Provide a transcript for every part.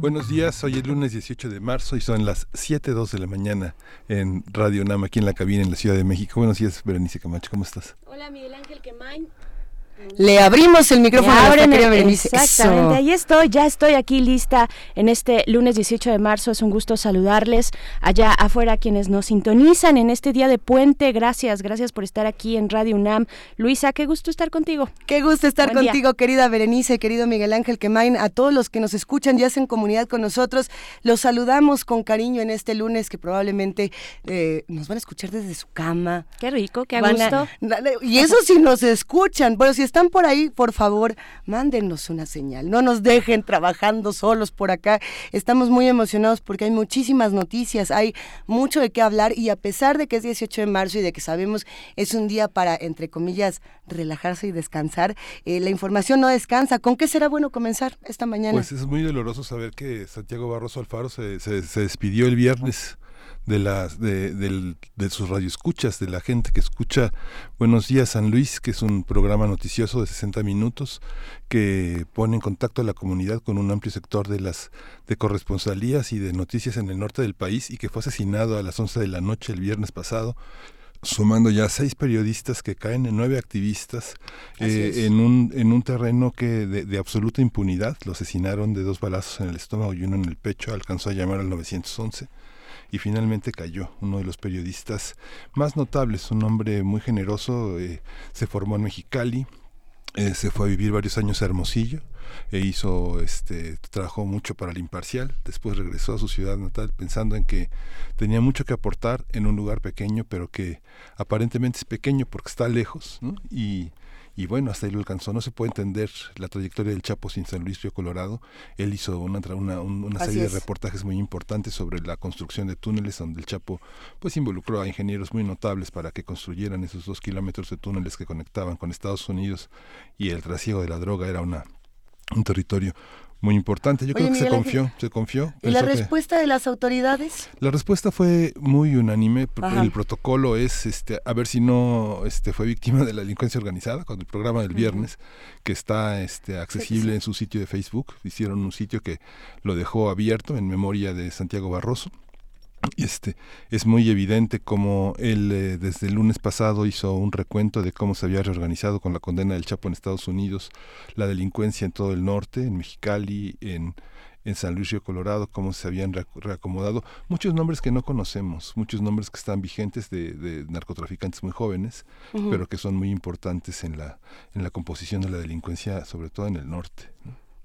Buenos días, hoy es lunes 18 de marzo y son las 7.02 de la mañana en Radio Nam, aquí en la cabina en la Ciudad de México. Buenos días, Berenice Camacho, ¿cómo estás? Hola, Miguel Ángel Quemain. Le abrimos el micrófono a Exactamente, ahí estoy, ya estoy aquí lista en este lunes 18 de marzo. Es un gusto saludarles allá afuera quienes nos sintonizan en este día de puente. Gracias, gracias por estar aquí en Radio UNAM. Luisa, qué gusto estar contigo. Qué gusto estar contigo, querida Berenice, querido Miguel Ángel Quemain, a todos los que nos escuchan y hacen comunidad con nosotros. Los saludamos con cariño en este lunes que probablemente eh, nos van a escuchar desde su cama. Qué rico, qué gusto. y eso si nos escuchan. Bueno, si están por ahí, por favor, mándenos una señal. No nos dejen trabajando solos por acá. Estamos muy emocionados porque hay muchísimas noticias, hay mucho de qué hablar y a pesar de que es 18 de marzo y de que sabemos es un día para, entre comillas, relajarse y descansar, eh, la información no descansa. ¿Con qué será bueno comenzar esta mañana? Pues es muy doloroso saber que Santiago Barroso Alfaro se, se despidió el viernes de las de, de, sus radioescuchas, de la gente que escucha Buenos días San Luis, que es un programa noticioso de 60 minutos que pone en contacto a la comunidad con un amplio sector de las de corresponsalías y de noticias en el norte del país y que fue asesinado a las 11 de la noche el viernes pasado sumando ya seis periodistas que caen en nueve activistas eh, en, un, en un terreno que de, de, absoluta impunidad. Lo asesinaron de dos balazos en el estómago y uno en el pecho. Alcanzó a llamar al 911 y finalmente cayó. Uno de los periodistas más notables, un hombre muy generoso, eh, se formó en Mexicali, eh, se fue a vivir varios años a Hermosillo e hizo este trabajó mucho para el imparcial después regresó a su ciudad natal pensando en que tenía mucho que aportar en un lugar pequeño pero que aparentemente es pequeño porque está lejos ¿no? y y bueno, hasta ahí lo alcanzó. No se puede entender la trayectoria del Chapo sin San Luis Río Colorado. Él hizo una, una, una serie de reportajes muy importantes sobre la construcción de túneles, donde el Chapo pues involucró a ingenieros muy notables para que construyeran esos dos kilómetros de túneles que conectaban con Estados Unidos y el trasiego de la droga era una un territorio muy importante. Yo creo que se confió, se confió. ¿Y la respuesta de las autoridades? La respuesta fue muy unánime. El protocolo es, este, a ver si no, este, fue víctima de la delincuencia organizada con el programa del viernes que está, este, accesible en su sitio de Facebook. Hicieron un sitio que lo dejó abierto en memoria de Santiago Barroso. Este, es muy evidente cómo él eh, desde el lunes pasado hizo un recuento de cómo se había reorganizado con la condena del Chapo en Estados Unidos, la delincuencia en todo el norte, en Mexicali, en, en San Luis Río Colorado, cómo se habían reacomodado. Muchos nombres que no conocemos, muchos nombres que están vigentes de, narcotraficantes muy jóvenes, pero que son muy importantes en la, en la composición de la delincuencia, sobre todo en el norte.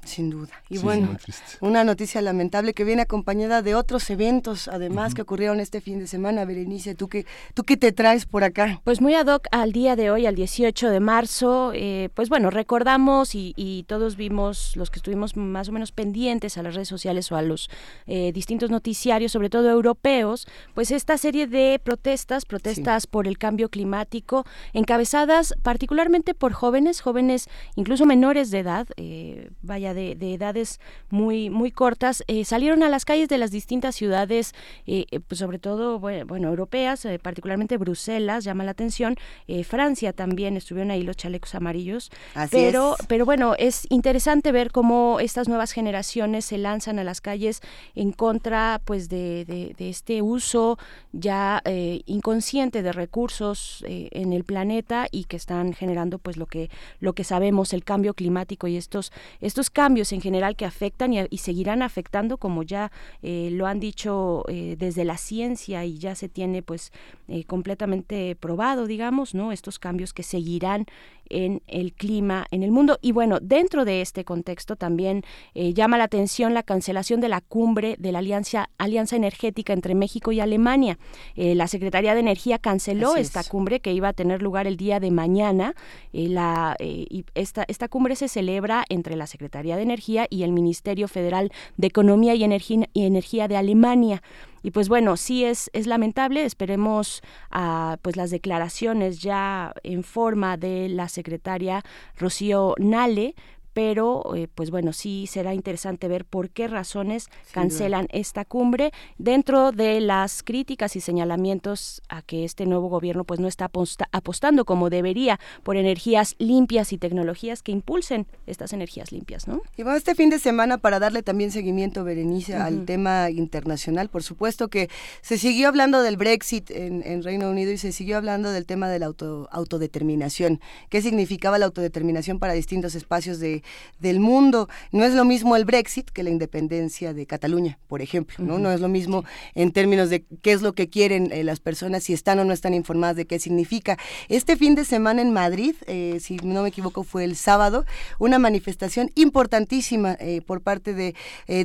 Sin duda. Y bueno, una noticia lamentable que viene acompañada de otros eventos, además, que ocurrieron este fin de semana. Berenice, ¿tú qué, ¿tú qué te traes por acá? Pues muy ad hoc al día de hoy, al 18 de marzo, eh, pues bueno, recordamos y, todos vimos, los que estuvimos más o menos pendientes a las redes sociales o a los eh, distintos noticiarios, sobre todo europeos, pues esta serie de protestas, protestas por el cambio climático, encabezadas particularmente por jóvenes, jóvenes incluso menores de edad, eh, vaya de, edades muy, muy cortas, eh, salieron a las calles de las distintas ciudades, eh, eh, pues sobre todo, bueno, europeas, particularmente Bruselas, llama la atención, Francia también, estuvieron ahí los chalecos amarillos. pero, pero bueno, es interesante ver cómo estas nuevas generaciones se lanzan a las calles en contra pues de, de, este uso ya inconsciente de recursos en el planeta y que están generando pues lo que, lo que sabemos, el cambio climático y estos, estos cambios cambios en general que afectan y, seguirán afectando, como ya eh, lo han dicho eh, desde la ciencia y ya se tiene pues eh, completamente probado, digamos, ¿no? Estos cambios que seguirán en el clima en el mundo. Y bueno, dentro de este contexto también eh, llama la atención la cancelación de la cumbre de la Alianza, Alianza Energética entre México y Alemania. Eh, la Secretaría de Energía canceló esta cumbre que iba a tener lugar el día de mañana. Eh, la, y esta, esta cumbre se celebra entre la Secretaría de Energía y el Ministerio Federal de Economía y Energía, y Energía de Alemania. Y pues bueno, sí es, es lamentable, esperemos a, pues las declaraciones ya en forma de la secretaria Rocío Nale, pero eh, pues bueno, sí será interesante ver por qué razones cancelan esta cumbre. Dentro de las críticas y señalamientos a que este nuevo gobierno pues no está apostando como debería por energías limpias y tecnologías que impulsen estas energías limpias, ¿no? Y bueno, este fin de semana para darle también seguimiento, Berenice, al tema internacional, por supuesto que se siguió hablando del Brexit en, en, Reino Unido y se siguió hablando del tema de la auto, autodeterminación, qué significaba la autodeterminación para distintos espacios de, del mundo. No es lo mismo el Brexit que la independencia de Cataluña, por ejemplo, ¿no? No es lo mismo en términos de qué es lo que quieren eh, las personas, si están o no están informadas de qué significa. Este fin de semana en Madrid, eh, si no me equivoco, fue el sábado, una manifestación importantísima eh, por parte de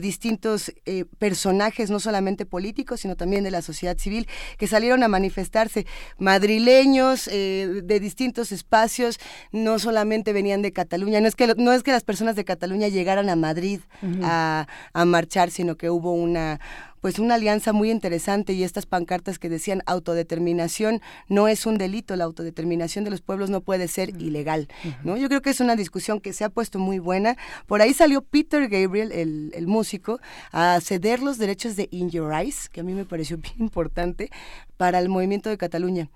distintos personajes, no solamente políticos, sino también de la sociedad civil, que salieron a manifestarse. Madrileños de distintos espacios, no solamente venían de Cataluña, no es que, no es que las personas de Cataluña llegaran a Madrid a, marchar, sino que hubo una pues una alianza muy interesante y estas pancartas que decían autodeterminación no es un delito, la autodeterminación de los pueblos no puede ser ilegal, ¿no? Yo creo que es una discusión que se ha puesto muy buena. Por ahí salió Peter Gabriel, el, el músico, a ceder los derechos de In Your Eyes, que a mí me pareció bien importante, para el movimiento de Cataluña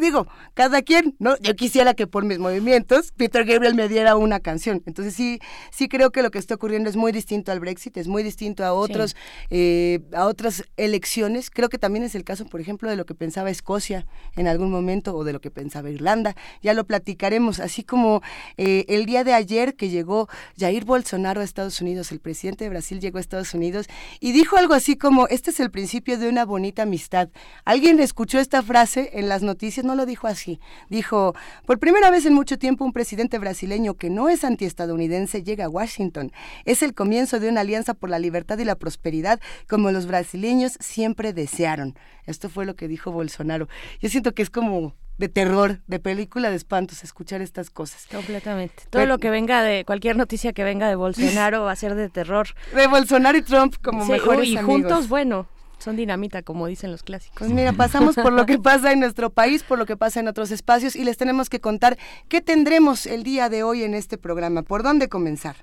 digo, cada quien, ¿no? Yo quisiera que por mis movimientos Peter Gabriel me diera una canción. Entonces sí, sí creo que lo que está ocurriendo es muy distinto al Brexit, es muy distinto a otros, eh, a otras elecciones. Creo que también es el caso, por ejemplo, de lo que pensaba Escocia en algún momento o de lo que pensaba Irlanda. Ya lo platicaremos. Así como eh, el día de ayer que llegó Jair Bolsonaro a Estados Unidos, el presidente de Brasil llegó a Estados Unidos y dijo algo así como, este es el principio de una bonita amistad. ¿Alguien escuchó esta frase en las noticias no lo dijo así. Dijo, por primera vez en mucho tiempo un presidente brasileño que no es antiestadounidense llega a Washington. Es el comienzo de una alianza por la libertad y la prosperidad como los brasileños siempre desearon. Esto fue lo que dijo Bolsonaro. Yo siento que es como de terror, de película de espantos, escuchar estas cosas. Completamente. Todo lo que venga de, cualquier noticia que venga de Bolsonaro va a ser de terror. De Bolsonaro y Trump como mejores y juntos, bueno, son dinamita, como dicen los clásicos. Pues mira, pasamos por lo que pasa en nuestro país, por lo que pasa en otros espacios y les tenemos que contar qué tendremos el día de hoy en este programa. ¿Por dónde comenzar?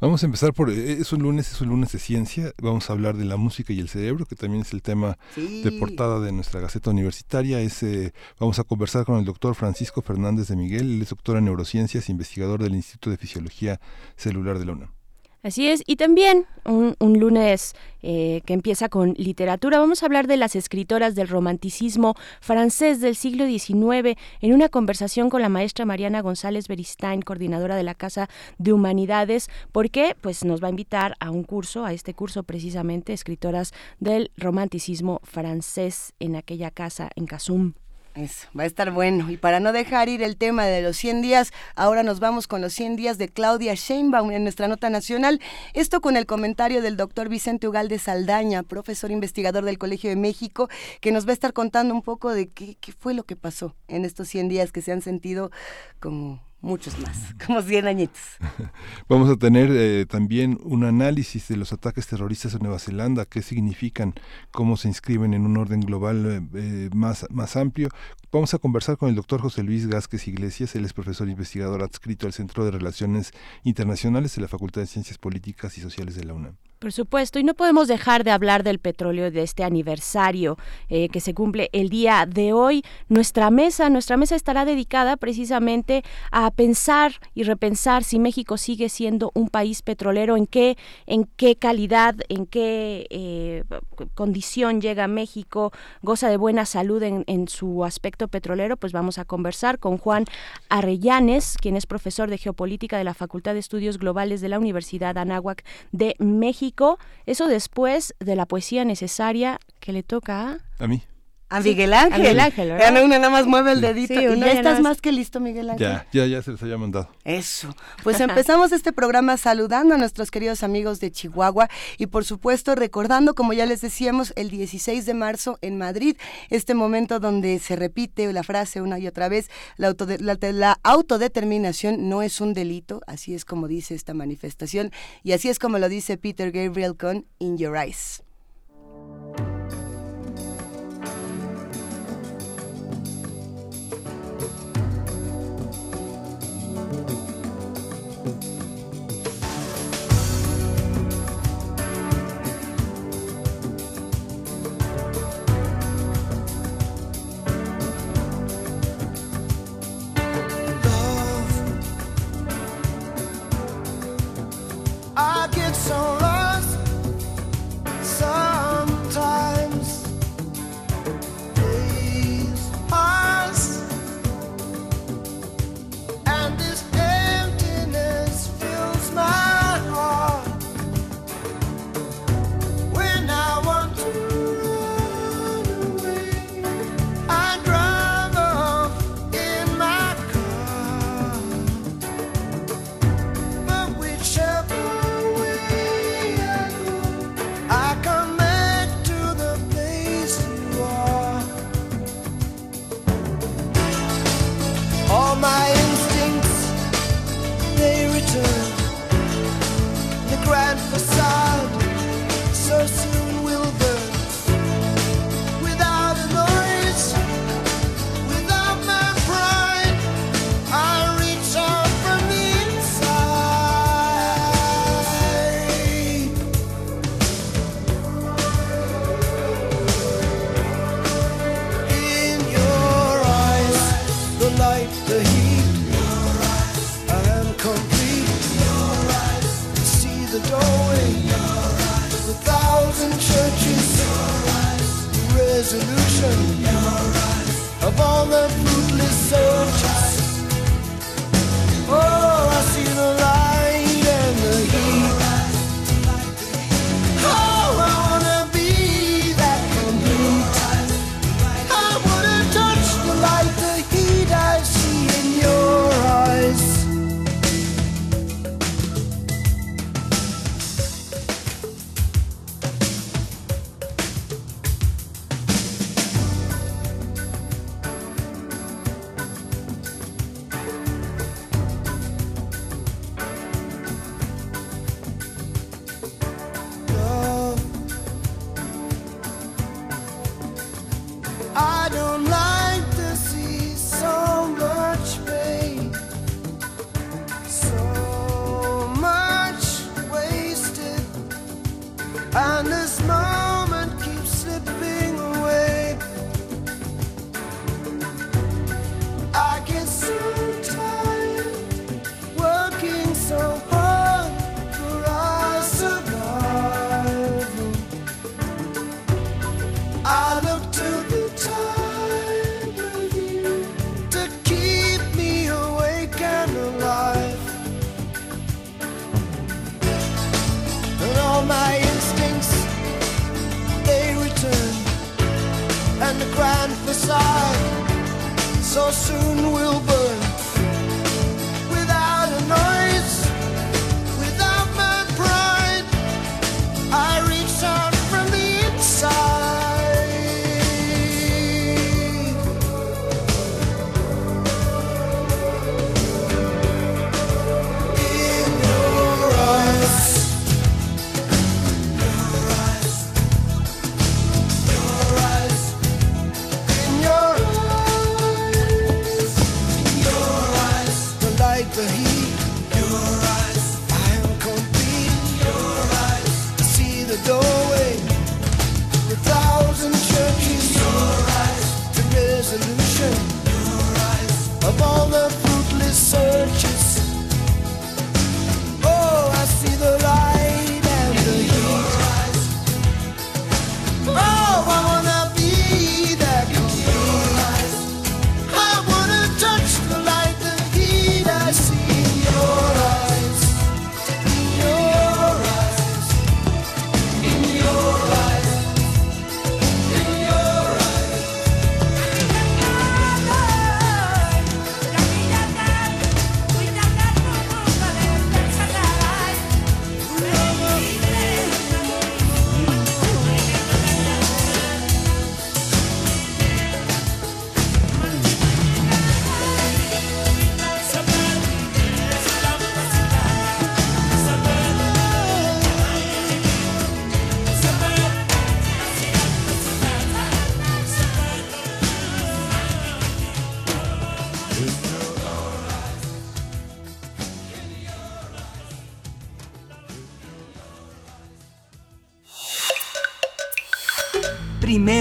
Vamos a empezar por, eh, es un lunes, es un lunes de ciencia, vamos a hablar de la música y el cerebro, que también es el tema de portada de nuestra Gaceta Universitaria. Es, eh, vamos a conversar con el doctor Francisco Fernández de Miguel, él es doctor en neurociencias, investigador del Instituto de Fisiología Celular de la UNAM. Así es, y también un, lunes eh, que empieza con literatura. Vamos a hablar de las escritoras del romanticismo francés del siglo XIX en una conversación con la maestra Mariana González Beristain, coordinadora de la Casa de Humanidades, porque pues nos va a invitar a un curso, a este curso precisamente, escritoras del romanticismo francés en aquella casa en Casum. Eso, va a estar bueno. Y para no dejar ir el tema de los 100 días, ahora nos vamos con los 100 días de Claudia Sheinbaum en nuestra nota nacional. Esto con el comentario del doctor Vicente Ugalde Saldaña, profesor investigador del Colegio de México, que nos va a estar contando un poco de qué, qué fue lo que pasó en estos 100 días que se han sentido como muchos más, como 100 añitos. Vamos a tener eh, también un análisis de los ataques terroristas en Nueva Zelanda, qué significan, cómo se inscriben en un orden global eh, eh, más, más amplio. Vamos a conversar con el doctor José Luis Gásquez Iglesias, él es profesor investigador adscrito al Centro de Relaciones Internacionales de la Facultad de Ciencias Políticas y Sociales de la UNAM. Por supuesto, y no podemos dejar de hablar del petróleo de este aniversario eh, que se cumple el día de hoy. Nuestra mesa, nuestra mesa estará dedicada precisamente a pensar y repensar si México sigue siendo un país petrolero, en qué, en qué calidad, en qué eh, condición llega México, goza de buena salud en, en su aspecto petrolero. Pues vamos a conversar con Juan Arrellanes, quien es profesor de geopolítica de la Facultad de Estudios Globales de la Universidad Anáhuac de México eso después de la poesía necesaria que le toca a... A mí. A Miguel Ángel. A Miguel Ángel, ¿verdad? Uno nada más mueve el dedito. y ya estás más que listo, Miguel Ángel. Ya, ya, ya se les había mandado. Eso. Pues empezamos este programa saludando a nuestros queridos amigos de Chihuahua y por supuesto recordando, como ya les decíamos, el 16 de marzo en Madrid, este momento donde se repite la frase una y otra vez, la, la autodeterminación no es un delito, así es como dice esta manifestación y así es como lo dice Peter Gabriel con In Your Eyes.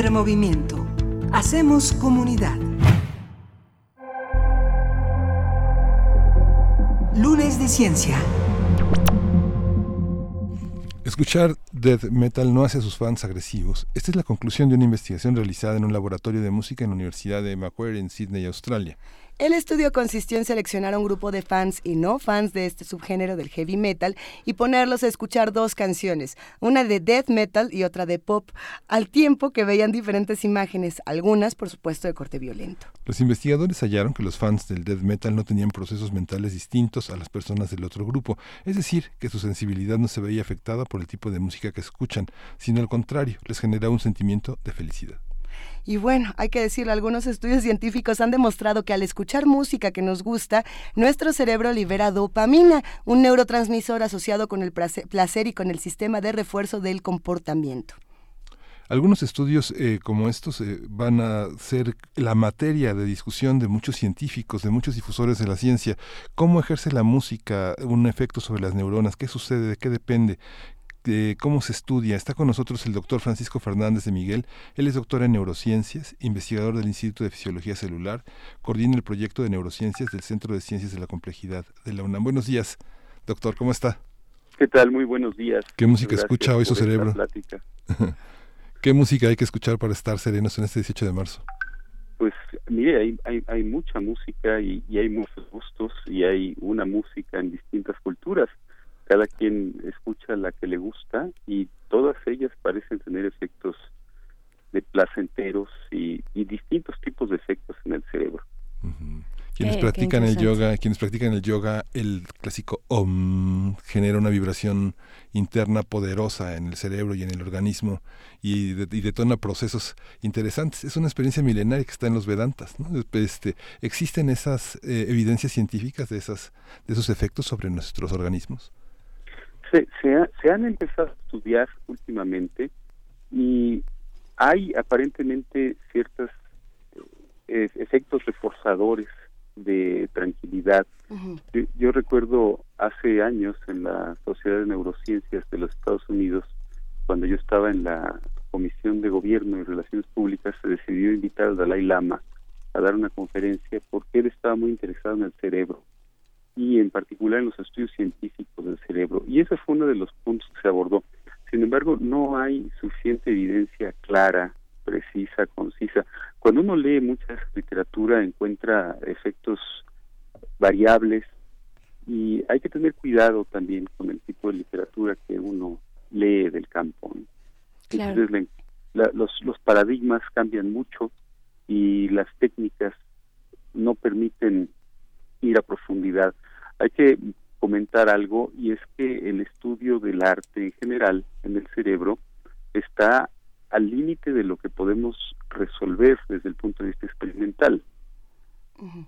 Movimiento. Hacemos comunidad. Lunes de Ciencia. Escuchar death metal no hace a sus fans agresivos. Esta es la conclusión de una investigación realizada en un laboratorio de música en la Universidad de Macquarie en Sydney, Australia. El estudio consistió en seleccionar a un grupo de fans y no fans de este subgénero del heavy metal y ponerlos a escuchar dos canciones, una de death metal y otra de pop, al tiempo que veían diferentes imágenes, algunas por supuesto de corte violento. Los investigadores hallaron que los fans del death metal no tenían procesos mentales distintos a las personas del otro grupo, es decir, que su sensibilidad no se veía afectada por el tipo de música que escuchan, sino al contrario, les generaba un sentimiento de felicidad. Y bueno, hay que decirlo, algunos estudios científicos han demostrado que al escuchar música que nos gusta, nuestro cerebro libera dopamina, un neurotransmisor asociado con el placer y con el sistema de refuerzo del comportamiento. Algunos estudios eh, como estos eh, van a ser la materia de discusión de muchos científicos, de muchos difusores de la ciencia. ¿Cómo ejerce la música un efecto sobre las neuronas? ¿Qué sucede? ¿De qué depende? Cómo se estudia. Está con nosotros el doctor Francisco Fernández de Miguel. Él es doctor en neurociencias, investigador del Instituto de Fisiología Celular, coordina el proyecto de neurociencias del Centro de Ciencias de la Complejidad de la UNAM. Buenos días, doctor, ¿cómo está? ¿Qué tal? Muy buenos días. ¿Qué música escucha hoy su cerebro? ¿Qué música hay que escuchar para estar serenos en este 18 de marzo? Pues mire, hay, hay, hay mucha música y, y, hay muchos gustos y hay una música en distintas culturas cada quien escucha la que le gusta y todas ellas parecen tener efectos de placenteros y, distintos tipos de efectos en el cerebro. Quienes practican el yoga, quienes practican el yoga, el clásico om genera una vibración interna poderosa en el cerebro y en el organismo y, detona procesos interesantes. Es una experiencia milenaria que está en los Vedantas. Este, ¿Existen esas eh, evidencias científicas de, esas, de esos efectos sobre nuestros organismos? Se, se, han empezado a estudiar últimamente y hay aparentemente ciertos eh, efectos reforzadores de tranquilidad. yo, recuerdo hace años en la Sociedad de Neurociencias de los Estados Unidos, cuando yo estaba en la Comisión de Gobierno y Relaciones Públicas, se decidió invitar al Dalai Lama a dar una conferencia porque él estaba muy interesado en el cerebro y en particular en los estudios científicos del cerebro. Y ese fue uno de los puntos que se abordó. Sin embargo, no hay suficiente evidencia clara, precisa, concisa. Cuando uno lee mucha literatura encuentra efectos variables y hay que tener cuidado también con el tipo de literatura que uno lee del campo. Entonces, los, los paradigmas cambian mucho y las técnicas no permiten ir a profundidad. Hay que comentar algo y es que el estudio del arte en general en el cerebro está al límite de lo que podemos resolver desde el punto de vista experimental.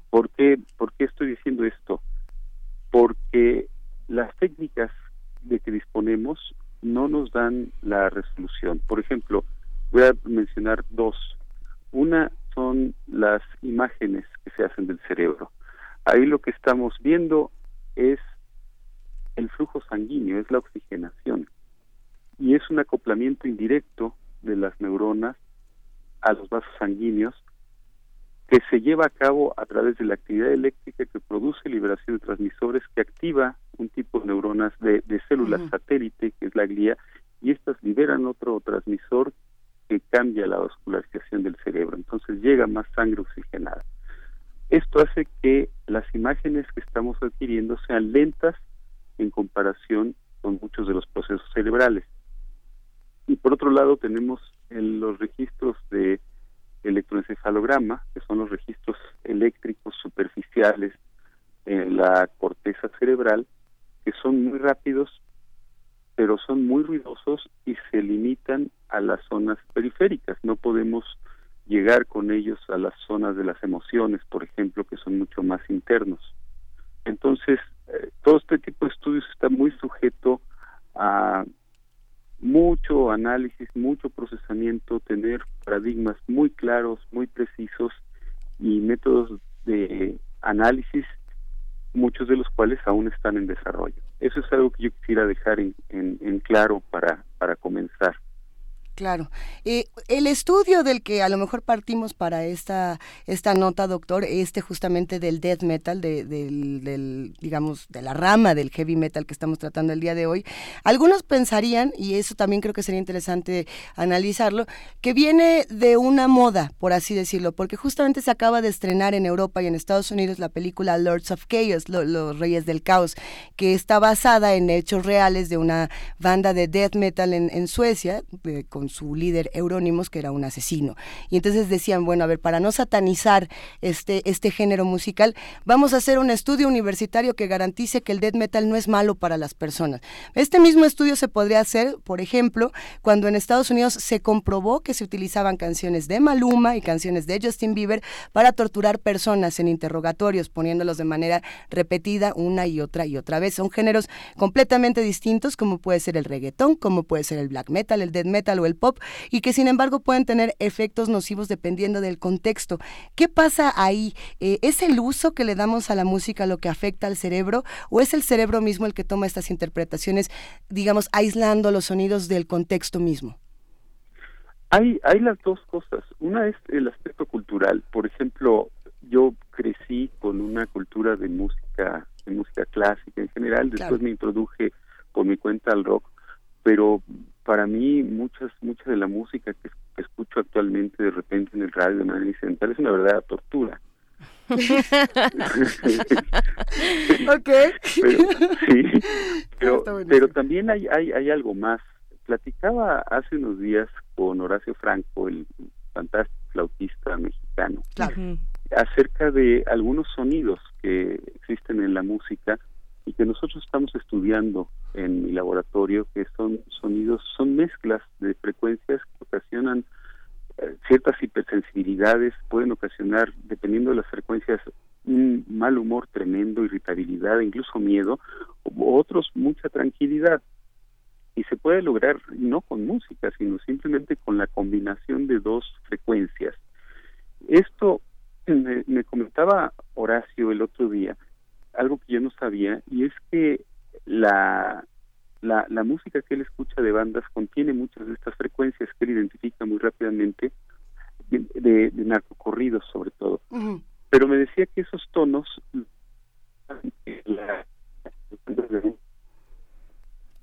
¿Por, qué, ¿Por qué estoy diciendo esto? Porque las técnicas de que disponemos no nos dan la resolución. Por ejemplo, voy a mencionar dos. Una son las imágenes que se hacen del cerebro. Ahí lo que estamos viendo es el flujo sanguíneo, es la oxigenación. Y es un acoplamiento indirecto de las neuronas a los vasos sanguíneos que se lleva a cabo a través de la actividad eléctrica que produce liberación de transmisores que activa un tipo de neuronas de, células satélite, que es la glía, y estas liberan otro transmisor que cambia la vascularización del cerebro. Entonces llega más sangre oxigenada. Esto hace que las imágenes que estamos adquiriendo sean lentas en comparación con muchos de los procesos cerebrales. Y por otro lado tenemos los registros de electroencefalograma, que son los registros eléctricos superficiales en la corteza cerebral, que son muy rápidos, pero son muy ruidosos y se limitan a las zonas periféricas. No podemos llegar con ellos a las zonas de las emociones, por ejemplo, que son mucho más internos. Entonces, eh, todo este tipo de estudios está muy sujeto a mucho análisis, mucho procesamiento, tener paradigmas muy claros, muy precisos y métodos de análisis, muchos de los cuales aún están en desarrollo. Eso es algo que yo quisiera dejar en, en, en claro para, para comenzar. Claro. Eh, el estudio del que a lo mejor partimos para esta, esta nota, doctor, este justamente del death metal, de, del, digamos, de la rama del heavy metal que estamos tratando el día de hoy, algunos pensarían, y eso también creo que sería interesante analizarlo, que viene de una moda, por así decirlo, porque justamente se acaba de estrenar en Europa y en Estados Unidos la película Lords of Chaos, Los Reyes del Caos, que está basada en hechos reales de una banda de death metal en, en Suecia, con su líder Eurónimos, que era un asesino. Y entonces decían, bueno, a ver, para no satanizar este, este género musical, vamos a hacer un estudio universitario que garantice que el death metal no es malo para las personas. Este mismo estudio se podría hacer, por ejemplo, cuando en Estados Unidos se comprobó que se utilizaban canciones de Maluma y canciones de Justin Bieber para torturar personas en interrogatorios, poniéndolos de manera repetida una y otra y otra vez. Son géneros completamente distintos, como puede ser el reggaetón, como puede ser el black metal, el death metal o el pop, y que sin embargo pueden tener efectos nocivos dependiendo del contexto. ¿Qué pasa ahí? Eh, ¿Es el uso que le damos a la música lo que afecta al cerebro o es el cerebro mismo el que toma estas interpretaciones, digamos, aislando los sonidos del contexto mismo? Hay, hay las dos cosas. Una es el aspecto cultural. Por ejemplo, yo crecí con una cultura de música, de música clásica en general. Después me introduje por mi cuenta al rock, pero para mí muchas mucha de la música que, escucho actualmente de repente en el radio de manera incidental es una verdadera tortura. ok. Pero, sí, pero, pero también hay, hay, hay algo más. Platicaba hace unos días con Horacio Franco, el fantástico flautista mexicano, acerca de algunos sonidos que existen en la música y que nosotros estamos estudiando en mi laboratorio, que son sonidos, son mezclas de frecuencias que ocasionan eh, ciertas hipersensibilidades, pueden ocasionar, dependiendo de las frecuencias, un mal humor tremendo, irritabilidad, incluso miedo, o otros mucha tranquilidad. Y se puede lograr no con música, sino simplemente con la combinación de dos frecuencias. Esto me comentaba Horacio el otro día, algo que yo no sabía y es que la, la, la música que él escucha de bandas contiene muchas de estas frecuencias que él identifica muy rápidamente de, de, narcocorridos sobre todo. Pero me decía que esos tonos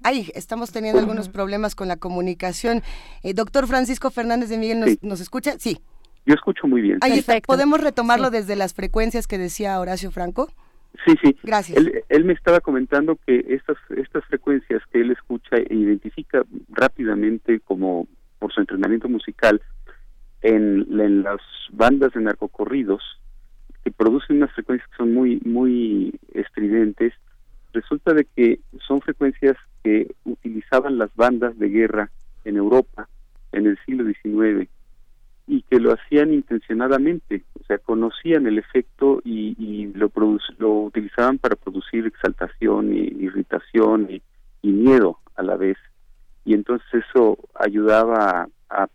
Ay, estamos teniendo algunos problemas con la comunicación. Eh, doctor Francisco Fernández de Miguel, ¿nos, ¿nos escucha? Sí. Yo escucho muy bien. Ahí está. ¿Podemos retomarlo desde las frecuencias que decía Horacio Franco? Sí, sí. Gracias. Él, me estaba comentando que estas, estas frecuencias que él escucha e identifica rápidamente como por su entrenamiento musical en, en las bandas de narcocorridos, que producen unas frecuencias que son muy, muy estridentes, resulta de que son frecuencias que utilizaban las bandas de guerra en Europa en el siglo XIX y que lo hacían intencionadamente, o sea, conocían el efecto y, y lo, lo utilizaban para producir exaltación y irritación y, miedo a la vez. Y entonces eso ayudaba a,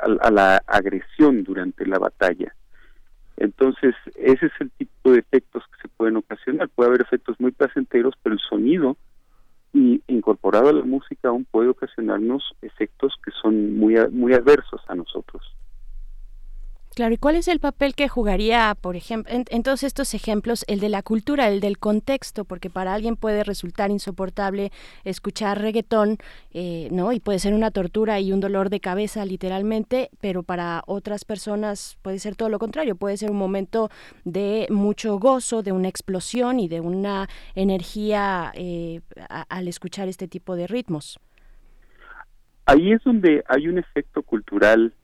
a, la agresión durante la batalla. Entonces, ese es el tipo de efectos que se pueden ocasionar. Puede haber efectos muy placenteros, pero el sonido y incorporado a la música aún puede ocasionarnos efectos que son muy, muy adversos a nosotros. Claro, ¿y cuál es el papel que jugaría, por ejemplo, en, todos estos ejemplos, el de la cultura, el del contexto? Porque para alguien puede resultar insoportable escuchar reggaetón, eh, ¿no? Y puede ser una tortura y un dolor de cabeza, literalmente, pero para otras personas puede ser todo lo contrario, puede ser un momento de mucho gozo, de una explosión y de una energía eh, al escuchar este tipo de ritmos. Ahí es donde hay un efecto cultural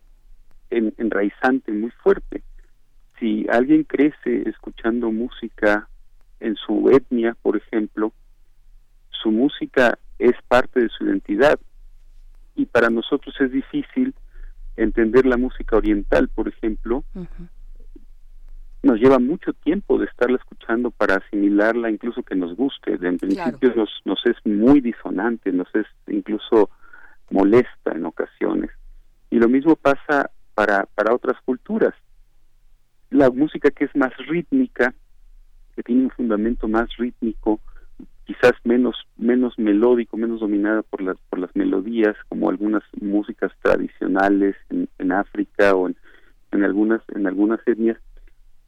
enraizante muy fuerte. Si alguien crece escuchando música en su etnia, por ejemplo, su música es parte de su identidad y para nosotros es difícil entender la música oriental, por ejemplo. Nos lleva mucho tiempo de estarla escuchando para asimilarla, incluso que nos guste. De en principio nos, nos es muy disonante, nos es incluso molesta en ocasiones. Y lo mismo pasa para, para otras culturas. La música que es más rítmica, que tiene un fundamento más rítmico, quizás menos menos melódico, menos dominada por las por las melodías como algunas músicas tradicionales en, en África o en, en algunas en algunas etnias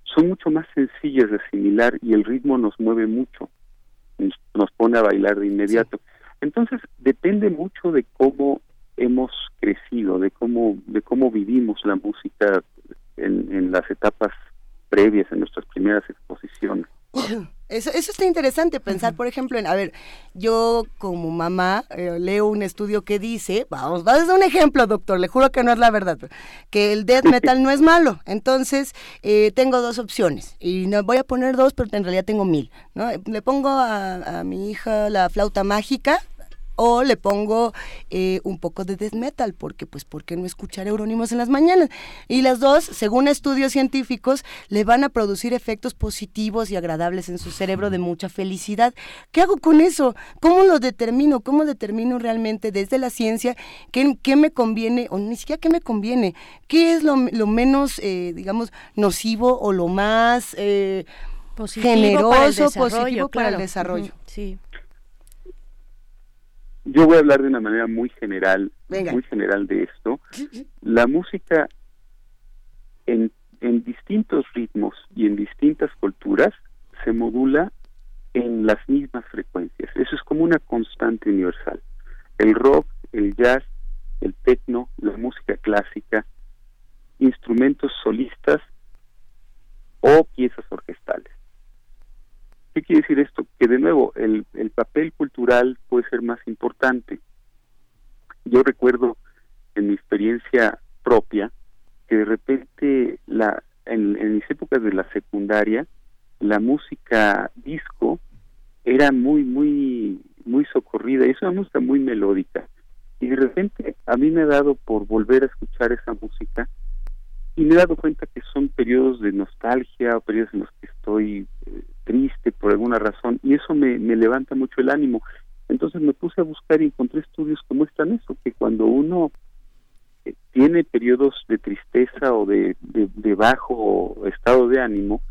son mucho más sencillas de asimilar y el ritmo nos mueve mucho nos, pone a bailar de inmediato entonces depende mucho de cómo hemos crecido de cómo de cómo vivimos la música en, en las etapas previas en nuestras primeras exposiciones Eso, eso está interesante, pensar, por ejemplo, en, a ver, yo como mamá eh, leo un estudio que dice, vamos, va a un ejemplo, doctor, le juro que no es la verdad, que el death metal no es malo. Entonces, eh, tengo dos opciones, y no voy a poner dos, pero en realidad tengo mil. ¿no? Le pongo a, a mi hija la flauta mágica, o le pongo eh, un poco de death metal, porque pues ¿por qué no escuchar Eurónimos en las mañanas? Y las dos, según estudios científicos, le van a producir efectos positivos y agradables en su cerebro de mucha felicidad. ¿Qué hago con eso? ¿Cómo lo determino? ¿Cómo determino realmente desde la ciencia qué, qué me conviene, o ni siquiera qué me conviene? ¿Qué es lo, lo menos, eh, digamos, nocivo o lo más... Eh, generoso, positivo para el desarrollo. Sí yo voy a hablar de una manera muy general, muy general de esto. La música en, en distintos ritmos y en distintas culturas se modula en las mismas frecuencias. Eso es como una constante universal. El rock, el jazz, el techno, la música clásica, instrumentos solistas o piezas orquestales. ¿Qué quiere decir esto? Que de nuevo el, el papel cultural puede ser más importante. Yo recuerdo en mi experiencia propia que de repente la en, mis épocas de la secundaria la música disco era muy muy muy socorrida y es una música muy melódica y de repente a mí me ha dado por volver a escuchar esa música y me he dado cuenta que son periodos de nostalgia o periodos en los que estoy eh, triste por alguna razón y eso me, me levanta mucho el ánimo. Entonces me puse a buscar y encontré estudios que muestran eso, que cuando uno eh, tiene periodos de tristeza o de, de, bajo estado de ánimo,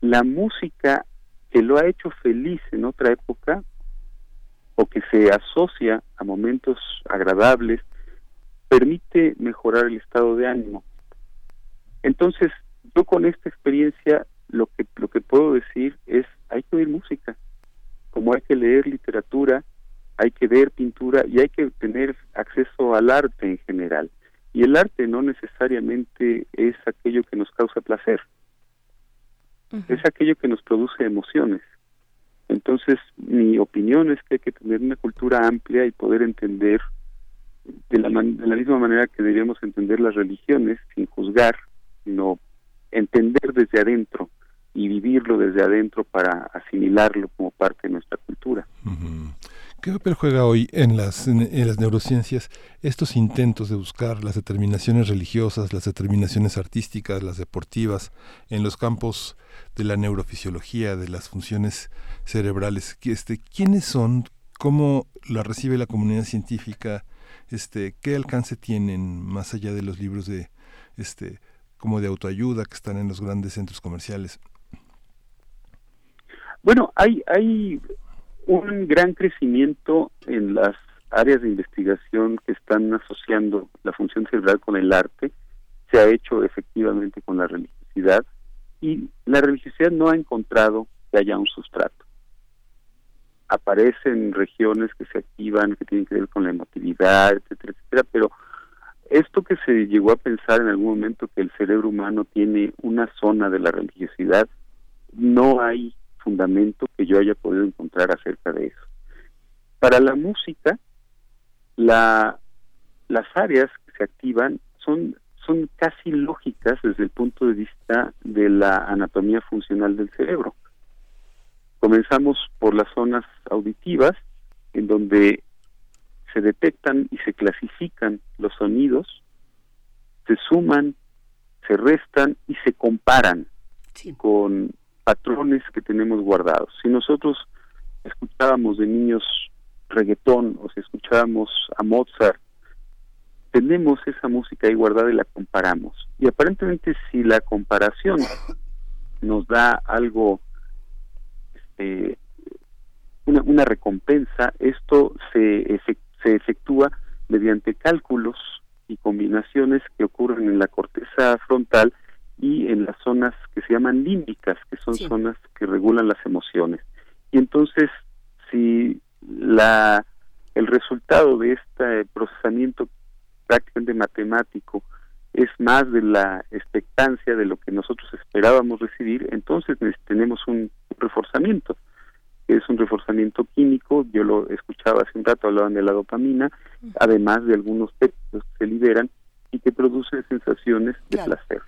la música que lo ha hecho feliz en otra época o que se asocia a momentos agradables, permite mejorar el estado de ánimo. Entonces, yo con esta experiencia lo que lo que puedo decir es hay que oír música. Como hay que leer literatura hay que ver pintura y hay que tener acceso al arte en general. Y el arte no necesariamente es aquello que nos causa placer. Es aquello que nos produce emociones. Entonces mi opinión es que hay que tener una cultura amplia y poder entender de la, de la misma manera que deberíamos entender las religiones sin juzgar sino entender desde adentro y vivirlo desde adentro para asimilarlo como parte de nuestra cultura. ¿Qué papel juega hoy en las, en, las neurociencias estos intentos de buscar las determinaciones religiosas, las determinaciones artísticas, las deportivas, en los campos de la neurofisiología, de las funciones cerebrales? Este, ¿Quiénes son? ¿Cómo la recibe la comunidad científica? Este, ¿Qué alcance tienen más allá de los libros de, este, como de autoayuda que están en los grandes centros comerciales? Bueno, hay, hay un gran crecimiento en las áreas de investigación que están asociando la función cerebral con el arte. Se ha hecho efectivamente con la religiosidad y la religiosidad no ha encontrado que haya un sustrato. Aparecen regiones que se activan, que tienen que ver con la emotividad, etcétera, etcétera, pero esto que se llegó a pensar en algún momento que el cerebro humano tiene una zona de la religiosidad, no hay fundamento que yo haya podido encontrar acerca de eso. Para la música, la, las áreas que se activan son, son casi lógicas desde el punto de vista de la anatomía funcional del cerebro. Comenzamos por las zonas auditivas, en donde se detectan y se clasifican los sonidos, se suman, se restan y se comparan con patrones que tenemos guardados. Si nosotros escuchábamos de niños reggaetón o si escuchábamos a Mozart, tenemos esa música ahí guardada y la comparamos. Y aparentemente si la comparación nos da algo, este, una, una recompensa, esto se, se efectúa mediante cálculos y combinaciones que ocurren en la corteza frontal y en las zonas que se llaman límbicas, que son zonas que regulan las emociones. Y entonces, si la el resultado de este procesamiento prácticamente matemático es más de la expectancia de lo que nosotros esperábamos recibir, entonces tenemos un reforzamiento, es un reforzamiento químico, yo lo escuchaba hace un rato, hablaban de la dopamina, además de algunos péptidos que se liberan y que producen sensaciones de placer.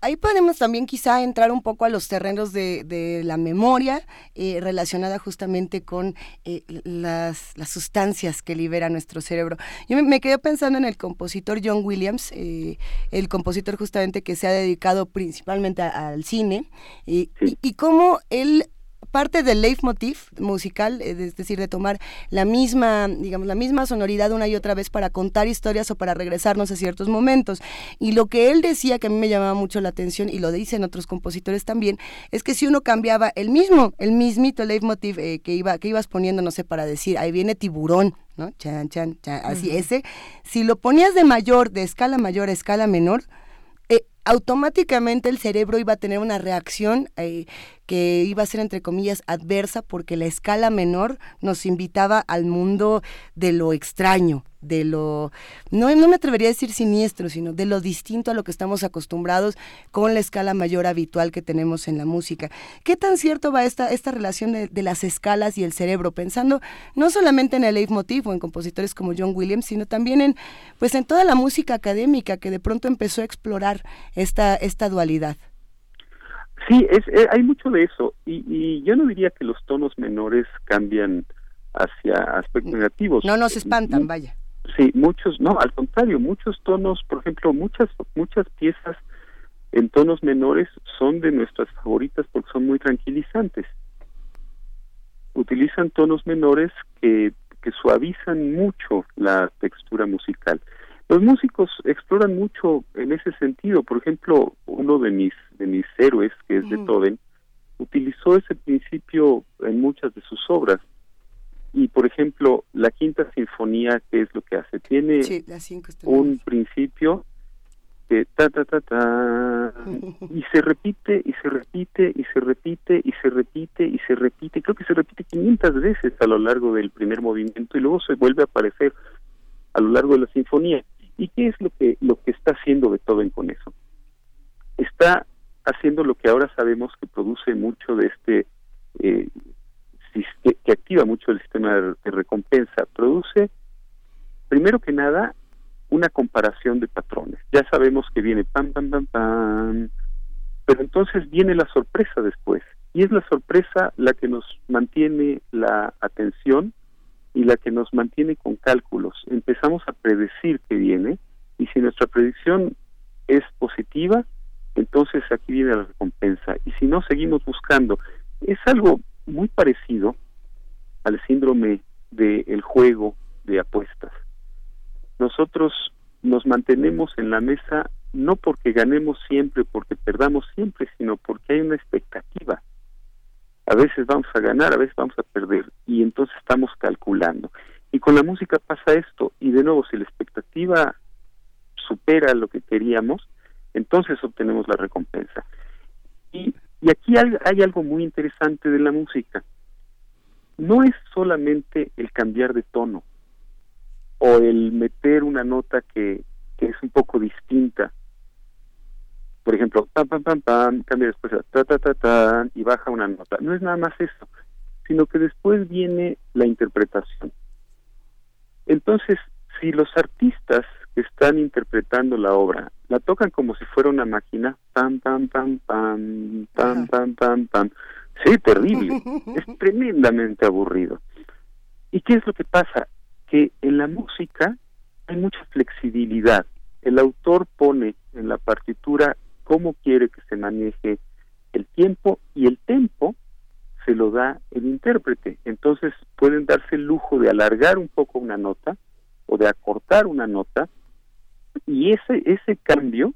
Ahí podemos también quizá entrar un poco a los terrenos de, la memoria eh, relacionada justamente con eh, las, sustancias que libera nuestro cerebro. Yo me, quedé pensando en el compositor John Williams, eh, el compositor justamente que se ha dedicado principalmente al cine, y, y cómo él parte del leitmotiv musical, eh, es decir, de tomar la misma, digamos, la misma sonoridad una y otra vez para contar historias o para regresarnos a ciertos momentos. Y lo que él decía que a mí me llamaba mucho la atención y lo dicen otros compositores también, es que si uno cambiaba el mismo, el mismito leitmotiv eh, que iba que ibas poniendo, no sé, para decir, ahí viene tiburón, ¿no? Chan, chan, chan, así ese, si lo ponías de mayor, de escala mayor a escala menor, eh, automáticamente el cerebro iba a tener una reacción eh, que iba a ser entre comillas adversa porque la escala menor nos invitaba al mundo de lo extraño, de lo, no, no me atrevería a decir siniestro, sino de lo distinto a lo que estamos acostumbrados con la escala mayor habitual que tenemos en la música. ¿Qué tan cierto va esta, esta relación de, las escalas y el cerebro? Pensando no solamente en el leitmotiv o en compositores como John Williams, sino también en, pues en toda la música académica que de pronto empezó a explorar esta, esta dualidad. Sí, es, eh, hay mucho de eso y, yo no diría que los tonos menores cambian hacia aspectos negativos. No nos espantan, vaya. Sí, muchos, no, al contrario, muchos tonos, por ejemplo, muchas muchas piezas en tonos menores son de nuestras favoritas porque son muy tranquilizantes. Utilizan tonos menores que, que suavizan mucho la textura musical. Los músicos exploran mucho en ese sentido. Por ejemplo, uno de mis de mis héroes, que es Beethoven, utilizó ese principio en muchas de sus obras. Y por ejemplo, la quinta sinfonía, ¿qué es lo que hace? Tiene un principio que ta ta ta ta y se repite y se repite y se repite y se repite y se repite. Creo que se repite 500 veces a lo largo del primer movimiento y luego se vuelve a aparecer a lo largo de la sinfonía. ¿Y qué es lo que lo que está haciendo Beethoven con eso? Está haciendo lo que ahora sabemos que produce mucho de este eh, que activa mucho el sistema de recompensa. Produce, primero que nada, una comparación de patrones. Ya sabemos que viene pam, pam, pam, pam, pero entonces viene la sorpresa después. Y es la sorpresa la que nos mantiene la atención y la que nos mantiene con cálculos. Empezamos a predecir que viene y si nuestra predicción es positiva, entonces aquí viene la recompensa. Y si no, seguimos buscando. Es algo muy parecido al síndrome del juego de apuestas. Nosotros nos mantenemos en la mesa no porque ganemos siempre, porque perdamos siempre, sino porque hay una expectativa. A veces vamos a ganar, a veces vamos a perder, y entonces estamos calculando. Y con la música pasa esto, y de nuevo, si la expectativa supera lo que queríamos, entonces obtenemos la recompensa. Y, y aquí hay, algo muy interesante de la música. No es solamente el cambiar de tono o el meter una nota que, que es un poco distinta. Por ejemplo, pam, pam, pam, pam, cambia después a ta, ta, ta, ta, y baja una nota. No es nada más eso, sino que después viene la interpretación. Entonces, si los artistas que están interpretando la obra la tocan como si fuera una máquina, pam, pam, pam, pam, pam, pam, pam, pam. Sí, terrible, es tremendamente aburrido. ¿Y qué es lo que pasa? Que en la música hay mucha flexibilidad. El autor pone en la partitura cómo quiere que se maneje el tiempo y el tempo se lo da el intérprete. Entonces pueden darse el lujo de alargar un poco una nota o de acortar una nota y ese, ese cambio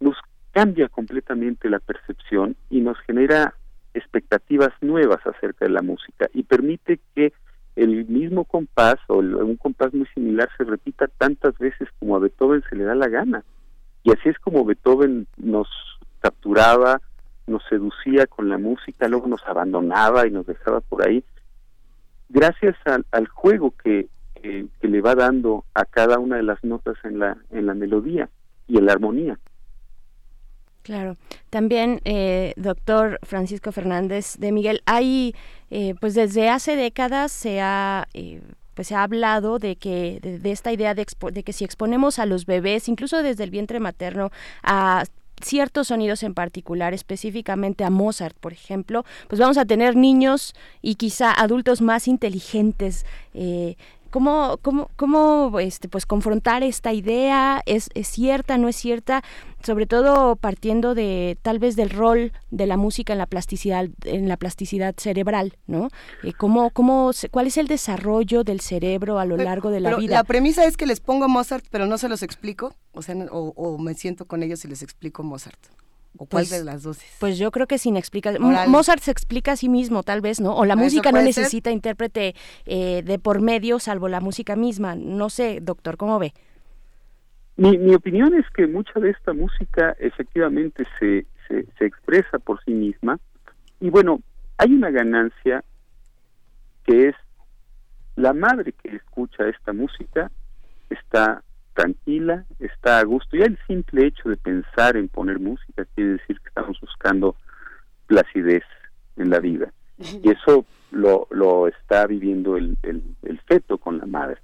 nos cambia completamente la percepción y nos genera expectativas nuevas acerca de la música y permite que el mismo compás o un compás muy similar se repita tantas veces como a Beethoven se le da la gana. Y así es como Beethoven nos capturaba, nos seducía con la música, luego nos abandonaba y nos dejaba por ahí, gracias al, juego que, que, le va dando a cada una de las notas en la, en la melodía y en la armonía. Claro. También, eh, doctor Francisco Fernández de Miguel, hay, eh, pues desde hace décadas se ha... Eh, pues se ha hablado de que de, esta idea de, de, que si exponemos a los bebés, incluso desde el vientre materno, a ciertos sonidos en particular, específicamente a Mozart, por ejemplo, pues vamos a tener niños y quizá adultos más inteligentes. Eh, ¿Cómo, cómo, cómo este, pues confrontar esta idea? ¿Es, ¿Es cierta, no es cierta? Sobre todo partiendo de tal vez del rol de la música en la plasticidad, en la plasticidad cerebral, ¿no? Eh, ¿cómo, cómo, ¿Cuál es el desarrollo del cerebro a lo largo de la vida? La premisa es que les pongo Mozart, pero no se los explico, o sea, o, o me siento con ellos y les explico Mozart. ¿O cuál pues, de las dos Pues yo creo que sin explicar. Mozart se explica a sí mismo, tal vez, ¿no? O la música no necesita intérprete eh, de por medio, salvo la música misma. No sé, doctor, ¿cómo ve? Mi, mi opinión es que mucha de esta música efectivamente se, se, se expresa por sí misma. Y bueno, hay una ganancia que es la madre que escucha esta música está tranquila, está a gusto. Ya el simple hecho de pensar en poner música quiere decir que estamos buscando placidez en la vida. Y eso lo, está viviendo el, el, feto con la madre.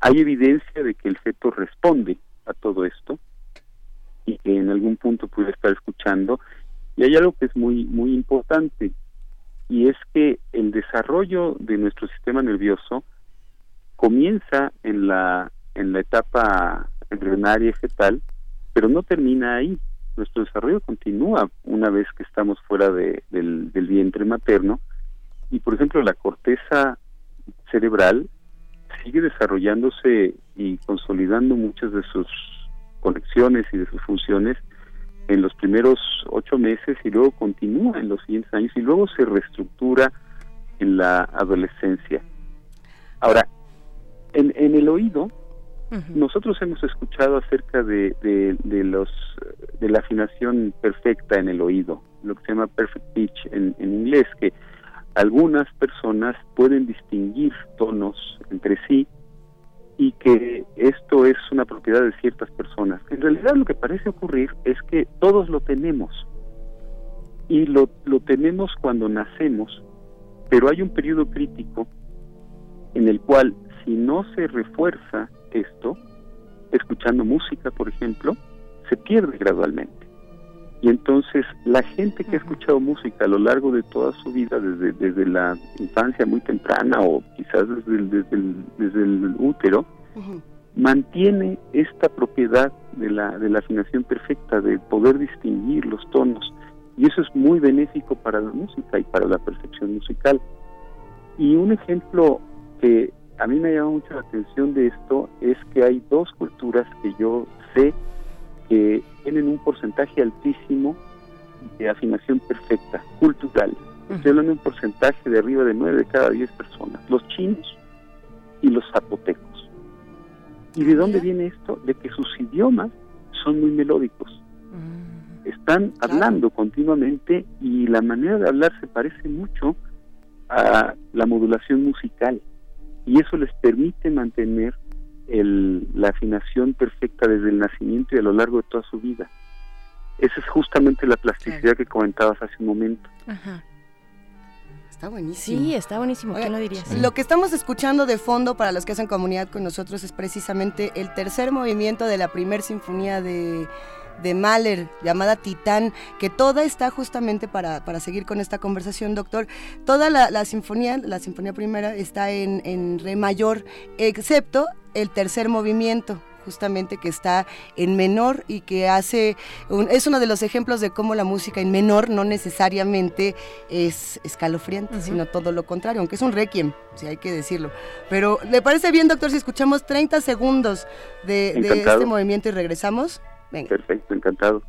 Hay evidencia de que el feto responde a todo esto y que en algún punto puede estar escuchando. Y hay algo que es muy, muy importante y es que el desarrollo de nuestro sistema nervioso comienza en la en la etapa embrionaria y fetal, pero no termina ahí. Nuestro desarrollo continúa una vez que estamos fuera de, del, vientre materno y, por ejemplo, la corteza cerebral sigue desarrollándose y consolidando muchas de sus conexiones y de sus funciones en los primeros ocho meses y luego continúa en los siguientes años y luego se reestructura en la adolescencia. Ahora, en, en el oído nosotros hemos escuchado acerca de, los de la afinación perfecta en el oído, lo que se llama perfect pitch en, en inglés, que algunas personas pueden distinguir tonos entre sí y que esto es una propiedad de ciertas personas. En realidad lo que parece ocurrir es que todos lo tenemos y lo, lo tenemos cuando nacemos, pero hay un periodo crítico en el cual si no se refuerza esto, escuchando música, por ejemplo, se pierde gradualmente. Y entonces la gente que ha escuchado música a lo largo de toda su vida, desde, desde la infancia muy temprana o quizás desde el, desde el, desde el útero, mantiene esta propiedad de la, de la afinación perfecta, de poder distinguir los tonos. Y eso es muy benéfico para la música y para la percepción musical. Y un ejemplo que a mí me llama mucho la atención de esto es que hay dos culturas que yo sé que tienen un porcentaje altísimo de afinación perfecta, cultural. Estoy hablando de un porcentaje de arriba de 9 de cada 10 personas, los chinos y los zapotecos. ¿Y de dónde viene esto? De que sus idiomas son muy melódicos. Mm. Están hablando continuamente y la manera de hablar se parece mucho a la modulación musical y eso les permite mantener el, la afinación perfecta desde el nacimiento y a lo largo de toda su vida. Esa es justamente la plasticidad que comentabas hace un momento. Está buenísimo. Sí, está buenísimo. ¿Quién lo dirías? Lo que estamos escuchando de fondo para los que hacen comunidad con nosotros es precisamente el tercer movimiento de la primer sinfonía de de Mahler llamada Titán, que toda está justamente para, para seguir con esta conversación, doctor. Toda la, sinfonía, la sinfonía primera, está en, en re mayor, excepto el tercer movimiento justamente que está en menor y que hace es uno de los ejemplos de cómo la música en menor no necesariamente es escalofriante, sino todo lo contrario, aunque es un requiem, si hay que decirlo. Pero ¿le parece bien, doctor, si escuchamos 30 segundos de este movimiento y regresamos? Perfecto, encantado.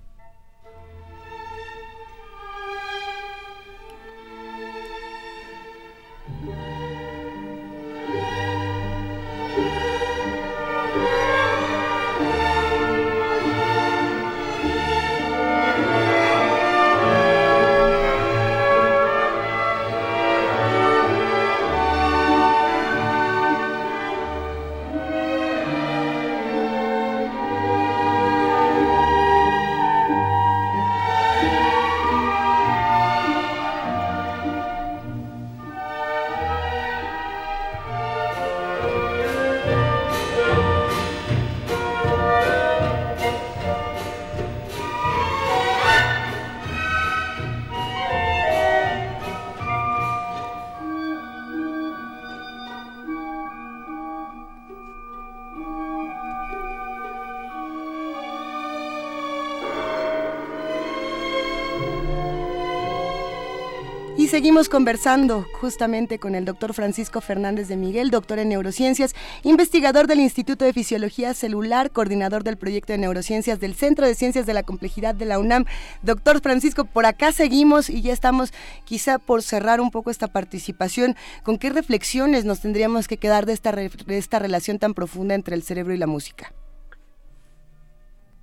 Seguimos conversando justamente con el doctor Francisco Fernández de Miguel, doctor en neurociencias, investigador del Instituto de Fisiología Celular, coordinador del proyecto de neurociencias del Centro de Ciencias de la Complejidad de la UNAM. Doctor Francisco, por acá seguimos y ya estamos quizá por cerrar un poco esta participación. ¿Con qué reflexiones nos tendríamos que quedar de esta, de esta relación tan profunda entre el cerebro y la música?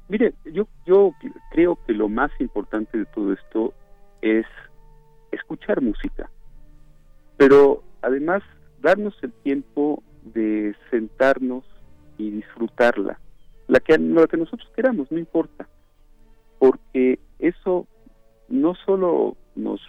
Mire, yo creo que lo más importante de todo esto es escuchar música, pero además darnos el tiempo de sentarnos y disfrutarla, la que, lo que nosotros queramos, no importa, porque eso no solo nos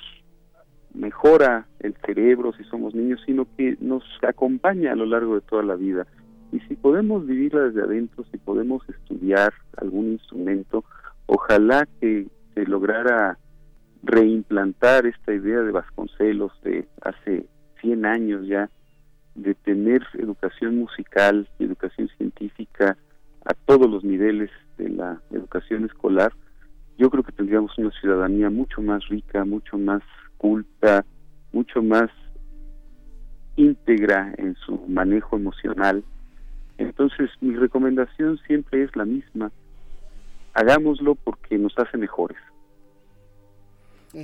mejora el cerebro si somos niños, sino que nos acompaña a lo largo de toda la vida. Y si podemos vivirla desde adentro, si podemos estudiar algún instrumento, ojalá que se lograra reimplantar esta idea de Vasconcelos de hace 100 años ya, de tener educación musical educación científica a todos los niveles de la educación escolar, yo creo que tendríamos una ciudadanía mucho más rica, mucho más culta, mucho más íntegra en su manejo emocional. Entonces mi recomendación siempre es la misma, hagámoslo porque nos hace mejores.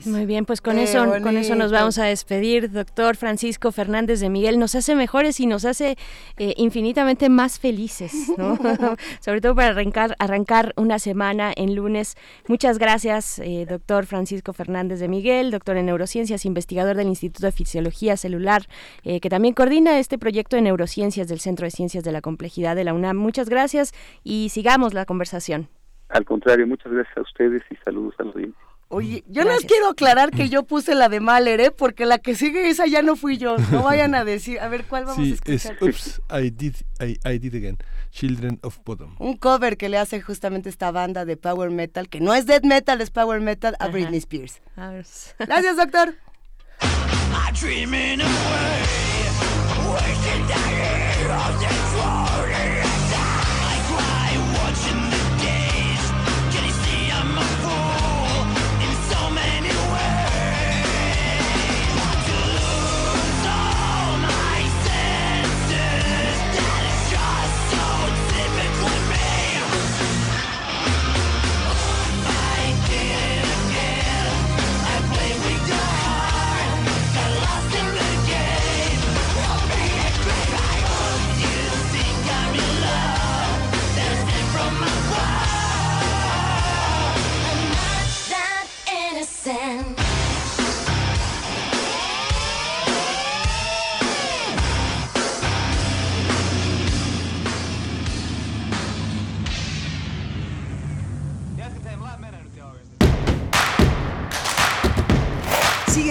Muy bien, pues con eso, con eso nos vamos a despedir, doctor Francisco Fernández de Miguel. Nos hace mejores y nos hace eh, infinitamente más felices, ¿no? Sobre todo para arrancar, arrancar una semana en lunes. Muchas gracias, eh, doctor Francisco Fernández de Miguel, doctor en neurociencias, investigador del Instituto de Fisiología Celular, eh, que también coordina este proyecto de neurociencias del Centro de Ciencias de la Complejidad de la UNAM. Muchas gracias y sigamos la conversación. Al contrario, muchas gracias a ustedes y saludos a los audiencia. Oye, yo les quiero aclarar que yo puse la de Mahler, ¿eh? Porque la que sigue esa ya no fui yo. No vayan a decir, a ver, ¿cuál vamos a escuchar? Es, Oops, I did, I, did again. Children of Bottom. Un cover que le hace justamente esta banda de power metal, que no es death metal, es power metal, a Britney Spears. Gracias, doctor.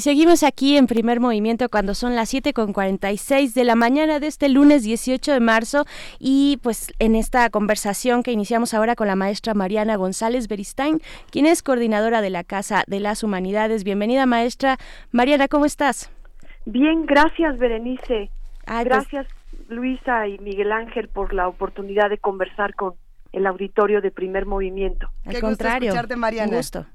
Y seguimos aquí en primer movimiento cuando son las 7 con 46 de la mañana de este lunes 18 de marzo y pues en esta conversación que iniciamos ahora con la maestra Mariana González Beristain, quien es coordinadora de la Casa de las Humanidades. Bienvenida maestra. Mariana, ¿cómo estás? Bien, gracias Berenice. Pues gracias Luisa y Miguel Ángel por la oportunidad de conversar con el auditorio de primer movimiento. Al contrario, Mariana. Un gusto.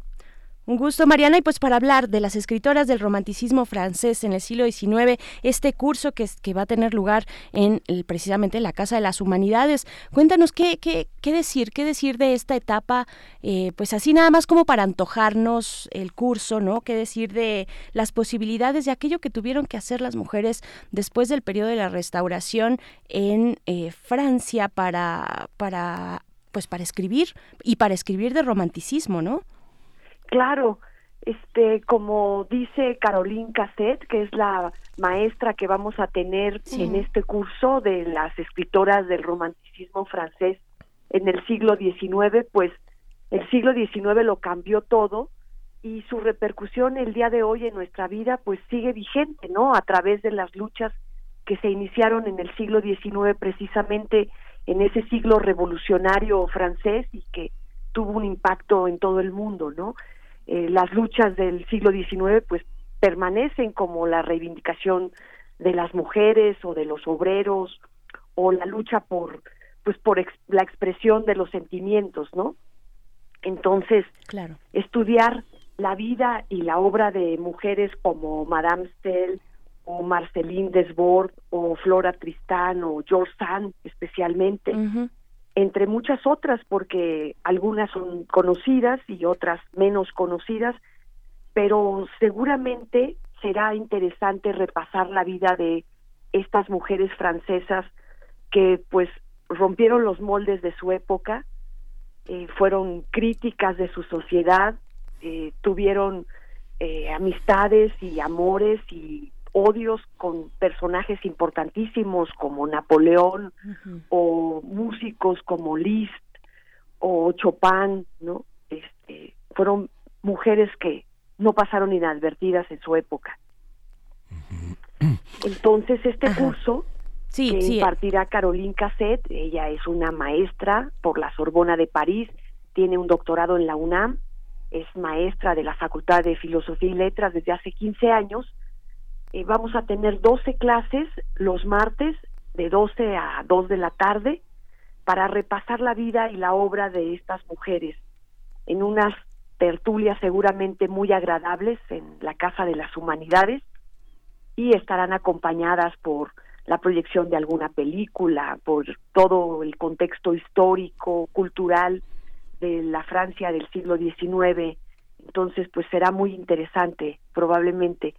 Un gusto, Mariana. Y pues para hablar de las escritoras del romanticismo francés en el siglo XIX, este curso que, va a tener lugar en precisamente la Casa de las Humanidades, cuéntanos qué, qué, qué decir, qué decir de esta etapa, eh, pues así nada más como para antojarnos el curso, ¿no? Qué decir de las posibilidades de aquello que tuvieron que hacer las mujeres después del periodo de la restauración en eh, Francia para, para, pues para escribir y para escribir de romanticismo, ¿no? Claro, este, como dice Caroline Cassette, que es la maestra que vamos a tener en este curso de las escritoras del romanticismo francés en el siglo XIX, pues el siglo XIX lo cambió todo y su repercusión el día de hoy en nuestra vida pues sigue vigente, ¿no? A través de las luchas que se iniciaron en el siglo XIX precisamente en ese siglo revolucionario francés y que tuvo un impacto en todo el mundo, ¿no? Eh, las luchas del siglo XIX pues permanecen como la reivindicación de las mujeres o de los obreros o la lucha por pues por la expresión de los sentimientos, ¿no? Entonces, claro. estudiar la vida y la obra de mujeres como Madame Stell o Marceline Desbordes o Flora Tristán o George Sand especialmente, entre muchas otras porque algunas son conocidas y otras menos conocidas, pero seguramente será interesante repasar la vida de estas mujeres francesas que pues rompieron los moldes de su época, eh, fueron críticas de su sociedad, eh, tuvieron eh, amistades y amores y odios con personajes importantísimos como Napoleón o músicos como Liszt o Chopin, ¿no? Este, fueron mujeres que no pasaron inadvertidas en su época. Entonces este curso sí, que sí. impartirá Caroline Casset, ella es una maestra por la Sorbona de París, tiene un doctorado en la UNAM, es maestra de la Facultad de Filosofía y Letras desde hace 15 años. Eh, vamos a tener 12 clases los martes de 12 a 2 de la tarde para repasar la vida y la obra de estas mujeres en unas tertulias seguramente muy agradables en la Casa de las Humanidades y estarán acompañadas por la proyección de alguna película, por todo el contexto histórico, cultural de la Francia del siglo XIX. Entonces, pues será muy interesante probablemente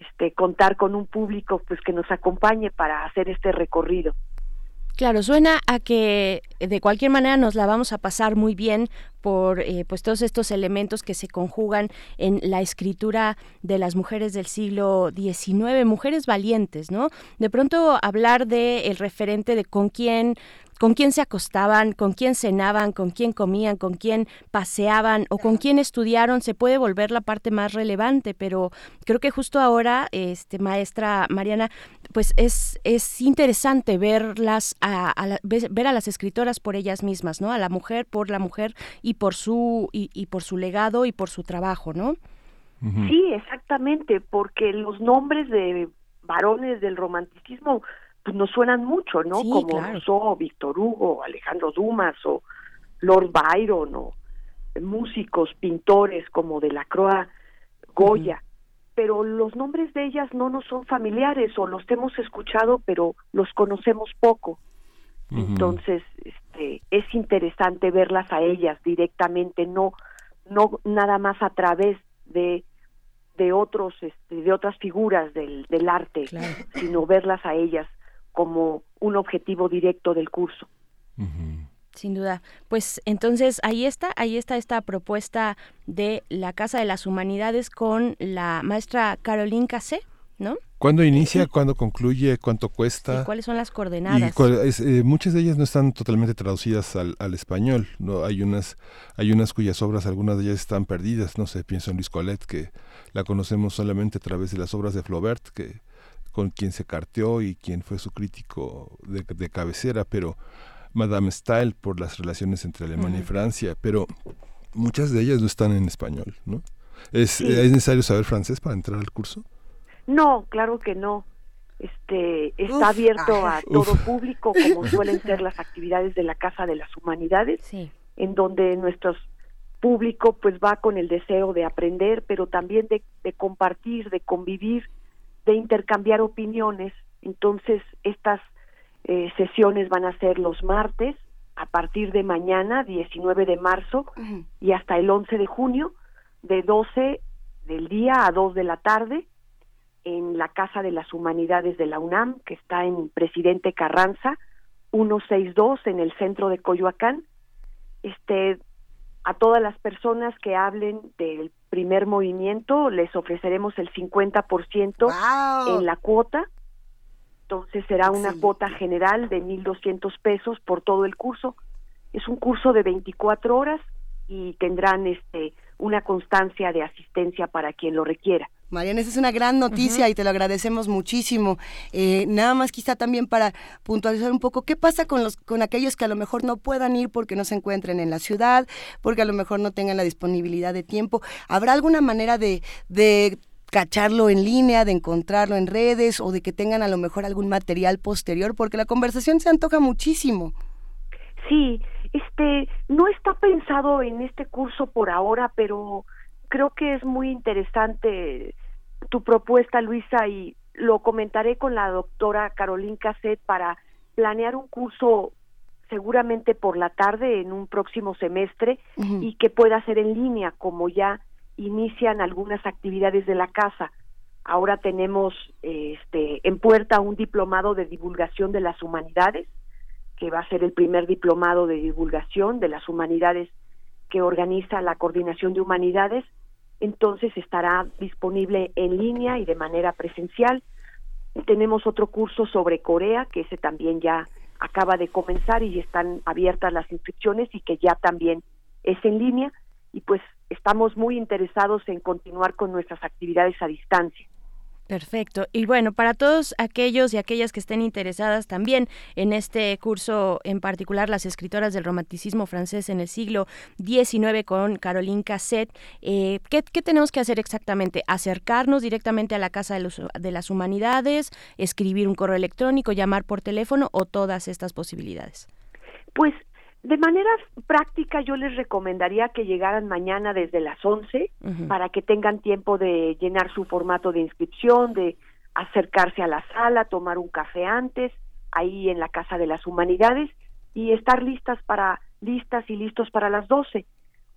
este contar con un público pues que nos acompañe para hacer este recorrido. Claro, suena a que de cualquier manera nos la vamos a pasar muy bien por eh, pues todos estos elementos que se conjugan en la escritura de las mujeres del siglo XIX, mujeres valientes, ¿no? De pronto hablar de el referente de con quién con quién se acostaban, con quién cenaban, con quién comían, con quién paseaban o con quién estudiaron, se puede volver la parte más relevante, pero creo que justo ahora, este, maestra Mariana, pues es, es interesante verlas a, ver a las escritoras por ellas mismas, ¿no? A la mujer por la mujer y por su y, y por su legado y por su trabajo, ¿no? Sí, exactamente, porque los nombres de varones del romanticismo pues nos suenan mucho, ¿no? Como Rousseau, Víctor Hugo, Alejandro Dumas o Lord Byron o músicos, pintores como de la Croa, Goya. Pero los nombres de ellas no nos son familiares o los hemos escuchado, pero los conocemos poco. Entonces, este, es interesante verlas a ellas directamente, no, no nada más a través de de otros este, de otras figuras del, del arte sino verlas a ellas como un objetivo directo del curso. Sin duda. Pues entonces ahí está, ahí está esta propuesta de la Casa de las Humanidades con la maestra Caroline Cassé, ¿no? ¿Cuándo inicia? ¿Cuándo concluye? ¿Cuánto cuesta? ¿Cuáles son las coordenadas? Eh, muchas de ellas no están totalmente traducidas al, al, español. No hay unas, hay unas cuyas obras, algunas de ellas están perdidas. No sé, pienso en Luis Colette, que la conocemos solamente a través de las obras de Flaubert, que con quien se carteó y quien fue su crítico de, cabecera, pero Madame Stael por las relaciones entre Alemania y Francia, pero muchas de ellas no están en español, ¿no? ¿Es, ¿Es necesario saber francés para entrar al curso? No, claro que no. Este está abierto a todo público, como suelen ser las actividades de la Casa de las Humanidades, en donde nuestro público pues va con el deseo de aprender, pero también de, de compartir, de convivir de intercambiar opiniones. Entonces, estas eh, sesiones van a ser los martes a partir de mañana, 19 de marzo, y hasta el 11 de junio, de 12 del día a 2 de la tarde, en la Casa de las Humanidades de la UNAM, que está en Presidente Carranza, 162 en el centro de Coyoacán. Este, a todas las personas que hablen del primer movimiento les ofreceremos el 50% en la cuota. Entonces será una cuota general de 1.200 pesos por todo el curso. Es un curso de 24 horas y tendrán este una constancia de asistencia para quien lo requiera. Mariana, esa es una gran noticia y te lo agradecemos muchísimo. Eh, nada más quizá también para puntualizar un poco, ¿qué pasa con, los, con aquellos que a lo mejor no puedan ir porque no se encuentren en la ciudad, porque a lo mejor no tengan la disponibilidad de tiempo? ¿Habrá alguna manera de, de cacharlo en línea, de encontrarlo en redes o de que tengan a lo mejor algún material posterior, porque la conversación se antoja muchísimo. Sí, este, no está pensado en este curso por ahora, pero creo que es muy interesante tu propuesta, Luisa, y lo comentaré con la doctora Caroline Casset para planear un curso seguramente por la tarde en un próximo semestre y que pueda ser en línea, como ya inician algunas actividades de la casa. Ahora tenemos este, en puerta un diplomado de divulgación de las humanidades, que va a ser el primer diplomado de divulgación de las humanidades que organiza la Coordinación de Humanidades. Entonces estará disponible en línea y de manera presencial. Tenemos otro curso sobre Corea, que ese también ya acaba de comenzar y están abiertas las inscripciones y que ya también es en línea. Y pues estamos muy interesados en continuar con nuestras actividades a distancia. Perfecto. Y bueno, para todos aquellos y aquellas que estén interesadas también en este curso, en particular las escritoras del romanticismo francés en el siglo XIX con Caroline Cassette, eh, ¿qué, tenemos que hacer exactamente? ¿Acercarnos directamente a la Casa de, de las Humanidades, escribir un correo electrónico, llamar por teléfono o todas estas posibilidades? Pues de manera práctica yo les recomendaría que llegaran mañana desde las 11 para que tengan tiempo de llenar su formato de inscripción, de acercarse a la sala, tomar un café antes, ahí en la Casa de las Humanidades y estar listas para listas y listos para las 12.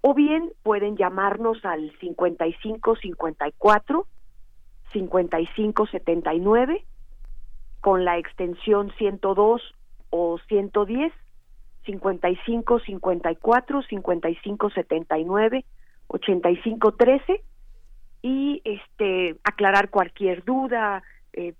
O bien pueden llamarnos al 55 54 55 79 con la extensión 102 o 110 55 54 55 79 85 13 y este aclarar cualquier duda, eh,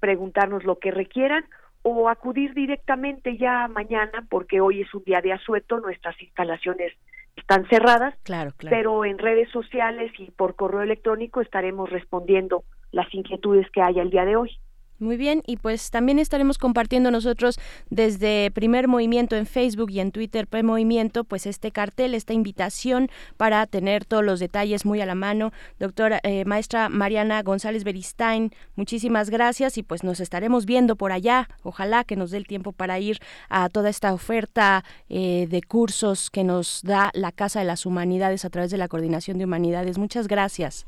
preguntarnos lo que requieran o acudir directamente ya mañana porque hoy es un día de asueto, nuestras instalaciones están cerradas, claro, claro. pero en redes sociales y por correo electrónico estaremos respondiendo las inquietudes que haya el día de hoy. Muy bien, y pues también estaremos compartiendo nosotros desde Primer Movimiento en Facebook y en Twitter P Movimiento, pues este cartel, esta invitación para tener todos los detalles muy a la mano. Doctora, eh, maestra Mariana González Beristain, muchísimas gracias y pues nos estaremos viendo por allá. Ojalá que nos dé el tiempo para ir a toda esta oferta eh, de cursos que nos da la Casa de las Humanidades a través de la Coordinación de Humanidades. Muchas gracias.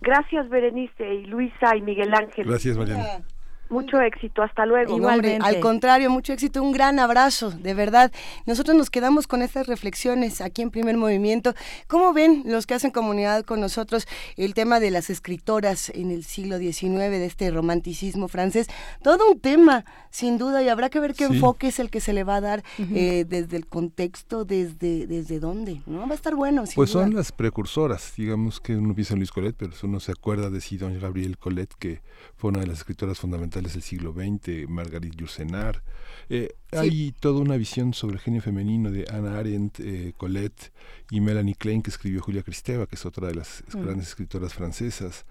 Gracias, Berenice y Luisa y Miguel Ángel. Gracias, Mariana. Mucho éxito, hasta luego. Igualmente. al contrario, mucho éxito, un gran abrazo, de verdad. Nosotros nos quedamos con estas reflexiones aquí en Primer Movimiento. ¿Cómo ven los que hacen comunidad con nosotros el tema de las escritoras en el siglo XIX, de este romanticismo francés? Todo un tema, sin duda, y habrá que ver qué enfoque es el que se le va a dar eh, desde el contexto, desde, desde dónde, ¿no? Va a estar bueno. pues son las precursoras, digamos que uno piensa en Luis Colette, pero uno se acuerda de Sidon Gabriel Colette, que fue una de las escritoras fundamentales del siglo XX, Margarit Yourcenar. Eh, hay toda una visión sobre el genio femenino de Anna Arendt, eh, Colette y Melanie Klein, que escribió Julia Kristeva, que es otra de las mm. grandes escritoras francesas.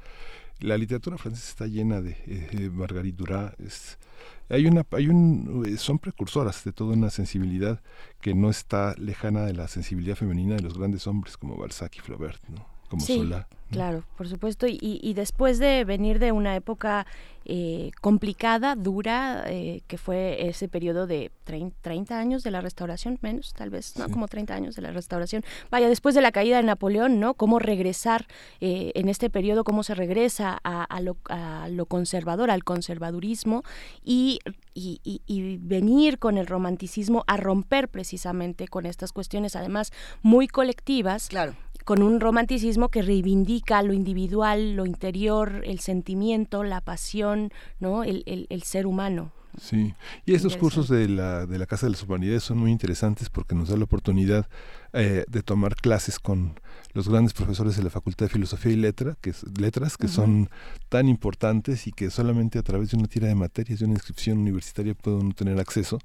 La literatura francesa está llena de eh, Marguerite Duras. hay una, hay un, son precursoras de toda una sensibilidad que no está lejana de la sensibilidad femenina de los grandes hombres como Balzac y Flaubert, ¿no? como sí, Claro, por supuesto. Y, y, después de venir de una época eh, complicada, dura, eh, que fue ese periodo de 30, años de la restauración, menos tal vez, ¿no? Como 30 años de la restauración. Vaya, después de la caída de Napoleón, ¿no? Cómo regresar eh, en este periodo, cómo se regresa a, lo, a lo, conservador, al conservadurismo y, y, y, venir con el romanticismo a romper precisamente con estas cuestiones, además muy colectivas. Claro con un romanticismo que reivindica lo individual, lo interior, el sentimiento, la pasión, ¿no? el, el, ser humano. Sí, y estos cursos de la, de la Casa de las Humanidades son muy interesantes porque nos da la oportunidad eh, de tomar clases con los grandes profesores de la Facultad de Filosofía y Letra, que Letras, que son tan importantes y que solamente a través de una tira de materias, de una inscripción universitaria puede uno tener acceso.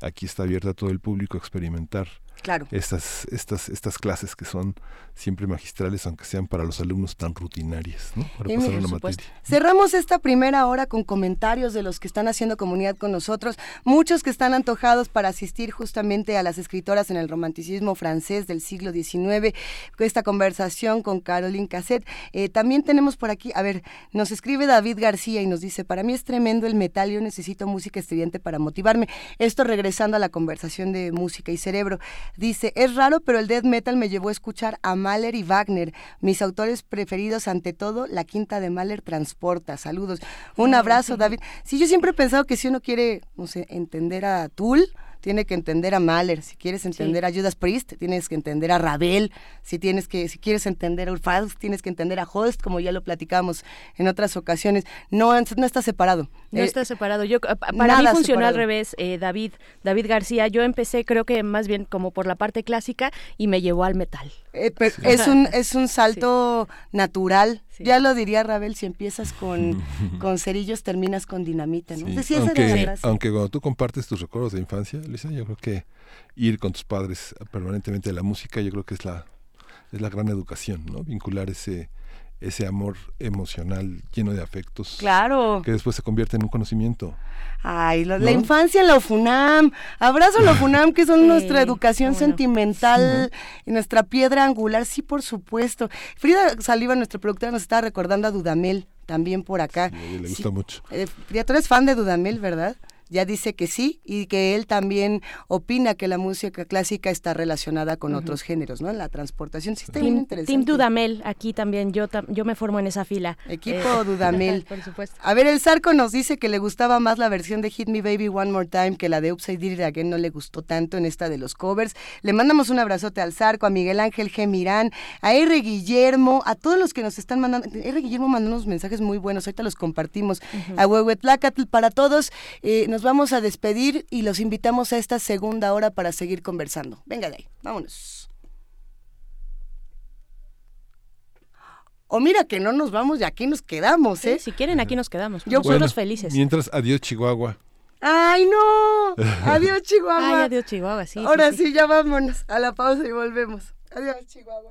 Aquí está abierta a todo el público a experimentar claro. estas, estas, estas clases que son siempre magistrales, aunque sean para los alumnos tan rutinarias, ¿no? Para pasar una materia. Cerramos esta primera hora con comentarios de los que están haciendo comunidad con nosotros, muchos que están antojados para asistir justamente a las escritoras en el romanticismo francés del siglo XIX, esta conversación con Caroline Cassette. Eh, también tenemos por aquí, a ver, nos escribe David García y nos dice, para mí es tremendo el metal, yo necesito música estridente para motivarme. Esto regresando a la conversación de música y cerebro. Dice, es raro, pero el death metal me llevó a escuchar a Mahler y Wagner, mis autores preferidos ante todo, la quinta de Mahler transporta. Saludos. Un abrazo, David. Sí, yo siempre he pensado que si uno quiere, no sé, entender a Tool, tiene que entender a Mahler, si quieres entender a Judas Priest, tienes que entender a Ravel, si tienes que si quieres entender a Urfaust, tienes que entender a Host, como ya lo platicamos en otras ocasiones. No no está separado. No Eh, está separado. Yo para mí funcionó al revés, eh, David, David García. Yo empecé creo que más bien como por la parte clásica y me llevó al metal. Eh, pero es un es un salto natural. Ya lo diría Ravel, si empiezas con, con cerillos terminas con dinamita, ¿no? Sí, Sí, esa era la aunque, aunque cuando tú compartes tus recuerdos de infancia, Lisa, yo creo que ir con tus padres permanentemente a la música, yo creo que es la, es la gran educación, ¿no? Vincular ese, ese amor emocional lleno de afectos. Claro. Que después se convierte en un conocimiento. Ay, la ¿No? infancia en la UFUNAM. Abrazo a la UFUNAM, que son Sí, nuestra educación no. sentimental y nuestra piedra angular. Sí, por supuesto. Frida Saliva, nuestra productora, nos está recordando a Dudamel también por acá. Ella le Sí. gusta mucho. Eh, Frida, tú eres fan de Dudamel, ¿verdad? Ya dice que sí y que él también opina que la música clásica está relacionada con otros géneros, ¿no? La transportación. Sí, está bien interesante. Team Dudamel, aquí también yo tam- yo me formo en esa fila. Equipo Eh, Dudamel. Por supuesto. A ver, el Zarco nos dice que le gustaba más la versión de Hit Me Baby One More Time que la de Upside It Again, no le gustó tanto en esta de los covers. Le mandamos un abrazote al Zarco, a Miguel Ángel G. Mirán, a R. Guillermo, a todos los que nos están mandando. R. Guillermo mandó unos mensajes muy buenos, ahorita los compartimos. A Huehuetlacatl, para todos, eh, nos vamos a despedir y los invitamos a esta segunda hora para seguir conversando. Venga de ahí, vámonos. O mira que no nos vamos y aquí nos quedamos, Sí, ¿eh? si quieren, aquí nos quedamos. Yo- Bueno, felices. Mientras, adiós Chihuahua. ¡Ay, no! Adiós, Chihuahua. Ay, adiós, Chihuahua, sí. sí, Ahora sí. sí, ya vámonos a la pausa y volvemos. Adiós, Chihuahua.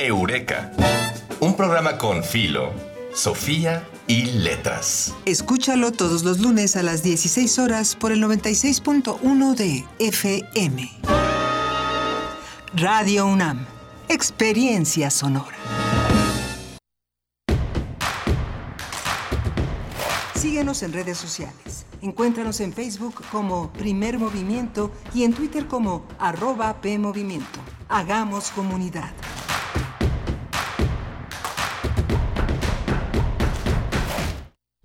Eureka, un programa con Filo, Sofía y Letras. Escúchalo todos los lunes a las 16 horas por el 96.1 de FM. Radio UNAM, experiencia sonora. Síguenos en redes sociales. Encuéntranos en Facebook como Primer Movimiento y en Twitter como arroba PMovimiento. Hagamos comunidad.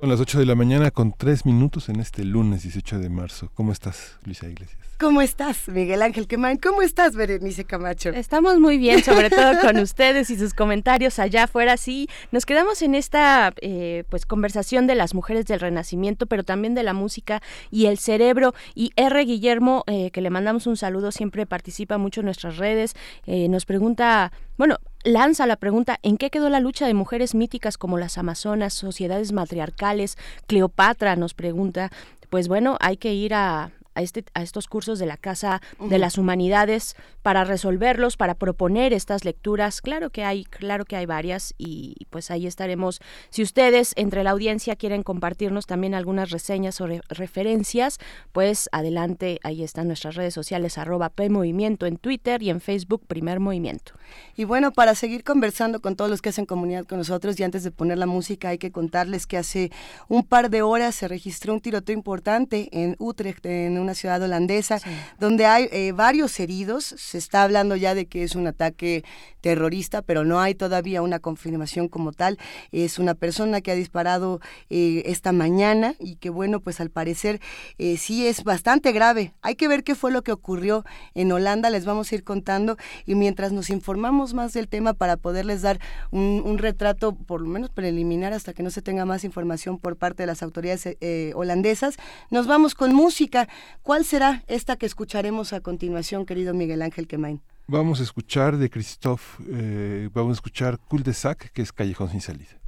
Son las 8 de la mañana con 3 minutos en este lunes 18 de marzo. ¿Cómo estás, Luisa Iglesias? ¿Cómo estás, Miguel Ángel Quemain? ¿Cómo estás, Berenice Camacho? Estamos muy bien, sobre todo con ustedes y sus comentarios allá afuera. Sí, nos quedamos en esta eh, pues conversación de las mujeres del Renacimiento, pero también de la música y el cerebro. Y R. Guillermo, eh, que le mandamos un saludo, siempre participa mucho en nuestras redes, eh, nos pregunta, bueno, lanza la pregunta ¿en qué quedó la lucha de mujeres míticas como las Amazonas, sociedades matriarcales? Cleopatra nos pregunta. Pues bueno, hay que ir a, a, este, a estos cursos de la Casa de las Humanidades para resolverlos, para proponer estas lecturas. Claro que hay, claro que hay varias y pues ahí estaremos. Si ustedes entre la audiencia quieren compartirnos también algunas reseñas o referencias, pues adelante, ahí están nuestras redes sociales, arroba PMovimiento en Twitter y en Facebook Primer Movimiento. Y bueno, para seguir conversando con todos los que hacen comunidad con nosotros y antes de poner la música hay que contarles que hace un par de horas se registró un tiroteo importante en Utrecht, en una ciudad holandesa, donde hay eh, varios heridos. Se está hablando ya de que es un ataque terrorista, pero no hay todavía una confirmación como tal. Es una persona que ha disparado eh, esta mañana y que bueno, pues al parecer eh, sí es bastante grave. Hay que ver qué fue lo que ocurrió en Holanda, les vamos a ir contando y mientras nos informamos más del tema para poderles dar un, un retrato por lo menos preliminar hasta que no se tenga más información por parte de las autoridades eh, holandesas, nos vamos con música. ¿Cuál será esta que escucharemos a continuación, querido Miguel Ángel Quemain? Vamos a escuchar de Christophe, eh, vamos a escuchar Cul de Sac, que es Callejón sin salida.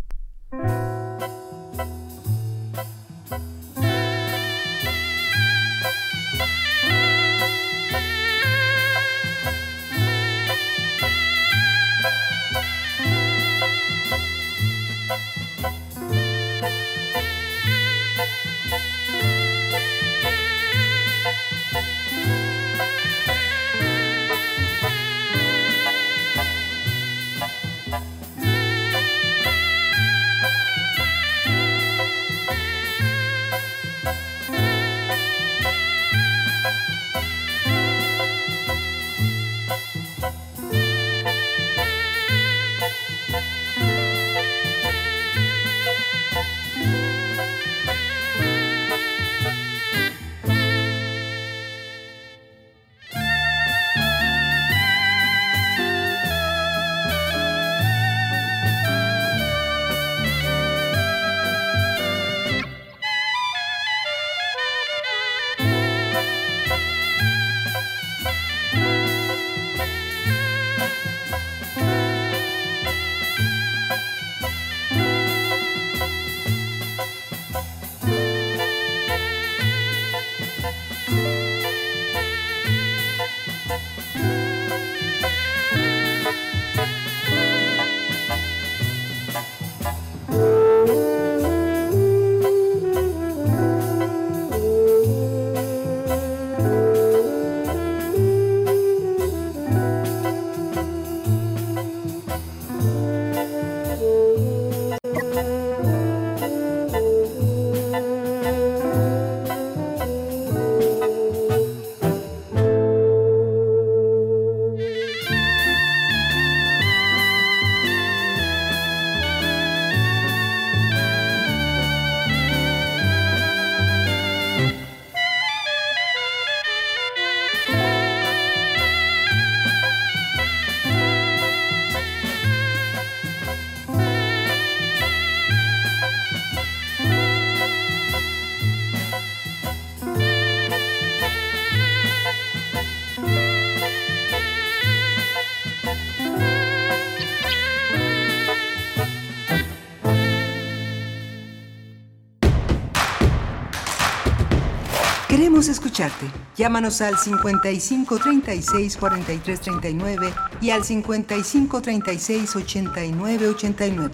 Escucharte. Llámanos al 55 36 43 39 y al 55 36 89 89.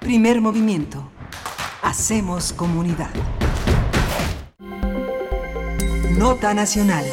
Primer movimiento. Hacemos comunidad. Nota Nacional.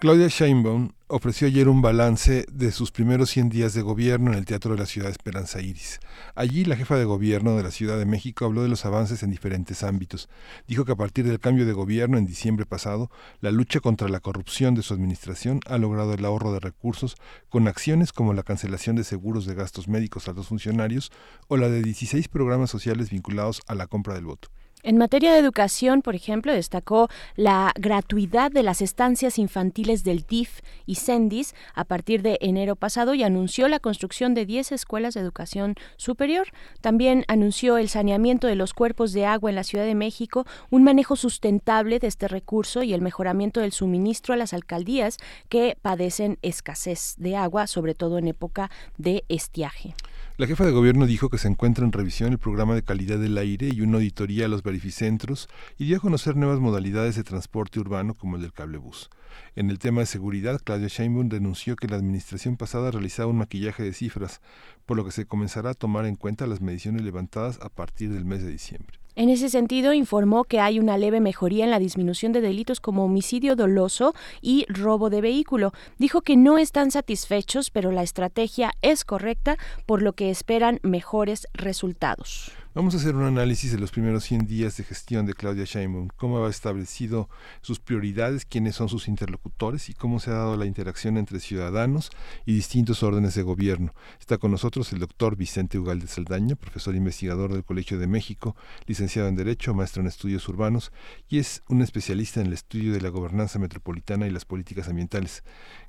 Claudia Sheinbaum ofreció ayer un balance de sus primeros 100 días de gobierno en el Teatro de la Ciudad Esperanza Iris. Allí la jefa de gobierno de la Ciudad de México habló de los avances en diferentes ámbitos. Dijo que a partir del cambio de gobierno en diciembre pasado, la lucha contra la corrupción de su administración ha logrado el ahorro de recursos con acciones como la cancelación de seguros de gastos médicos a los funcionarios o la de 16 programas sociales vinculados a la compra del voto. En materia de educación, por ejemplo, destacó la gratuidad de las estancias infantiles del DIF y CENDIS a partir de enero pasado y anunció la construcción de 10 escuelas de educación superior. También anunció el saneamiento de los cuerpos de agua en la Ciudad de México, un manejo sustentable de este recurso y el mejoramiento del suministro a las alcaldías que padecen escasez de agua, sobre todo en época de estiaje. La jefa de gobierno dijo que se encuentra en revisión el programa de calidad del aire y una auditoría a los verificentros y dio a conocer nuevas modalidades de transporte urbano como el del cablebús. En el tema de seguridad, Claudia Sheinbaum denunció que la administración pasada realizaba un maquillaje de cifras, por lo que se comenzará a tomar en cuenta las mediciones levantadas a partir del mes de diciembre. En ese sentido, informó que hay una leve mejoría en la disminución de delitos como homicidio doloso y robo de vehículo. Dijo que no están satisfechos, pero la estrategia es correcta, por lo que esperan mejores resultados. Vamos a hacer un análisis de los primeros 100 días de gestión de Claudia Sheinbaum, cómo ha establecido sus prioridades, quiénes son sus interlocutores y cómo se ha dado la interacción entre ciudadanos y distintos órdenes de gobierno. Está con nosotros el doctor Vicente Ugalde Saldaña, profesor investigador del Colegio de México, licenciado en Derecho, maestro en Estudios Urbanos y es un especialista en el estudio de la gobernanza metropolitana y las políticas ambientales.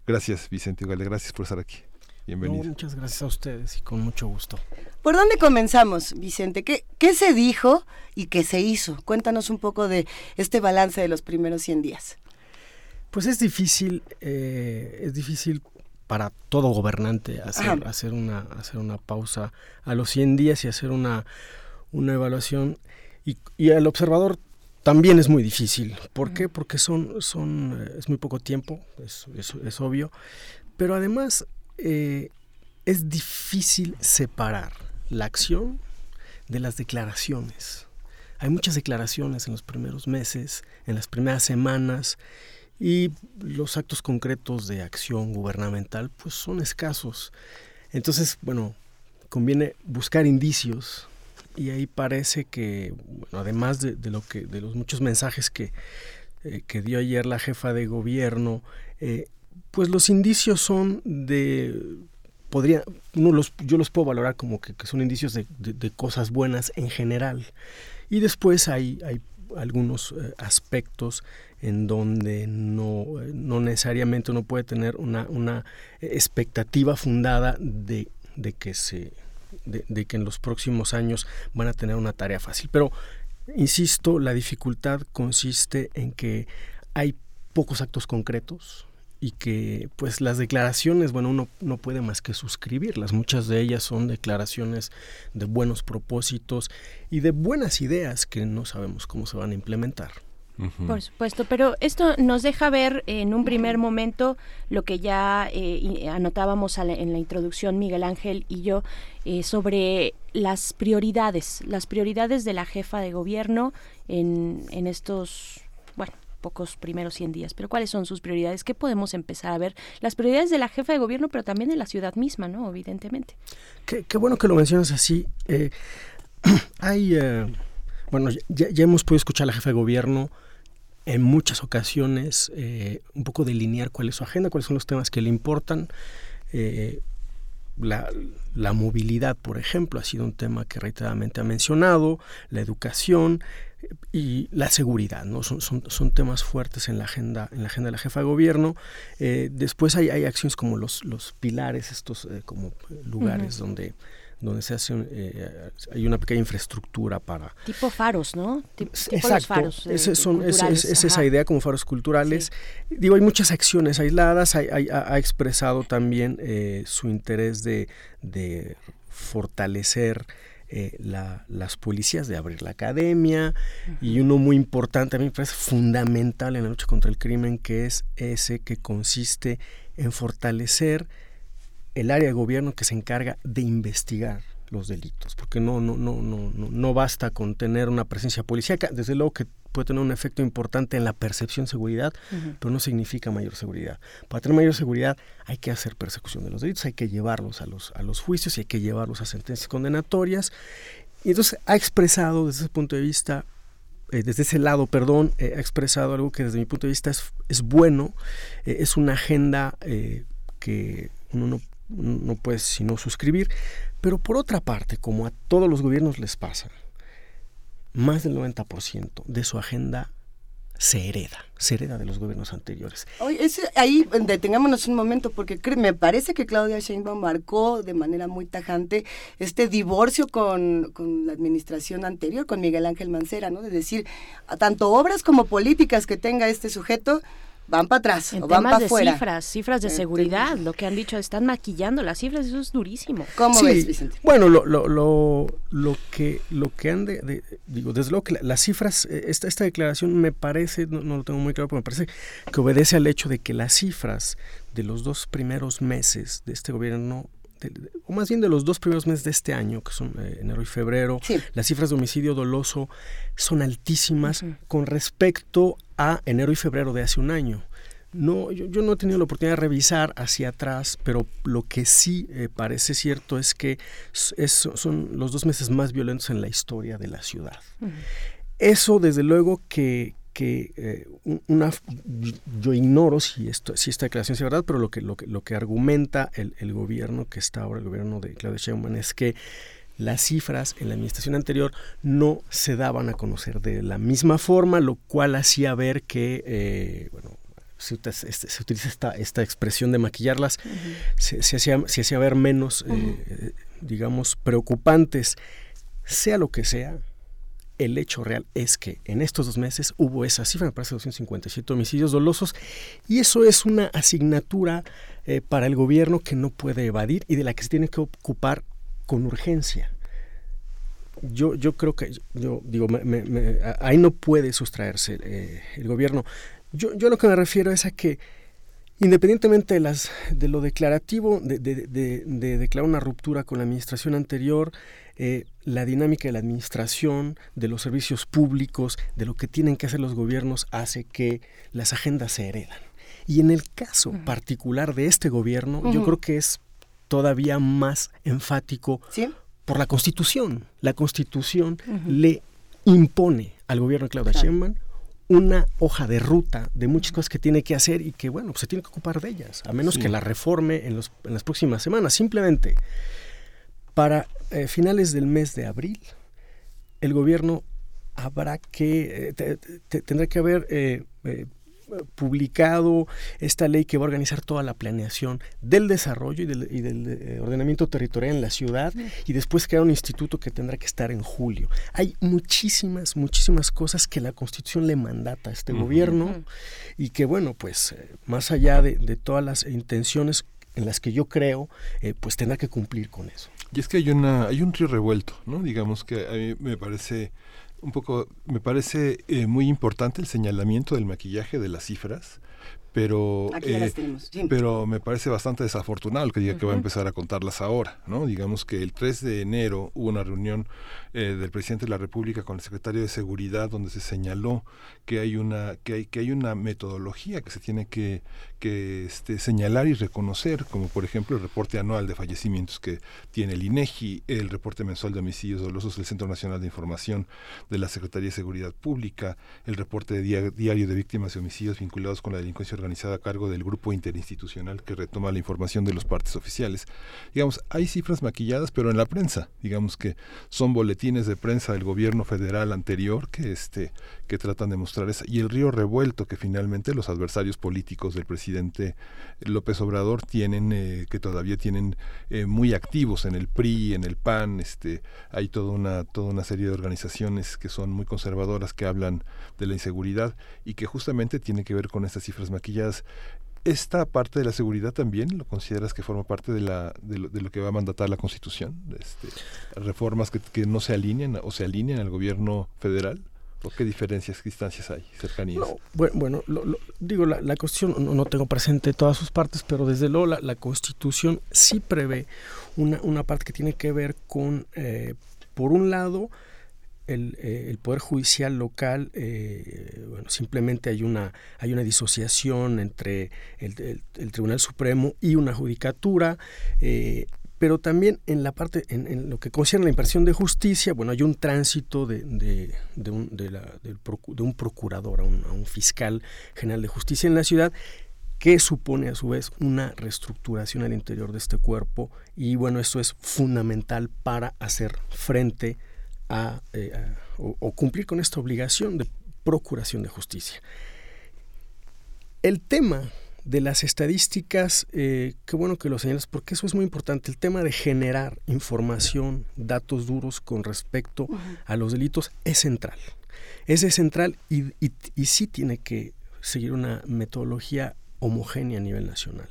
Gracias, Vicente Ugalde, gracias por estar aquí. Bienvenido. muchas gracias a ustedes y con mucho gusto. ¿Por dónde comenzamos, Vicente? ¿Qué, ¿Qué se dijo y qué se hizo? Cuéntanos un poco de este balance de los primeros 100 días. Pues es difícil, eh, es difícil para todo gobernante hacer, hacer, una, hacer una pausa a los 100 días y hacer una, una evaluación. Y, y el observador también es muy difícil. ¿Por qué? Porque son, son, eh, es muy poco tiempo, es, es, es obvio. Pero además eh, es difícil separar la acción de las declaraciones. Hay muchas declaraciones en los primeros meses, en las primeras semanas, y los actos concretos de acción gubernamental pues son escasos. Entonces, bueno, conviene buscar indicios y ahí parece que, bueno, además de, lo que, de los muchos mensajes que, eh, que dio ayer la jefa de gobierno, eh, pues los indicios son de podría los, yo los puedo valorar como que, son indicios de, cosas buenas en general. Y después hay, hay algunos eh, aspectos en donde no, no, necesariamente uno puede tener una, una expectativa fundada de, de que se de, que en los próximos años van a tener una tarea fácil. Pero insisto la dificultad consiste en que hay pocos actos concretos y que pues las declaraciones, bueno, uno no puede más que suscribirlas. Muchas de ellas son declaraciones de buenos propósitos y de buenas ideas que no sabemos cómo se van a implementar. Por supuesto, pero esto nos deja ver en un primer momento lo que ya eh, anotábamos en la introducción Miguel Ángel y yo eh, sobre las prioridades, las prioridades de la jefa de gobierno en, en estos, pocos primeros 100 días, pero ¿cuáles son sus prioridades? ¿Qué podemos empezar a ver? Las prioridades de la jefa de gobierno, pero también de la ciudad misma, ¿no? Evidentemente. Qué, bueno que lo mencionas así. Eh, hay, eh, bueno, ya, hemos podido escuchar a la jefa de gobierno en muchas ocasiones eh, un poco delinear cuál es su agenda, cuáles son los temas que le importan. La, la, movilidad, por ejemplo, ha sido un tema que reiteradamente ha mencionado, la educación, y la seguridad, ¿no? Son, son, son, temas fuertes en la agenda, en la agenda de la jefa de gobierno. Eh, después hay, hay, acciones como los, los pilares, estos eh, como lugares donde donde se hace eh, hay una pequeña infraestructura para tipo faros no tipo exacto. faros, es, son, es, esa idea como faros culturales. Digo hay muchas acciones aisladas ha expresado también su interés de, de fortalecer eh, las policías de abrir la academia y uno muy importante, a mí me parece fundamental en la lucha contra el crimen, que es ese que consiste en fortalecer el área de gobierno que se encarga de investigar los delitos, porque no, no, no, no, no, basta con tener una presencia policíaca, desde luego que puede tener un efecto importante en la percepción de seguridad, pero no significa mayor seguridad. Para tener mayor seguridad hay que hacer persecución de los delitos, hay que llevarlos a los, a los juicios y hay que llevarlos a sentencias condenatorias. Y entonces ha expresado desde ese punto de vista, eh, desde ese lado, perdón, eh, ha expresado algo que desde mi punto de vista es, es bueno, eh, es una agenda que uno no, no puede sino suscribir, pero por otra parte, como a todos los gobiernos les pasa, más del 90% de su agenda se hereda, se hereda de los gobiernos anteriores. Oye, ahí detengámonos un momento, porque me parece que Claudia Sheinbaum marcó de manera muy tajante este divorcio con, con, la administración anterior, con Miguel Ángel Mancera, ¿no? De decir, tanto obras como políticas que tenga este sujeto, van para atrás en o van para afuera. cifras, cifras de seguridad, lo que han dicho, están maquillando las cifras, eso es durísimo. ¿Cómo ves, Vicente? Bueno, lo, lo, lo, lo, que lo que han de, digo, desde luego que las cifras, eh, esta, esta declaración me parece, no, lo tengo muy claro, pero me parece que obedece al hecho de que las cifras de los dos primeros meses de este gobierno o más bien de los dos primeros meses de este año, que son eh, enero y febrero, las cifras de homicidio doloso son altísimas con respecto a enero y febrero de hace un año. No, yo, no he tenido la oportunidad de revisar hacia atrás, pero lo que sí eh, parece cierto es que son los dos meses más violentos en la historia de la ciudad. Eso, desde luego, que, que eh, una yo ignoro si esto si esta declaración es verdad pero lo que lo que lo que argumenta el, el gobierno que está ahora el gobierno de Claudia Sheinbaum es que las cifras en la administración anterior no se daban a conocer de la misma forma, lo cual hacía ver que, eh, bueno, se, se, utiliza esta, esta expresión de maquillarlas, se, hacía, se hacía ver menos, eh, digamos, preocupantes. Sea lo que sea, el hecho real es que en estos dos meses hubo esa cifra, me parece 257 homicidios dolosos, y eso es una asignatura eh, para el gobierno que no puede evadir y de la que se tiene que ocupar con urgencia. Yo, yo creo que, yo digo, ahí no puede sustraerse eh, el gobierno. Yo, yo lo que me refiero es a que Independientemente de, las, de lo declarativo, de, de, de, declarar una ruptura con la administración anterior, eh, la dinámica de la administración, de los servicios públicos, de lo que tienen que hacer los gobiernos, hace que las agendas se heredan. Y en el caso particular de este gobierno, yo creo que es todavía más enfático por la Constitución. La Constitución le impone al gobierno de Claudia Sheinbaum una hoja de ruta de muchas cosas que tiene que hacer y que, bueno, pues se tiene que ocupar de ellas, a menos que la reforme en, los, en las próximas semanas. Simplemente, para eh, finales del mes de abril, el gobierno habrá que, eh, tendrá que haber eh, publicado esta ley que va a organizar toda la planeación del desarrollo y del, eh, ordenamiento territorial en la ciudad y después crear un instituto que tendrá que estar en julio. Hay muchísimas, muchísimas cosas que la Constitución le mandata a este gobierno y que, bueno, pues eh, más allá de, todas las intenciones en las que yo creo, eh, pues tendrá que cumplir con eso. Y es que hay una hay un río revuelto, ¿no? Digamos que a mí me parece un poco, me parece eh, muy importante el señalamiento del maquillaje de las cifras, pero eh, pero me parece bastante desafortunado el que diga que va a empezar a contarlas ahora, ¿no? Digamos que el 3 de enero hubo una reunión eh, del presidente de la República con el secretario de Seguridad donde se señaló que hay una que hay que hay una metodología que se tiene que que este, señalar y reconocer, como por ejemplo el reporte anual de fallecimientos que tiene el INEGI, el reporte mensual de homicidios dolosos del Centro Nacional de Información de la Secretaría de Seguridad Pública, el reporte diario de víctimas de homicidios vinculados con la delincuencia organizada a cargo del grupo interinstitucional que retoma la información de los partes oficiales. Digamos, hay cifras maquilladas, pero en la prensa, digamos que son boletines de prensa del gobierno federal anterior que este que tratan de mostrar esa y el río revuelto que finalmente los adversarios políticos del presidente López Obrador tienen eh, que todavía tienen eh, muy activos en el PRI, en el PAN, este hay toda una toda una serie de organizaciones que son muy conservadoras que hablan de la inseguridad y que justamente tiene que ver con estas cifras maquilladas ¿Esta parte de la seguridad también lo consideras que forma parte de, la, de, lo, que va a mandatar la Constitución? Este, ¿Reformas que, no se alinean o se alinean al gobierno federal? ¿O qué diferencias, distancias hay, cercanías? bueno, digo, la, la Constitución, no, tengo presente todas sus partes, pero desde luego la, Constitución sí prevé una, una, parte que tiene que ver con, eh, por un lado, eh, el, Poder Judicial local, eh, bueno, simplemente hay una, hay una disociación entre el, Tribunal Supremo y una judicatura, pero también en la parte, en, lo que concierne a la impresión de justicia, bueno, hay un tránsito de, de, un, de, un, procurador a un, a fiscal general de justicia en la ciudad que supone a su vez una reestructuración al interior de este cuerpo y bueno, esto es fundamental para hacer frente eh, o, cumplir con esta obligación de procuración de justicia. El tema de las estadísticas, eh, qué bueno que lo señalas, porque eso es muy importante, el tema de generar información, datos duros con respecto a los delitos es central. Es central y, y sí tiene que seguir una metodología homogénea a nivel nacional.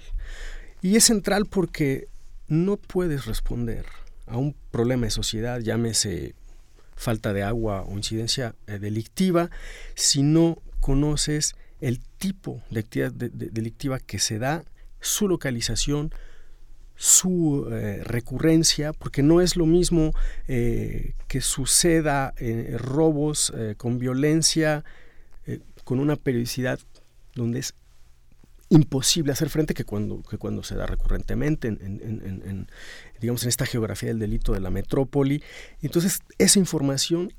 Y es central porque no puedes responder a un problema de sociedad, llámese falta de agua o incidencia eh, delictiva, si no conoces el tipo de actividad delictiva que se da, su localización, su eh, recurrencia, porque no es lo mismo eh, que suceda robos con violencia, con una periodicidad donde es imposible hacer frente que cuando, que cuando se da recurrentemente en, digamos, en esta geografía del delito de la metrópoli. Entonces, esa información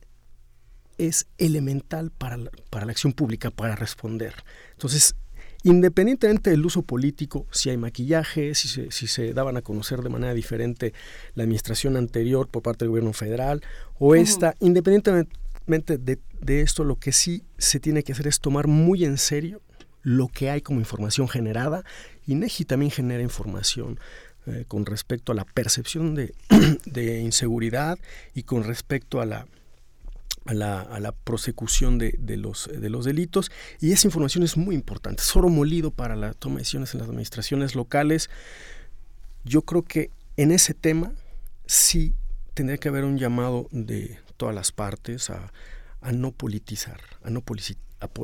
es elemental para la, para la acción pública, para responder. Entonces, independientemente del uso político, si hay maquillaje, si se, si se daban a conocer de manera diferente la administración anterior por parte del gobierno federal o esta, independientemente de, de esto, lo que sí se tiene que hacer es tomar muy en serio lo que hay como información generada. INEGI también genera información eh, con respecto a la percepción de, inseguridad y con respecto a la, a la, prosecución de, los, de los delitos. Y esa información es muy importante. Es molido para la toma de decisiones en las administraciones locales. Yo creo que en ese tema sí tendría que haber un llamado de todas las partes a, a no politizar, a no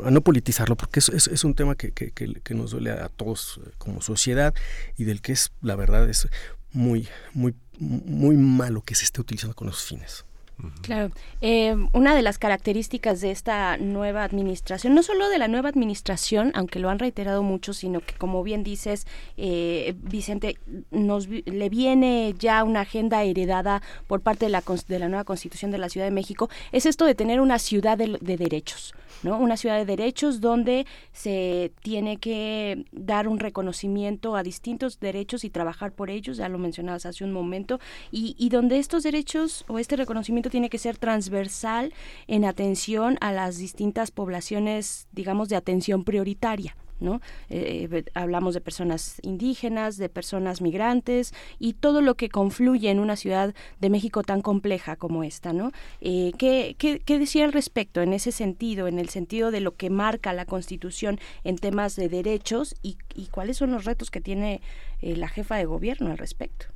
a, no politizarlo, porque es, es, un tema que, que, que, nos duele a todos eh, como sociedad y del que es, la verdad, es muy, muy, muy malo que se esté utilizando con esos fines. Claro, eh, una de las características de esta nueva administración, no solo de la nueva administración, aunque lo han reiterado mucho, sino que como bien dices, eh, Vicente, nos le viene ya una agenda heredada por parte de la, de la nueva constitución de la Ciudad de México, es esto de tener una ciudad de, de derechos. ¿No? Una ciudad de derechos donde se tiene que dar un reconocimiento a distintos derechos y trabajar por ellos, ya lo mencionabas hace un momento, y, y donde estos derechos o este reconocimiento tiene que ser transversal en atención a las distintas poblaciones, digamos, de atención prioritaria. ¿No? Eh, eh, hablamos de personas indígenas, de personas migrantes y todo lo que confluye en una ciudad de México tan compleja como esta, ¿no? Eh, ¿qué, qué, decía al respecto en ese sentido, en el sentido de lo que marca la Constitución en temas de derechos y, cuáles son los retos que tiene la jefa de gobierno al respecto?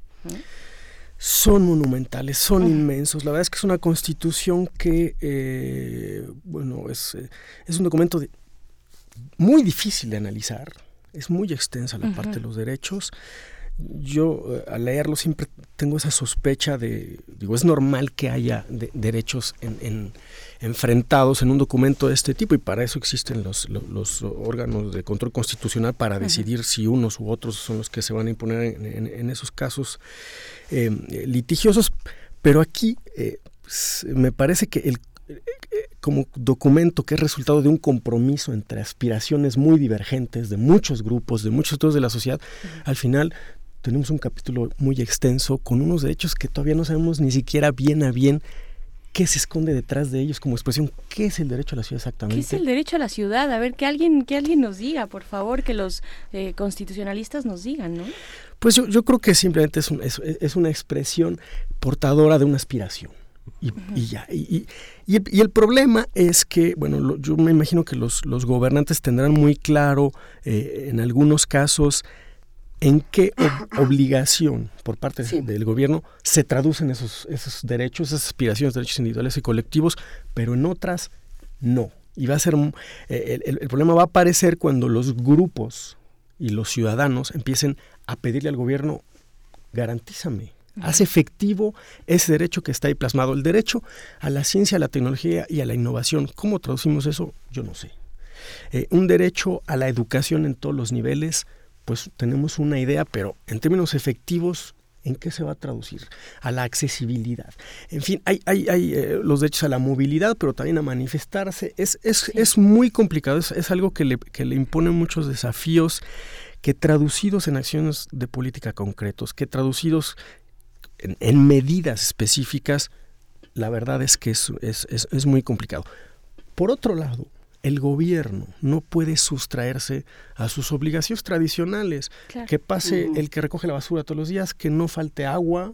son monumentales, son inmensos. La verdad es que es una constitución que, bueno, es, es un documento de, muy difícil de analizar, es muy extensa la parte de los derechos. Yo eh, al leerlo siempre tengo esa sospecha de, digo, es normal que haya derechos en, enfrentados en un documento de este tipo y para eso existen los, los, órganos de control constitucional para decidir si unos u otros son los que se van a imponer en, esos casos eh, litigiosos. Pero aquí eh, me parece que el como documento que es resultado de un compromiso entre aspiraciones muy divergentes de muchos grupos, de muchos sectores de la sociedad, al final tenemos un capítulo muy extenso con unos derechos que todavía no sabemos ni siquiera bien a bien qué se esconde detrás de ellos como expresión. ¿Qué es el derecho a la ciudad exactamente? ¿Qué es el derecho a la ciudad? A ver, que alguien, que alguien nos diga, por favor, que los eh, constitucionalistas nos digan, ¿no? Pues yo, yo creo que simplemente es, es, es una expresión portadora de una aspiración Y, ya. Y, el, problema es que, bueno, yo me imagino que los, gobernantes tendrán muy claro eh, en algunos casos en qué obligación por parte del gobierno se traducen esos, esos derechos, esas aspiraciones, derechos individuales y colectivos, pero en otras no. Y va a ser, eh, el, problema va a aparecer cuando los grupos y los ciudadanos empiecen a pedirle al gobierno, garantízame, haz efectivo ese derecho que está ahí plasmado, el derecho a la ciencia, a la tecnología y a la innovación. ¿Cómo traducimos eso? Yo no sé. Eh, un derecho a la educación en todos los niveles, pues tenemos una idea, pero en términos efectivos, ¿en qué se va a traducir? A la accesibilidad. En fin, hay, hay, hay eh, los derechos a la movilidad, pero también a manifestarse. Es, es, es muy complicado, es, es algo que le, que le impone muchos desafíos que traducidos en acciones de política concretos, que traducidos en, en medidas específicas, la verdad es que es, es, es muy complicado. Por otro lado, el gobierno no puede sustraerse a sus obligaciones tradicionales. Que pase el que recoge la basura todos los días, que no falte agua,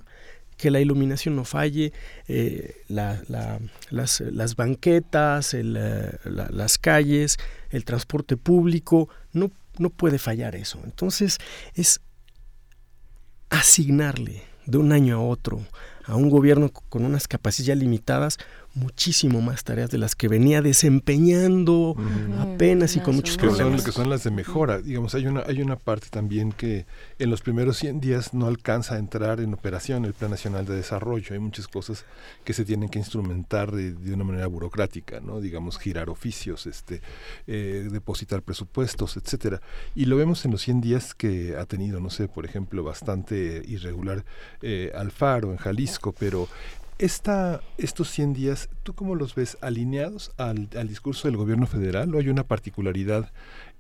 que la iluminación no falle, eh, las, banquetas, eh, las calles, el transporte público, no, no puede fallar eso. Entonces es asignarle de un año a otro a un gobierno con unas capacidades limitadas muchísimo más tareas de las que venía desempeñando apenas y con muchos que problemas. Son, que son las de mejora. Digamos, hay una, hay una parte también que en los primeros 100 días no alcanza a entrar en operación el Plan Nacional de Desarrollo. Hay muchas cosas que se tienen que instrumentar de, de una manera burocrática, ¿no? Digamos, girar oficios, este, eh, depositar presupuestos, etcétera. Y lo vemos en los 100 días que ha tenido, no sé, por ejemplo, bastante irregular eh, Alfaro en Jalisco, pero estos 100 días, ¿tú cómo los ves alineados al, discurso del gobierno federal o hay una particularidad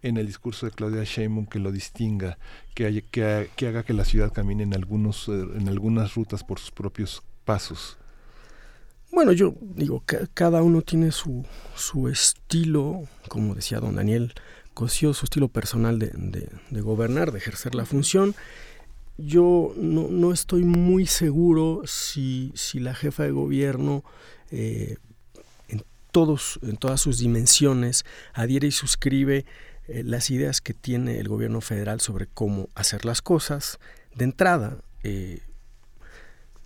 en el discurso de Claudia Sheinbaum que lo distinga, que, que, haga que la ciudad camine en, algunos, eh, en algunas rutas por sus propios pasos? Bueno, yo digo, que cada uno tiene su, su estilo, como decía don Daniel Cosío, su estilo personal de gobernar, de ejercer la función yo no, estoy muy seguro si, la jefa de gobierno eh, en, todos, en todas sus dimensiones adhiere y suscribe eh, las ideas que tiene el gobierno federal sobre cómo hacer las cosas. De entrada, eh,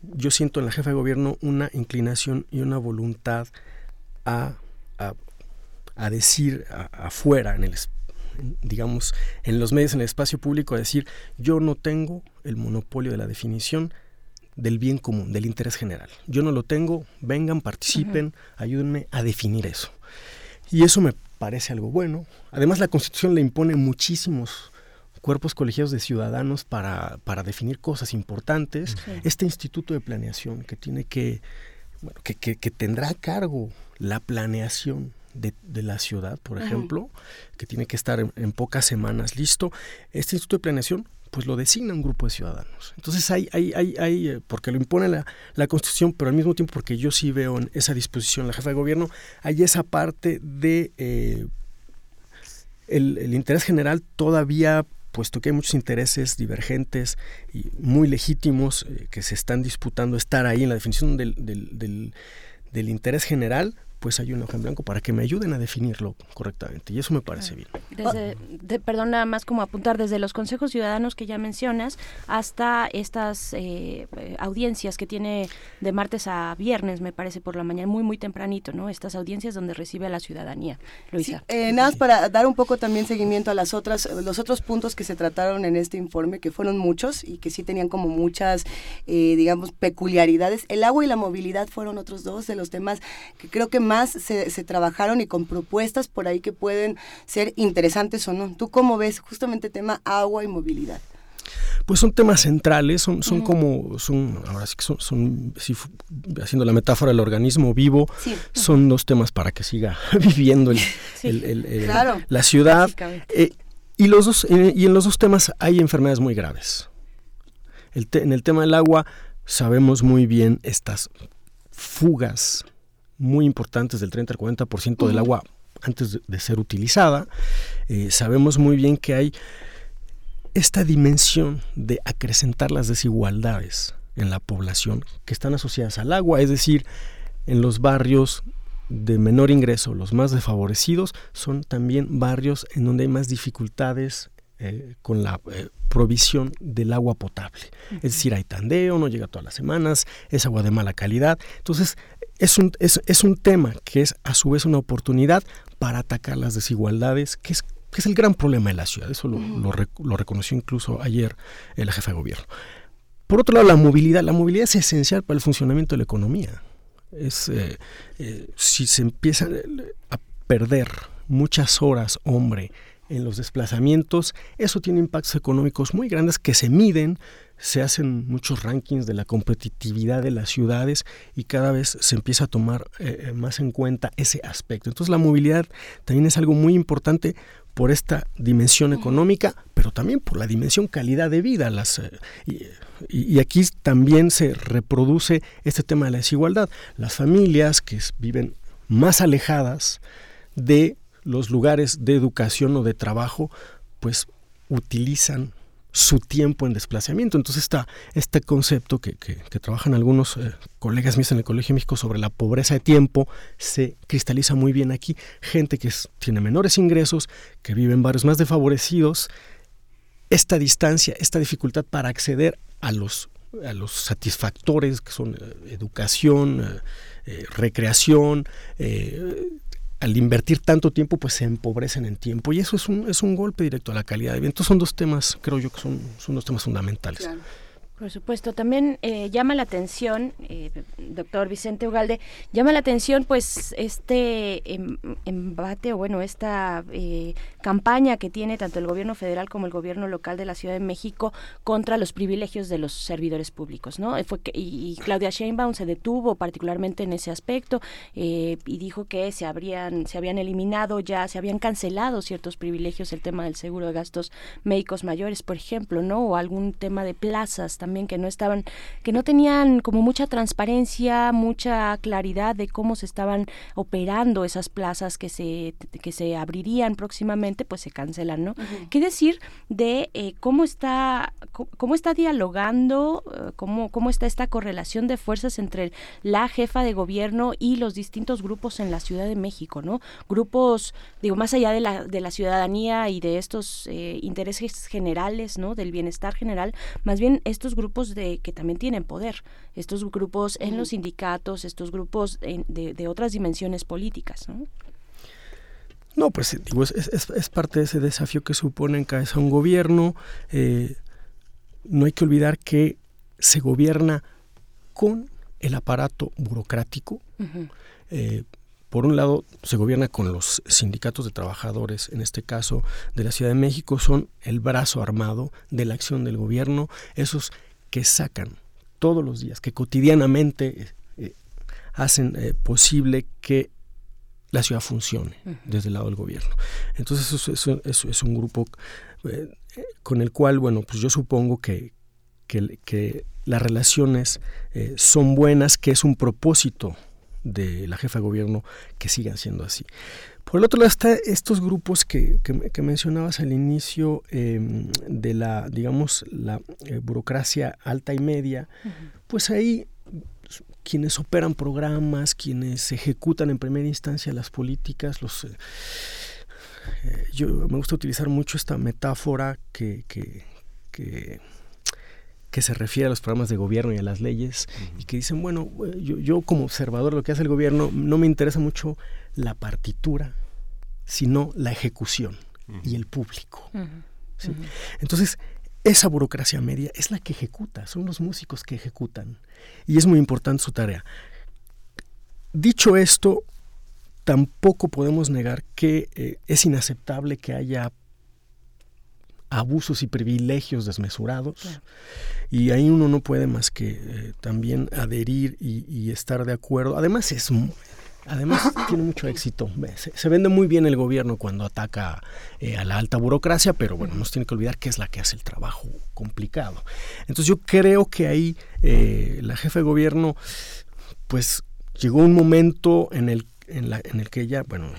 yo siento en la jefa de gobierno una inclinación y una voluntad a, a, decir afuera, en el digamos, en los medios, en el espacio público, a decir, yo no tengo el monopolio de la definición del bien común, del interés general. Yo no lo tengo, vengan, participen, ayúdenme a definir eso. Y eso me parece algo bueno. Además, la Constitución le impone muchísimos cuerpos colegiados de ciudadanos para, para definir cosas importantes. Este instituto de planeación que tiene que, bueno, que, que, que tendrá a cargo la planeación de, la ciudad, por ejemplo, que tiene que estar en, pocas semanas listo, este Instituto de Planeación pues lo designa un grupo de ciudadanos. Entonces hay, hay, hay, hay eh, porque lo impone la, la, Constitución, pero al mismo tiempo porque yo sí veo en esa disposición la jefa de gobierno, hay esa parte de eh, el, interés general todavía puesto que hay muchos intereses divergentes y muy legítimos eh, que se están disputando estar ahí en la definición del, del, del interés general, pues hay un hoja en blanco para que me ayuden a definirlo correctamente. Y eso me parece bien. Desde, perdón, nada más como apuntar, desde los consejos ciudadanos que ya mencionas hasta estas eh, audiencias que tiene de martes a viernes, me parece, por la mañana, muy, muy tempranito, ¿no? Estas audiencias donde recibe a la ciudadanía. Luisa. Eh, nada más para dar un poco también seguimiento a las otras, los otros puntos que se trataron en este informe, que fueron muchos y que sí tenían como muchas, eh, digamos, peculiaridades. El agua y la movilidad fueron otros dos de los temas que creo que más se, se, trabajaron y con propuestas por ahí que pueden ser interesantes o no. ¿Tú cómo ves justamente tema agua y movilidad? Pues son temas centrales, son, son como, son, ahora sí que son, son haciendo la metáfora del organismo vivo, son dos temas para que siga viviendo el, la ciudad. Eh, y, los dos, eh, y en los dos temas hay enfermedades muy graves. El en el tema del agua sabemos muy bien estas fugas muy importantes del 30 al 40% del agua antes de, ser utilizada. Eh, sabemos muy bien que hay esta dimensión de acrecentar las desigualdades en la población que están asociadas al agua, es decir, en los barrios de menor ingreso, los más desfavorecidos, son también barrios en donde hay más dificultades eh, con la eh, provisión del agua potable. Es decir, hay tandeo, no llega todas las semanas, es agua de mala calidad. Entonces, es un, es, es un tema que es a su vez una oportunidad para atacar las desigualdades, que es, que es el gran problema de la ciudad. Eso lo, lo, reconoció incluso ayer el jefe de gobierno. Por otro lado, la movilidad. La movilidad es esencial para el funcionamiento de la economía. Es, eh, eh, si se empiezan a perder muchas horas, hombre, en los desplazamientos, eso tiene impactos económicos muy grandes que se miden, se hacen muchos rankings de la competitividad de las ciudades y cada vez se empieza a tomar eh, más en cuenta ese aspecto. Entonces la movilidad también es algo muy importante por esta dimensión económica, pero también por la dimensión calidad de vida. Las, y, y, aquí también se reproduce este tema de la desigualdad. Las familias que viven más alejadas de los lugares de educación o de trabajo, pues utilizan su tiempo en desplazamiento. Entonces está este concepto que, trabajan algunos eh, colegas míos en el Colegio México sobre la pobreza de tiempo se cristaliza muy bien aquí. Gente que tiene menores ingresos, que vive en barrios más desfavorecidos, esta distancia, esta dificultad para acceder a los, satisfactores que son eh, educación, eh, recreación, al invertir tanto tiempo, pues se empobrecen en tiempo. Y eso es un, es un golpe directo a la calidad de vida. Entonces son dos temas, creo yo que son, son dos temas fundamentales. Por supuesto, también eh, llama la atención, eh, doctor Vicente Ugalde, llama la atención pues este em, embate o bueno, esta eh, campaña que tiene tanto el gobierno federal como el gobierno local de la Ciudad de México contra los privilegios de los servidores públicos, ¿no? Fue que, y, Claudia Sheinbaum se detuvo particularmente en ese aspecto y dijo que se habrían, se habían eliminado ya, se habían cancelado ciertos privilegios, el tema del seguro de gastos médicos mayores, por ejemplo, ¿no? O algún tema de plazas también también que no estaban, que no tenían como mucha transparencia, mucha claridad de cómo se estaban operando esas plazas que se, que se abrirían próximamente, pues se cancelan, ¿no? ¿Qué decir de eh, cómo está, cómo está dialogando, eh, cómo, cómo está esta correlación de fuerzas entre la jefa de gobierno y los distintos grupos en la Ciudad de México, ¿no? Grupos, digo, más allá de la, de la ciudadanía y de estos eh, intereses generales, ¿no? Del bienestar general, más bien estos grupos de que también tienen poder, estos grupos en los sindicatos, estos grupos de, otras dimensiones políticas. ¿no? No, pues digo, es, es, parte de ese desafío que supone encabezar un gobierno. Eh, no hay que olvidar que se gobierna con el aparato burocrático. Eh, por un lado, se gobierna con los sindicatos de trabajadores, en este caso de la Ciudad de México, son el brazo armado de la acción del gobierno, esos que sacan todos los días, que cotidianamente eh, hacen eh, posible que la ciudad funcione desde el lado del gobierno. Entonces eso, es un grupo eh, con el cual, bueno, pues yo supongo que, que, las relaciones son buenas, que es un propósito de la jefa de gobierno que sigan siendo así. Por el otro lado está estos grupos que, que, mencionabas al inicio em, de la, digamos, la eh, burocracia alta y media, pues ahí quienes operan programas, quienes ejecutan en primera instancia las políticas, los... Eh, eh, yo me gusta utilizar mucho esta metáfora que, que, que que se refiere a los programas de gobierno y a las leyes y que dicen, bueno, yo, yo, como observador de lo que hace el gobierno no me interesa mucho la partitura, sino la ejecución y el público. Entonces, esa burocracia media es la que ejecuta, son los músicos que ejecutan y es muy importante su tarea. Dicho esto, tampoco podemos negar que eh, es inaceptable que haya abusos y privilegios desmesurados. Y ahí uno no puede más que eh, también adherir y, estar de acuerdo. Además es Además, tiene mucho éxito. Se, vende muy bien el gobierno cuando ataca eh, a la alta burocracia, pero bueno, no se tiene que olvidar que es la que hace el trabajo complicado. Entonces yo creo que ahí eh, la jefa de gobierno, pues llegó un momento en el, en, la, en el que ella, bueno,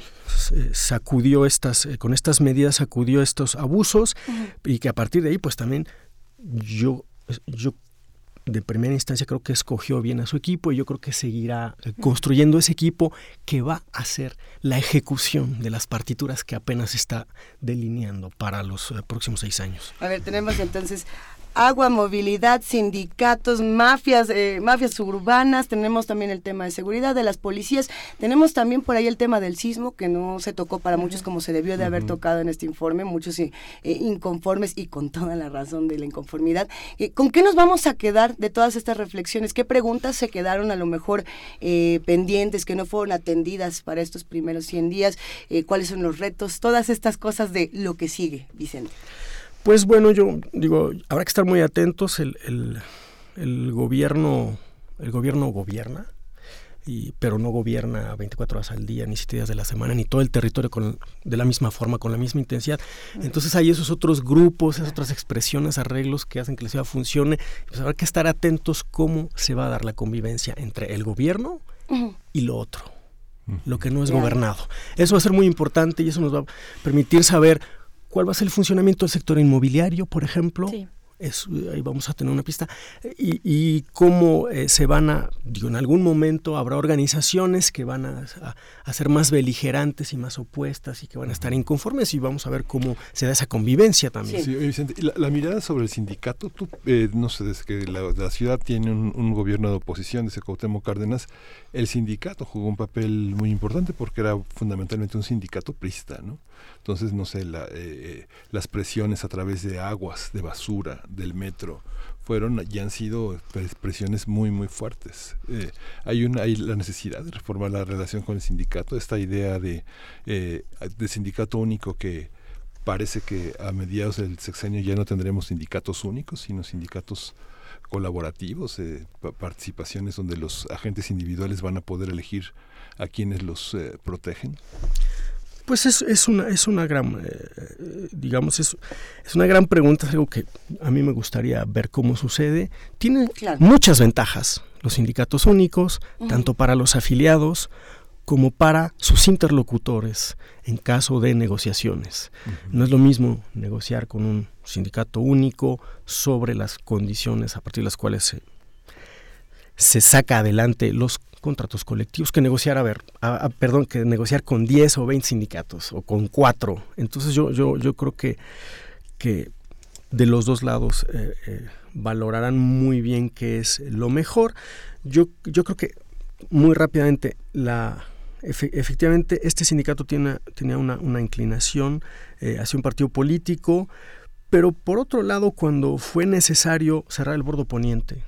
sacudió estas, eh, con estas medidas sacudió estos abusos y que a partir de ahí pues también yo, yo de primera instancia creo que escogió bien a su equipo y yo creo que seguirá eh, construyendo ese equipo que va a hacer la ejecución de las partituras que apenas está delineando para los eh, próximos seis años. A ver, tenemos entonces agua, movilidad, sindicatos, mafias, eh, mafias urbanas, tenemos también el tema de seguridad de las policías, tenemos también por ahí el tema del sismo, que no se tocó para muchos como se debió de haber tocado en este informe, muchos eh, inconformes y con toda la razón de la inconformidad. Eh, ¿Con qué nos vamos a quedar de todas estas reflexiones? ¿Qué preguntas se quedaron a lo mejor pendientes, que no fueron atendidas para estos primeros 100 días? ¿Cuáles son los retos? Todas estas cosas de lo que sigue, Vicente. Pues bueno, yo digo, habrá que estar muy atentos. El, el, gobierno, el gobierno gobierna, y, pero no gobierna 24 horas al día, ni 7 días de la semana, ni todo el territorio con, de la misma forma, con la misma intensidad. Entonces hay esos otros grupos, esas otras expresiones, arreglos que hacen que la ciudad funcione. Pues habrá que estar atentos cómo se va a dar la convivencia entre el gobierno y lo otro lo que no es gobernado. Eso va a ser muy importante y eso nos va a permitir saber cuál va a ser el funcionamiento del sector inmobiliario, por ejemplo. ahí vamos a tener una pista. Y, cómo eh, se van a, digo, en algún momento habrá organizaciones que van a, ser más beligerantes y más opuestas y que van a estar inconformes y vamos a ver cómo se da esa convivencia también. Sí, Vicente, la, mirada sobre el sindicato, tú, eh, no sé, desde que la, ciudad tiene un, gobierno de oposición, desde Cuauhtémoc Cárdenas, el sindicato jugó un papel muy importante porque era fundamentalmente un sindicato prista, ¿no? Entonces, no sé, la, eh, las presiones a través de aguas, de basura, del metro, fueron y han sido presiones muy, muy fuertes. Eh, hay, una, hay la necesidad de reformar la relación con el sindicato, esta idea de, eh, de sindicato único que parece que a mediados del sexenio ya no tendremos sindicatos únicos, sino sindicatos colaborativos, eh, participaciones donde los agentes individuales van a poder elegir a quienes los protegen. Pues es, es, una, es una gran, eh, digamos, es, es, una gran pregunta, es algo que a mí me gustaría ver cómo sucede. Tiene muchas ventajas los sindicatos únicos, tanto para los afiliados como para sus interlocutores en caso de negociaciones. No es lo mismo negociar con un sindicato único sobre las condiciones a partir de las cuales se, se saca adelante los contratos colectivos que negociar, a ver, perdón, que negociar con 10 o 20 sindicatos o con 4. Entonces yo, yo, yo creo que, que de los dos lados eh, eh, valorarán muy bien qué es lo mejor. Yo, yo creo que muy rápidamente la, efectivamente este sindicato tiene, tenía una, una inclinación eh, hacia un partido político, pero por otro lado cuando fue necesario cerrar el bordo poniente,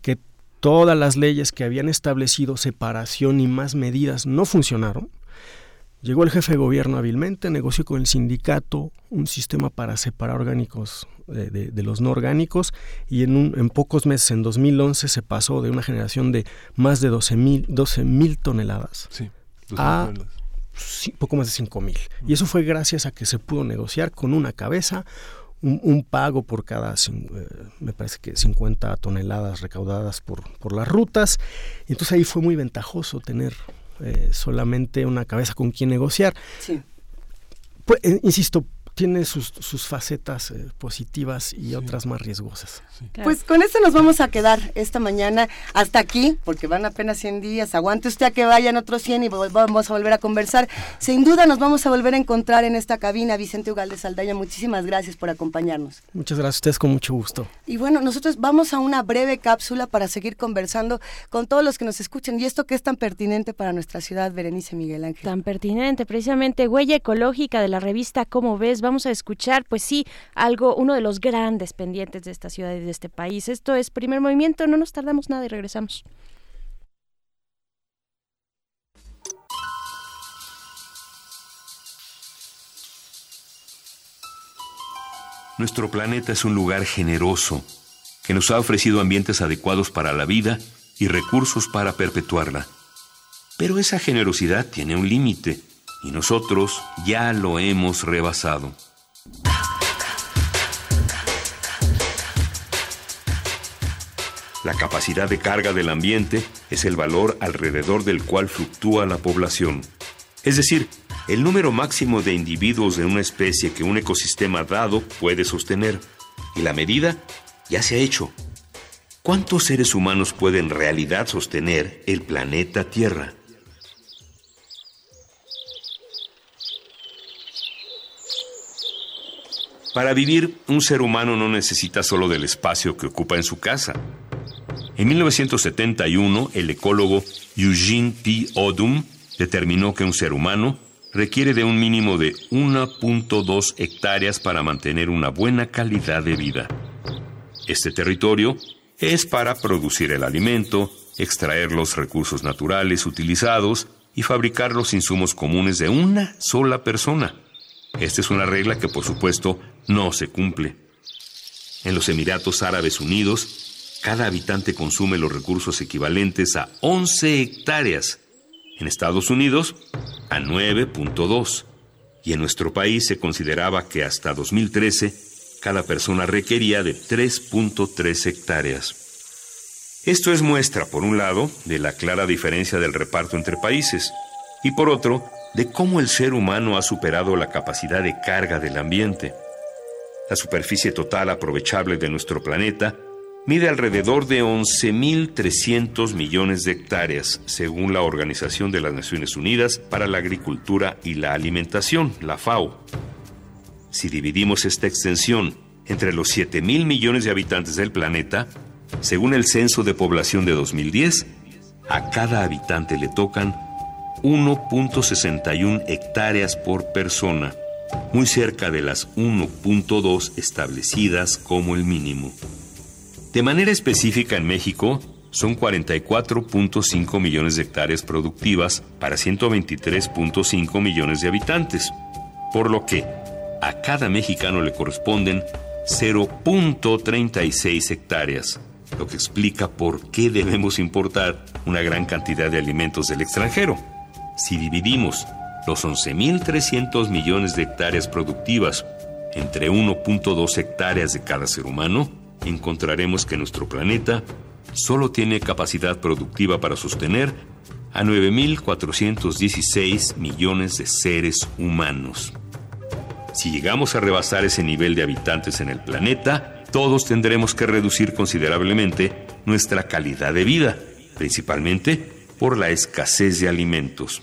que todas las leyes que habían establecido separación y más medidas no funcionaron, llegó el jefe de gobierno hábilmente, negoció con el sindicato un sistema para separar orgánicos de, los no orgánicos y en, un, en pocos meses, en 2011, se pasó de una generación de más de 12 mil 12 toneladas a poco más de 5 mil. Y eso fue gracias a que se pudo negociar con una cabeza, un, pago por cada, eh, me parece que 50 toneladas recaudadas por, por las rutas. Entonces ahí fue muy ventajoso tener eh, solamente una cabeza con quien negociar. Sí. Pues, eh, insisto, tiene sus, sus facetas eh, positivas y otras más riesgosas. Pues con esto nos vamos a quedar esta mañana hasta aquí, porque van apenas 100 días. Aguante usted a que vayan otros 100 y vamos a volver a conversar. Sin duda nos vamos a volver a encontrar en esta cabina. Vicente Ugalde Saldaña, muchísimas gracias por acompañarnos. Muchas gracias a ustedes, con mucho gusto. Y bueno, nosotros vamos a una breve cápsula para seguir conversando con todos los que nos escuchan. Y esto que es tan pertinente para nuestra ciudad, Berenice Miguel Ángel. Tan pertinente, precisamente, huella ecológica de la revista Cómo ves vamos a escuchar, pues sí, algo, uno de los grandes pendientes de esta ciudad y de este país. Esto es primer movimiento, no nos tardamos nada y regresamos. Nuestro planeta es un lugar generoso que nos ha ofrecido ambientes adecuados para la vida y recursos para perpetuarla. Pero esa generosidad tiene un límite y nosotros ya lo hemos rebasado. La capacidad de carga del ambiente es el valor alrededor del cual fluctúa la población. Es decir, el número máximo de individuos de una especie que un ecosistema dado puede sostener. Y la medida ya se ha hecho. ¿Cuántos seres humanos pueden en realidad sostener el planeta Tierra? Para vivir, un ser humano no necesita solo del espacio que ocupa en su casa. En 1971, el ecólogo Eugene P. Odum determinó que un ser humano requiere de un mínimo de 1.2 hectáreas para mantener una buena calidad de vida. Este territorio es para producir el alimento, extraer los recursos naturales utilizados y fabricar los insumos comunes de una sola persona. Esta es una regla que por supuesto no se cumple. En los Emiratos Árabes Unidos, cada habitante consume los recursos equivalentes a 11 hectáreas. En Estados Unidos, a 9.2. Y en nuestro país se consideraba que hasta 2013 cada persona requería de 3.3 hectáreas. Esto es muestra, por un lado, de la clara diferencia del reparto entre países y por otro, de cómo el ser humano ha superado la capacidad de carga del ambiente. La superficie total aprovechable de nuestro planeta mide alrededor de 11.300 millones de hectáreas, según la Organización de las Naciones Unidas para la Agricultura y la Alimentación, la FAO. Si dividimos esta extensión entre los 7.000 millones de habitantes del planeta, según el Censo de Población de 2010, a cada habitante le tocan 1.61 hectáreas por persona, muy cerca de las 1.2 establecidas como el mínimo. De manera específica en México, son 44.5 millones de hectáreas productivas para 123.5 millones de habitantes, por lo que a cada mexicano le corresponden 0.36 hectáreas, lo que explica por qué debemos importar una gran cantidad de alimentos del extranjero. Si dividimos los 11.300 millones de hectáreas productivas entre 1.2 hectáreas de cada ser humano, encontraremos que nuestro planeta solo tiene capacidad productiva para sostener a 9.416 millones de seres humanos. Si llegamos a rebasar ese nivel de habitantes en el planeta, todos tendremos que reducir considerablemente nuestra calidad de vida, principalmente por la escasez de alimentos.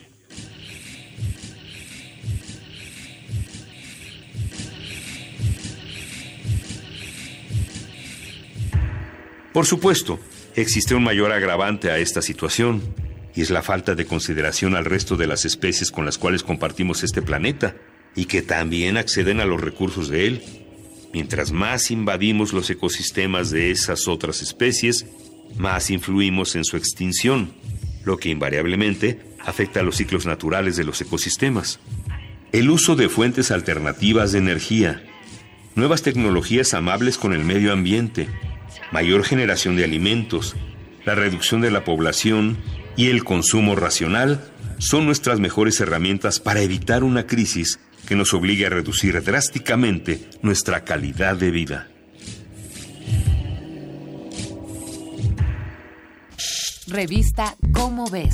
Por supuesto, existe un mayor agravante a esta situación, y es la falta de consideración al resto de las especies con las cuales compartimos este planeta, y que también acceden a los recursos de él. Mientras más invadimos los ecosistemas de esas otras especies, más influimos en su extinción, lo que invariablemente afecta a los ciclos naturales de los ecosistemas. El uso de fuentes alternativas de energía, nuevas tecnologías amables con el medio ambiente, mayor generación de alimentos, la reducción de la población y el consumo racional son nuestras mejores herramientas para evitar una crisis que nos obligue a reducir drásticamente nuestra calidad de vida. Revista Cómo ves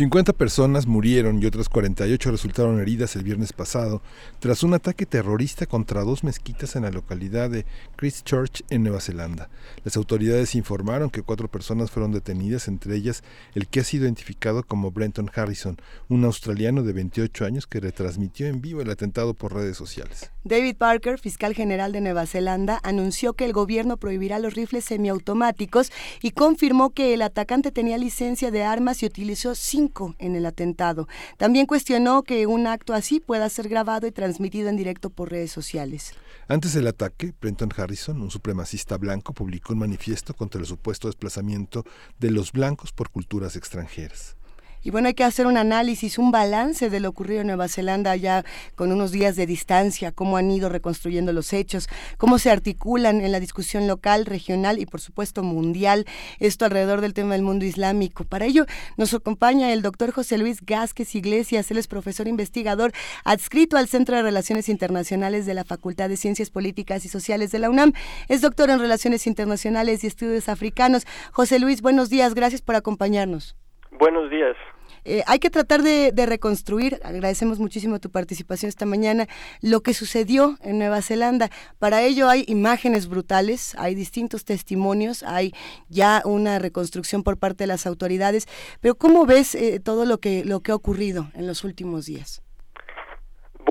50 personas murieron y otras 48 resultaron heridas el viernes pasado tras un ataque terrorista contra dos mezquitas en la localidad de Christchurch, en Nueva Zelanda. Las autoridades informaron que cuatro personas fueron detenidas, entre ellas el que ha sido identificado como Brenton Harrison, un australiano de 28 años que retransmitió en vivo el atentado por redes sociales. David Parker, fiscal general de Nueva Zelanda, anunció que el gobierno prohibirá los rifles semiautomáticos y confirmó que el atacante tenía licencia de armas y utilizó cinco en el atentado. También cuestionó que un acto así pueda ser grabado y transmitido en directo por redes sociales. Antes del ataque, Brenton Harrison, un supremacista blanco, publicó un manifiesto contra el supuesto desplazamiento de los blancos por culturas extranjeras. Y bueno, hay que hacer un análisis, un balance de lo ocurrido en Nueva Zelanda ya con unos días de distancia, cómo han ido reconstruyendo los hechos, cómo se articulan en la discusión local, regional y por supuesto mundial, esto alrededor del tema del mundo islámico. Para ello nos acompaña el doctor José Luis Gásquez Iglesias, él es profesor investigador adscrito al Centro de Relaciones Internacionales de la Facultad de Ciencias Políticas y Sociales de la UNAM. Es doctor en Relaciones Internacionales y Estudios Africanos. José Luis, buenos días, gracias por acompañarnos. Buenos días. Eh, hay que tratar de, reconstruir, agradecemos muchísimo tu participación esta mañana, lo que sucedió en Nueva Zelanda. Para ello hay imágenes brutales, hay distintos testimonios, hay ya una reconstrucción por parte de las autoridades, pero ¿cómo ves eh, todo lo que, lo que ha ocurrido en los últimos días?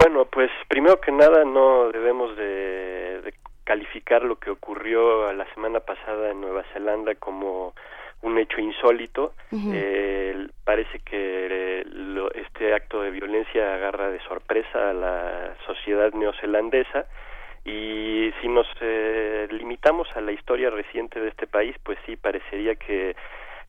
Bueno, pues primero que nada no debemos de calificar lo que ocurrió la semana pasada en Nueva Zelanda como un hecho insólito. eh, parece que este acto de violencia agarra de sorpresa a la sociedad neozelandesa y si nos eh, limitamos a la historia reciente de este país, pues sí parecería que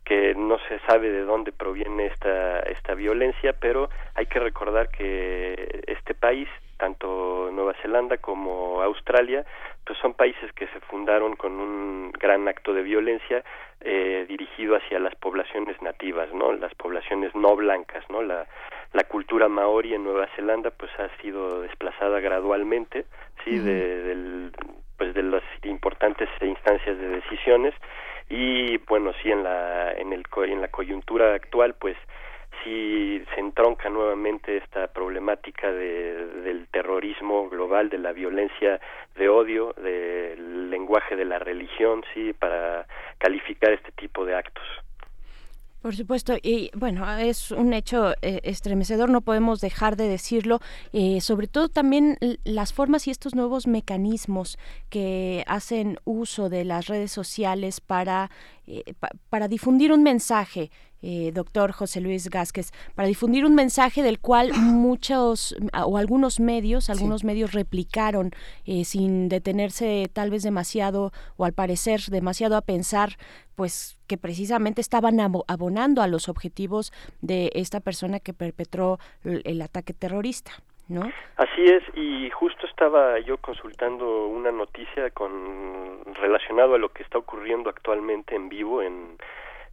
que no se sabe de dónde proviene esta esta violencia, pero hay que recordar que este país tanto Nueva Zelanda como Australia, pues son países que se fundaron con un gran acto de violencia eh, dirigido hacia las poblaciones nativas, ¿no? Las poblaciones no blancas, ¿no? La, la cultura maori en Nueva Zelanda, pues ha sido desplazada gradualmente, sí, de, del, pues de las importantes instancias de decisiones y bueno, sí en la en el en la coyuntura actual, pues si se entronca nuevamente esta problemática de, del terrorismo global, de la violencia de odio, del lenguaje de la religión, sí, para calificar este tipo de actos. Por supuesto, y bueno, es un hecho eh, estremecedor, no podemos dejar de decirlo, eh, sobre todo también las formas y estos nuevos mecanismos que hacen uso de las redes sociales para, eh, para difundir un mensaje eh, doctor José Luis Gásquez, para difundir un mensaje del cual muchos o algunos medios, algunos medios replicaron eh, sin detenerse tal vez demasiado o al parecer demasiado a pensar, pues que precisamente estaban abonando a los objetivos de esta persona que perpetró el ataque terrorista. ¿No? Así es, y justo estaba yo consultando una noticia con relacionado a lo que está ocurriendo actualmente en vivo en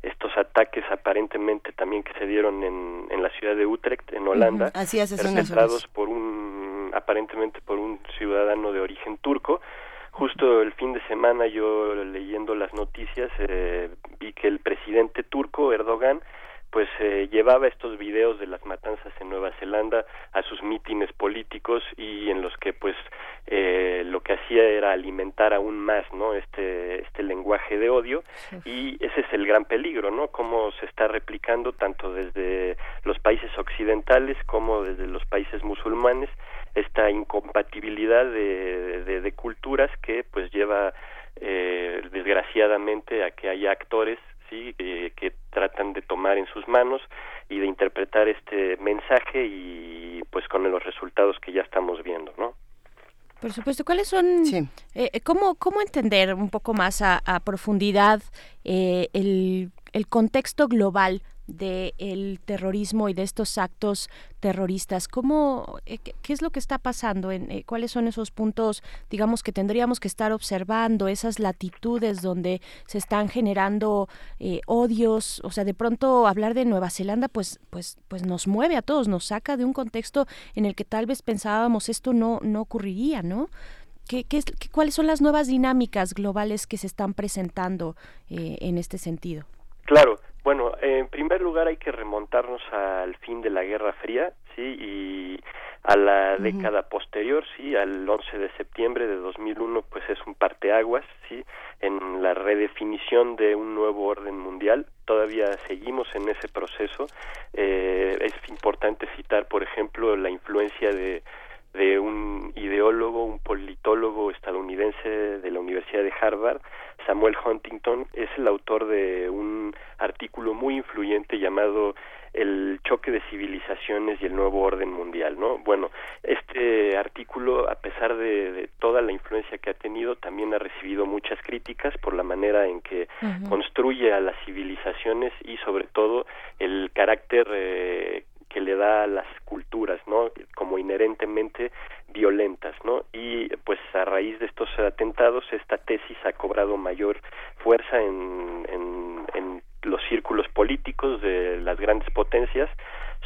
estos ataques aparentemente también que se dieron en, en la ciudad de Utrecht, en Holanda, Así por un aparentemente por un ciudadano de origen turco. Justo el fin de semana yo leyendo las noticias eh, vi que el presidente turco Erdogan pues eh, llevaba estos videos de las matanzas en Nueva Zelanda a sus mítines políticos y en los que pues eh, lo que hacía era alimentar aún más no este este lenguaje de odio. Y ese es el gran peligro no cómo se está replicando tanto desde los países occidentales como desde los países musulmanes esta incompatibilidad de, de, de culturas que pues lleva eh, desgraciadamente a que haya actores sí eh, que tratan de tomar en sus manos y de interpretar este mensaje y pues con los resultados que ya estamos viendo, ¿no? Por supuesto, ¿cuáles son, eh, eh, cómo, cómo entender un poco más a, profundidad eh, el, el contexto global del terrorismo y de estos actos terroristas. ¿Cómo, eh, qué, es lo que está pasando? En, eh, ¿Cuáles son esos puntos, digamos, que tendríamos que estar observando, esas latitudes donde se están generando eh, odios? O sea, de pronto hablar de Nueva Zelanda, pues, pues, pues nos mueve a todos, nos saca de un contexto en el que tal vez pensábamos esto no, no ocurriría, ¿no? ¿Qué, qué, ¿Cuáles son las nuevas dinámicas globales que se están presentando en este sentido? Claro, bueno, en primer lugar hay que remontarnos al fin de la Guerra Fría, sí, y a la década posterior, sí, al 11 de septiembre de 2001, pues es un parteaguas, sí, en la redefinición de un nuevo orden mundial. Todavía seguimos en ese proceso. Eh, es importante citar, por ejemplo, la influencia de de un ideólogo, un politólogo estadounidense de la Universidad de Harvard, Samuel Huntington, es el autor de un artículo muy influyente llamado el choque de civilizaciones y el nuevo orden mundial, ¿no? Bueno, este artículo, a pesar de, toda la influencia que ha tenido, también ha recibido muchas críticas por la manera en que construye a las civilizaciones y sobre todo el carácter eh, que le da a las culturas, ¿no? Como inherentemente violentas, ¿no? Y pues a raíz de estos atentados esta tesis ha cobrado mayor fuerza en, en, en los círculos políticos de las grandes potencias,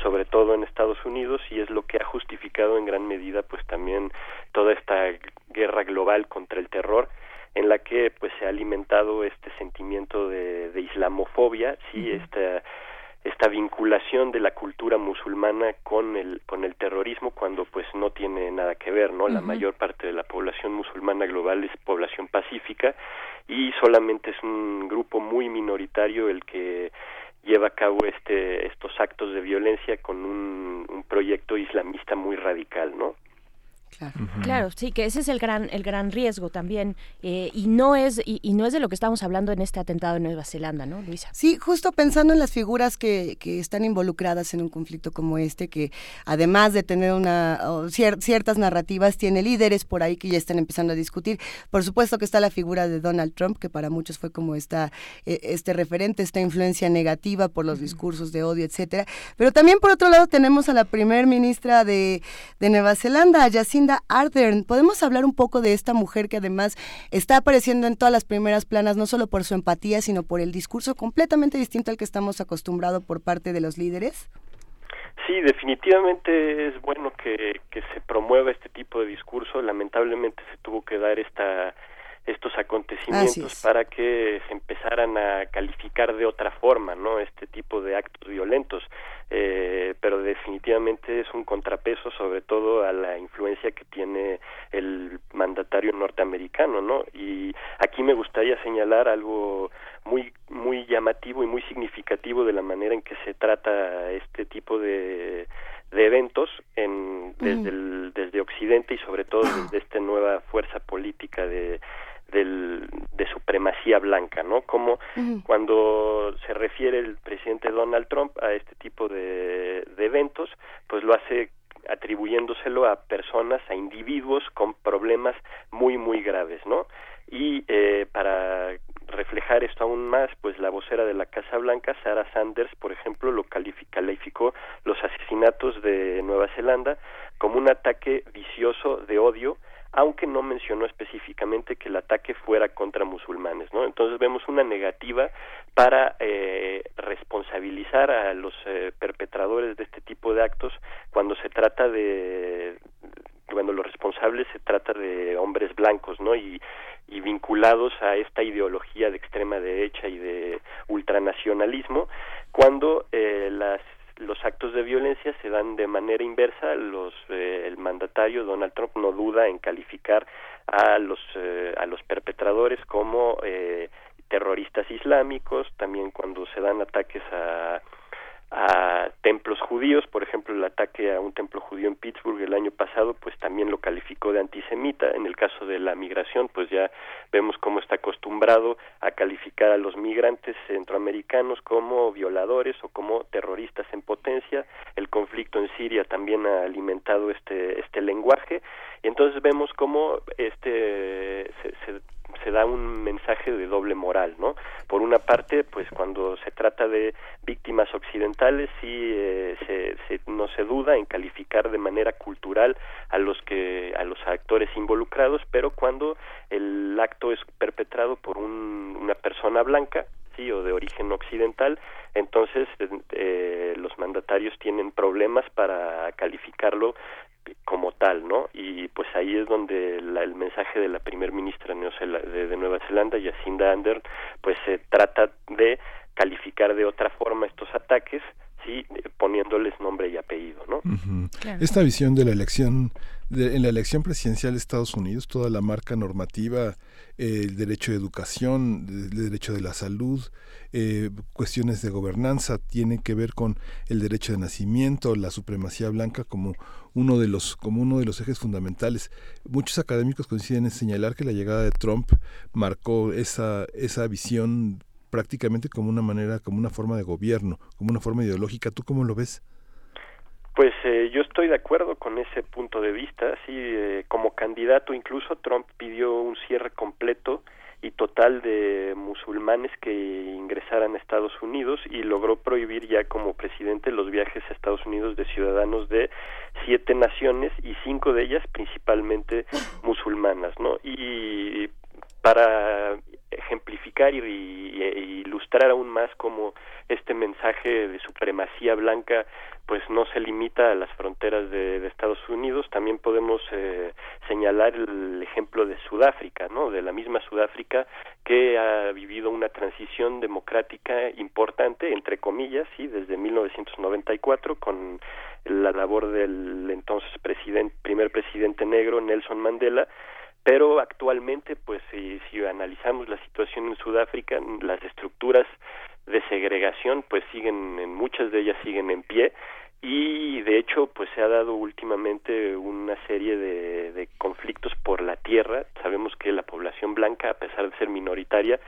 sobre todo en Estados Unidos, y es lo que ha justificado en gran medida pues también toda esta guerra global contra el terror en la que pues se ha alimentado este sentimiento de, de islamofobia, sí, esta esta vinculación de la cultura musulmana con el con el terrorismo cuando pues no tiene nada que ver no la mayor parte de la población musulmana global es población pacífica y solamente es un grupo muy minoritario el que lleva a cabo este estos actos de violencia con un, un proyecto islamista muy radical no Claro. sí, que ese es el gran, el gran riesgo también. Eh, y, no es, y, no es de lo que estamos hablando en este atentado en Nueva Zelanda, ¿no, Luisa? Sí, justo pensando en las figuras que, que están involucradas en un conflicto como este, que además de tener una ciertas narrativas, tiene líderes por ahí que ya están empezando a discutir. Por supuesto que está la figura de Donald Trump, que para muchos fue como esta, eh, este referente, esta influencia negativa por los discursos de odio, etcétera. Pero también por otro lado tenemos a la primer ministra de, de Nueva Zelanda, Jacinda Ardern. ¿Podemos hablar un poco de esta mujer que además está apareciendo en todas las primeras planas, no solo por su empatía, sino por el discurso completamente distinto al que estamos acostumbrados por parte de los líderes? Sí, definitivamente es bueno que se promueva este tipo de discurso. Lamentablemente se tuvo que dar esta estos acontecimientos para que se empezaran a calificar de otra forma, ¿no? Este tipo de actos violentos. Eh, pero definitivamente es un contrapeso sobre todo a la influencia que tiene el mandatario norteamericano, ¿no? Y aquí me gustaría señalar algo muy muy llamativo y muy significativo de la manera en que se trata este tipo de de eventos en, desde, el, desde Occidente y sobre todo desde esta nueva fuerza política de del, de supremacía blanca, ¿no? Como cuando se refiere el presidente Donald Trump a este tipo de, de eventos, pues lo hace atribuyéndoselo a personas, a individuos con problemas muy, muy graves, ¿no? Y eh, para reflejar esto aún más, pues la vocera de la Casa Blanca, Sarah Sanders, por ejemplo, lo calificó los asesinatos de Nueva Zelanda como un ataque vicioso de odio aunque no mencionó específicamente que el ataque fuera contra musulmanes, ¿no? Entonces vemos una negativa para eh, responsabilizar a los eh, perpetradores de este tipo de actos cuando se trata de cuando los responsables se trata de hombres blancos, ¿no? Y, vinculados a esta ideología de extrema derecha y de ultranacionalismo, cuando eh, las los actos de violencia se dan de manera inversa. Los, eh, el mandatario Donald Trump no duda en calificar a los, eh, a los perpetradores como eh, terroristas islámicos, también cuando se dan ataques a a templos judíos, por ejemplo, el ataque a un templo judío en Pittsburgh el año pasado, pues también lo calificó de antisemita. En el caso de la migración, pues ya vemos cómo está acostumbrado a calificar a los migrantes centroamericanos como violadores o como terroristas en potencia. El conflicto en Siria también ha alimentado este este lenguaje y entonces vemos cómo este se, se se da un mensaje de doble moral, ¿no? Por una parte, pues cuando se trata de víctimas occidentales, sí eh, se, no se duda en calificar de manera cultural a los que a los actores involucrados, pero cuando el acto es perpetrado por una persona blanca, sí, o de origen occidental, entonces eh, los mandatarios tienen problemas para calificarlo como tal, ¿no? Y pues ahí es donde el mensaje de la primer ministra de, de, Nueva Zelanda, Jacinda Ardern, pues se trata de calificar de otra forma estos ataques, sí, poniéndoles nombre y apellido, ¿no? Esta visión de la elección, en la elección presidencial de Estados Unidos, toda la marca normativa, el derecho de educación, el derecho de la salud, eh, cuestiones de gobernanza, tienen que ver con el derecho de nacimiento, la supremacía blanca como uno de los como uno de los ejes fundamentales. Muchos académicos coinciden en señalar que la llegada de Trump marcó esa esa visión prácticamente como una manera, como una forma de gobierno, como una forma ideológica. ¿Tú cómo lo ves? Pues eh, yo estoy de acuerdo con ese punto de vista. Sí, eh, como candidato incluso Trump pidió un cierre completo y total de musulmanes que ingresaran a Estados Unidos y logró prohibir ya como presidente los viajes a Estados Unidos de ciudadanos de siete naciones y cinco de ellas principalmente musulmanas, ¿no? Y para ejemplificar y, ilustrar aún más cómo este mensaje de supremacía blanca pues no se limita a las fronteras de, Estados Unidos. También podemos eh, señalar el ejemplo de Sudáfrica no de la misma Sudáfrica que ha vivido una transición democrática importante entre comillas sí desde 1994 con la labor del entonces primer presidente negro Nelson Mandela pero actualmente pues si, analizamos la situación en Sudáfrica las estructuras de segregación pues siguen en muchas de ellas siguen en pie. Y de hecho pues se ha dado últimamente una serie de, de conflictos por la tierra. Sabemos que la población blanca a pesar de ser minoritaria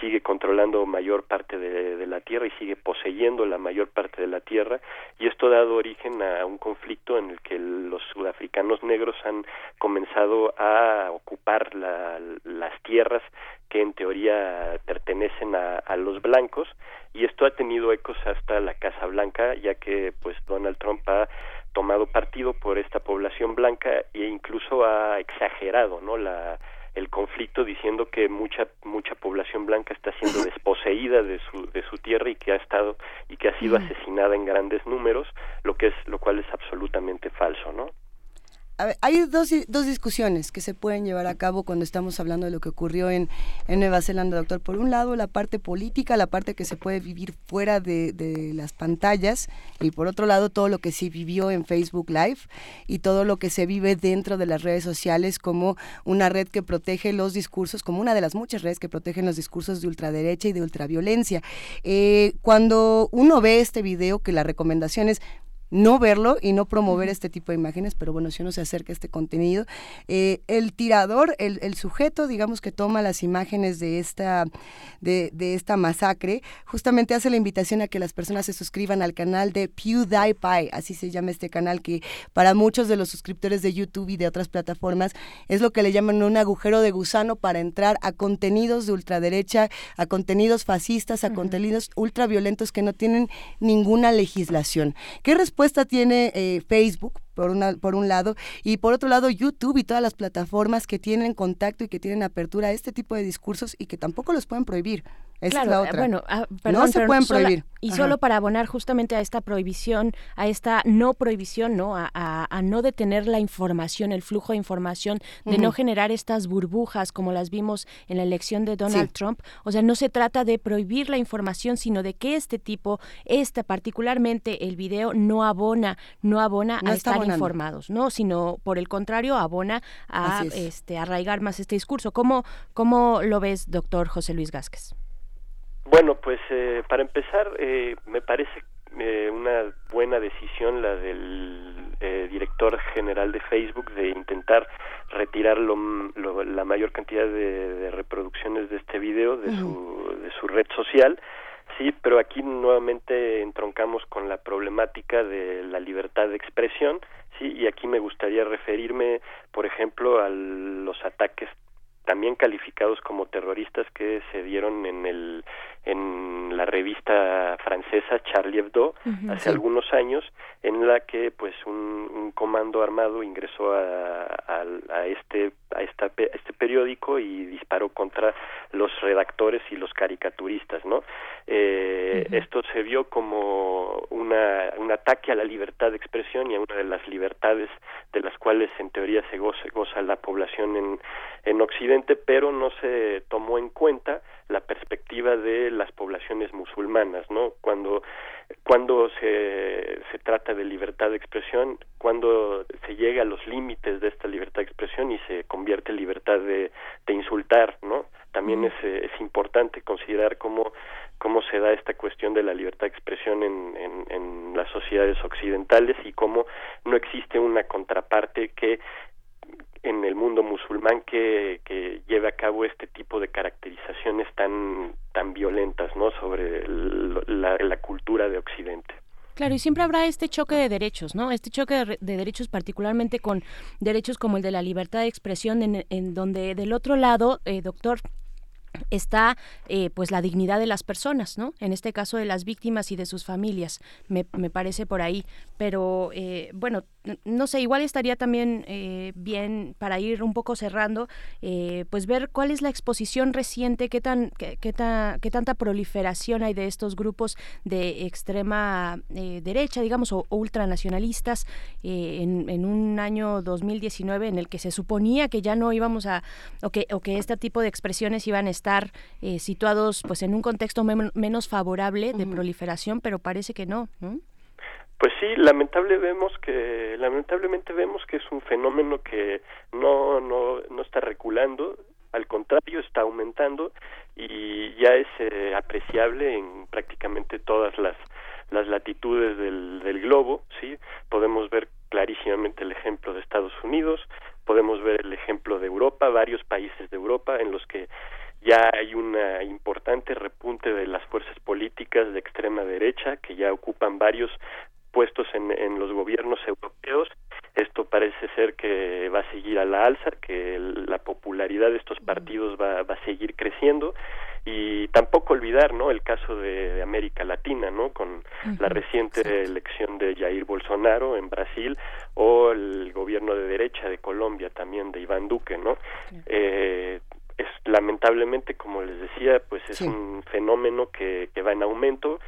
sigue controlando mayor parte de, la tierra y sigue poseyendo la mayor parte de la tierra y esto ha dado origen a un conflicto en el que los sudafricanos negros han comenzado a ocupar las tierras que en teoría pertenecen a, a los blancos y esto ha tenido ecos hasta la Casa Blanca ya que pues Donald Trump ha tomado partido por esta población blanca e incluso ha exagerado no la el conflicto diciendo que mucha mucha población blanca está siendo desposeída de su de su tierra y que ha estado y que ha sido asesinada en grandes números, lo que es lo cual es. Hay dos, dos, discusiones que se pueden llevar a cabo cuando estamos hablando de lo que ocurrió en, en, Nueva Zelanda, doctor. Por un lado, la parte política, la parte que se puede vivir fuera de, de, las pantallas, y por otro lado, todo lo que se vivió en Facebook Live y todo lo que se vive dentro de las redes sociales como una red que protege los discursos, como una de las muchas redes que protegen los discursos de ultraderecha y de ultraviolencia. Eh, cuando uno ve este video, que la recomendación es no verlo y no promover este tipo de imágenes, pero bueno, si uno se acerca a este contenido, eh, el tirador, el, el, sujeto, digamos que toma las imágenes de esta, de, de, esta masacre, justamente hace la invitación a que las personas se suscriban al canal de PewDiePie, así se llama este canal, que para muchos de los suscriptores de YouTube y de otras plataformas es lo que le llaman un agujero de gusano para entrar a contenidos de ultraderecha, a contenidos fascistas, a contenidos ultraviolentos que no tienen ninguna legislación. ¿Qué respuesta tiene eh, Facebook por, una, por un lado, y por otro lado YouTube y todas las plataformas que tienen contacto y que tienen apertura a este tipo de discursos y que tampoco los pueden prohibir. Esa es la eh, otra. Bueno, ah, no se pueden prohibir. Y solo para abonar justamente a esta prohibición, a esta no prohibición, ¿no? A, a, no detener la información, el flujo de información, de no generar estas burbujas como las vimos en la elección de Donald Trump. O sea, no se trata de prohibir la información, sino de que este tipo, esta particularmente el video, no abona, no abona a informados, ¿no? Sino por el contrario, abona a este arraigar más este discurso. ¿Cómo, cómo lo ves, doctor José Luis Vázquez? Bueno, pues eh, para empezar, eh, me parece eh, una buena decisión la del director general de Facebook de intentar retirar la mayor cantidad de, reproducciones de este video de, su, de su red social Sí, pero aquí nuevamente entroncamos con la problemática de la libertad de expresión, sí, y aquí me gustaría referirme, por ejemplo, a los ataques también calificados como terroristas que se dieron en el en la revista francesa Charlie Hebdo hace algunos años en la que pues un, un comando armado ingresó a, a, este a esta, este periódico y disparó contra los redactores y los caricaturistas no eh, esto se vio como una, un ataque a la libertad de expresión y a una de las libertades de las cuales en teoría se goza, goza la población en, en Occidente pero no se tomó en cuenta la perspectiva de las poblaciones musulmanas, ¿no? Cuando cuando se, se trata de libertad de expresión, cuando se llega a los límites de esta libertad de expresión y se convierte en libertad de, de insultar, ¿no? También es, es importante considerar cómo, cómo se da esta cuestión de la libertad de expresión en, en, en las sociedades occidentales y cómo no existe una contraparte que en el mundo musulmán que, que lleve a cabo este tipo de caracterizaciones tan tan violentas no sobre la, la cultura de Occidente. Claro, y siempre habrá este choque de derechos, ¿no? Este choque de, derechos particularmente con derechos como el de la libertad de expresión, en, en donde del otro lado, eh, doctor, está eh, pues la dignidad de las personas, ¿no? En este caso de las víctimas y de sus familias, me, me parece por ahí. Pero eh, bueno, no sé, igual estaría también eh, bien para ir un poco cerrando, pues ver cuál es la exposición reciente, qué tan, qué, qué, qué tanta proliferación hay de estos grupos de extrema derecha, digamos, o, ultranacionalistas en, en, un año 2019 en el que se suponía que ya no íbamos a, o que, o que este tipo de expresiones iban a estar estar eh, situados pues en un contexto menos favorable de proliferación, pero parece que no. Pues sí, lamentable vemos que lamentablemente vemos que es un fenómeno que no no no está reculando, al contrario está aumentando y ya es eh, apreciable en prácticamente todas las las latitudes del, del globo, sí, podemos ver clarísimamente el ejemplo de Estados Unidos, podemos ver el ejemplo de Europa, varios países de Europa en los que ya hay un importante repunte de las fuerzas políticas de extrema derecha que ya ocupan varios puestos en, en los gobiernos europeos. Esto parece ser que va a seguir a la alza, que la popularidad de estos partidos va, va a seguir creciendo. Y tampoco olvidar no el caso de, América Latina no con la reciente elección de Jair Bolsonaro en Brasil o el gobierno de derecha de Colombia también de Iván Duque no eh, es lamentablemente como les decía pues es un fenómeno que, que va en aumento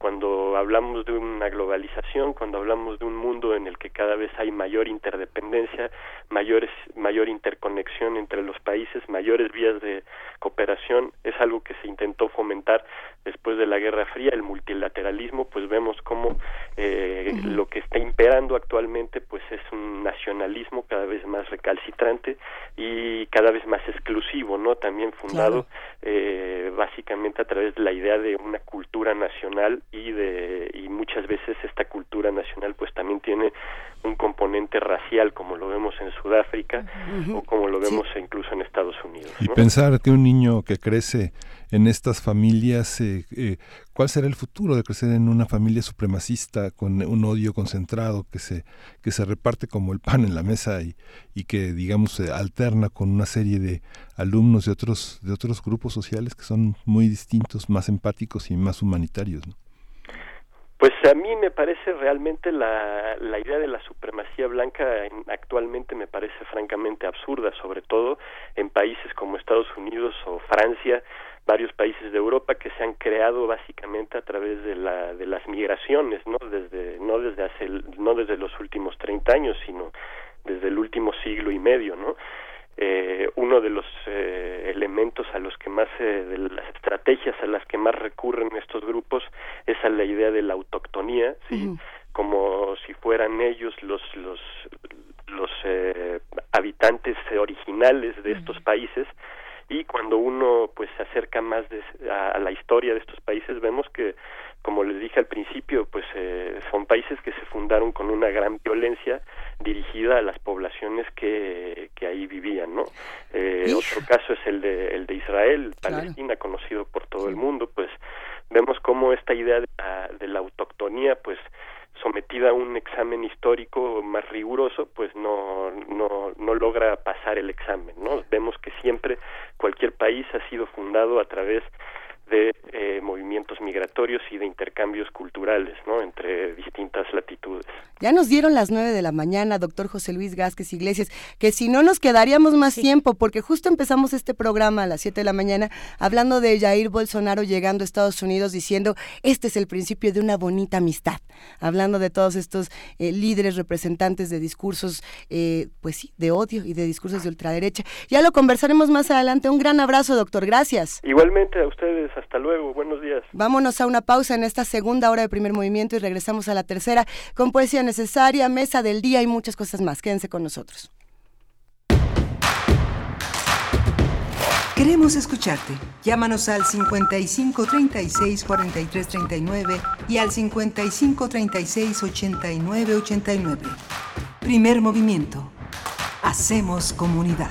cuando hablamos de una globalización, cuando hablamos de un mundo en el que cada vez hay mayor interdependencia, mayores, mayor interconexión entre los países, mayores vías de cooperación, es algo que se intentó fomentar después de la Guerra Fría, el multilateralismo, pues vemos cómo eh, lo que está imperando actualmente pues es un nacionalismo cada vez más recalcitrante y cada vez más exclusivo, ¿no? También fundado eh, básicamente a través de la idea de una cultura nacional y de y muchas veces esta cultura nacional pues también tiene un componente racial como lo vemos en Sudáfrica o como lo vemos incluso en Estados Unidos y pensar que un niño que crece en estas familias eh, eh, cuál será el futuro de crecer en una familia supremacista con un odio concentrado que se que se reparte como el pan en la mesa y, y que digamos se alterna con una serie de alumnos de otros de otros grupos sociales que son muy distintos más empáticos y más humanitarios ¿no? Pues a mí me parece realmente la, la idea de la supremacía blanca actualmente me parece francamente absurda, sobre todo en países como Estados Unidos o Francia, varios países de Europa que se han creado básicamente a través de la de las migraciones, no desde no desde hace no desde los últimos 30 años, sino desde el último siglo y medio, ¿no? Eh, uno de los eh, elementos a los que más, eh, de las estrategias a las que más recurren estos grupos es a la idea de la autoctonía, ¿sí? como si fueran ellos los, los, los eh, habitantes originales de estos países. Y cuando uno pues se acerca más de, a, la historia de estos países vemos que como les dije al principio pues eh, son países que se fundaron con una gran violencia dirigida a las poblaciones que, que ahí vivían no eh, otro caso es el de el de Israel Palestina conocido por todo el mundo pues vemos cómo esta idea de la, de la autoctonía pues sometida a un examen histórico más riguroso, pues no, no, no logra pasar el examen, ¿no? Vemos que siempre cualquier país ha sido fundado a través de eh, movimientos migratorios y de intercambios culturales ¿no? entre distintas latitudes. Ya nos dieron las nueve de la mañana, doctor José Luis Gásquez Iglesias, que si no nos quedaríamos más tiempo, porque justo empezamos este programa a las siete de la mañana hablando de Jair Bolsonaro llegando a Estados Unidos diciendo, este es el principio de una bonita amistad, hablando de todos estos eh, líderes representantes de discursos, eh, pues sí, de odio y de discursos de ultraderecha. Ya lo conversaremos más adelante. Un gran abrazo, doctor. Gracias. Igualmente a ustedes. Hasta luego, buenos días. Vámonos a una pausa en esta segunda hora de primer movimiento y regresamos a la tercera con poesía necesaria, mesa del día y muchas cosas más. Quédense con nosotros. Queremos escucharte. Llámanos al 55 36 43 39 y al 55 36 89 89. Primer movimiento. Hacemos comunidad.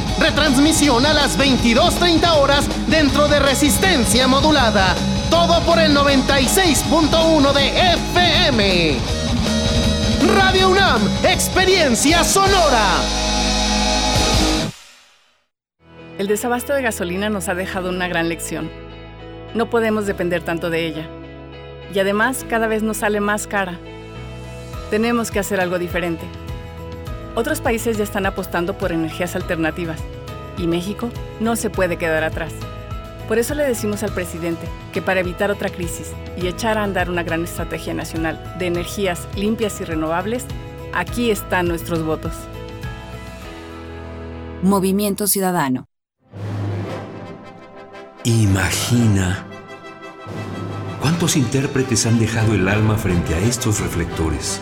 Retransmisión a las 22.30 horas dentro de resistencia modulada todo por el 96.1 de FM. Radio UNAM, experiencia sonora. El desabasto de gasolina nos ha dejado una gran lección. No podemos depender tanto de ella. Y además cada vez nos sale más cara. Tenemos que hacer algo diferente. Otros países ya están apostando por energías alternativas. Y México no se puede quedar atrás. Por eso le decimos al presidente que para evitar otra crisis y echar a andar una gran estrategia nacional de energías limpias y renovables, aquí están nuestros votos. Movimiento Ciudadano. Imagina cuántos intérpretes han dejado el alma frente a estos reflectores.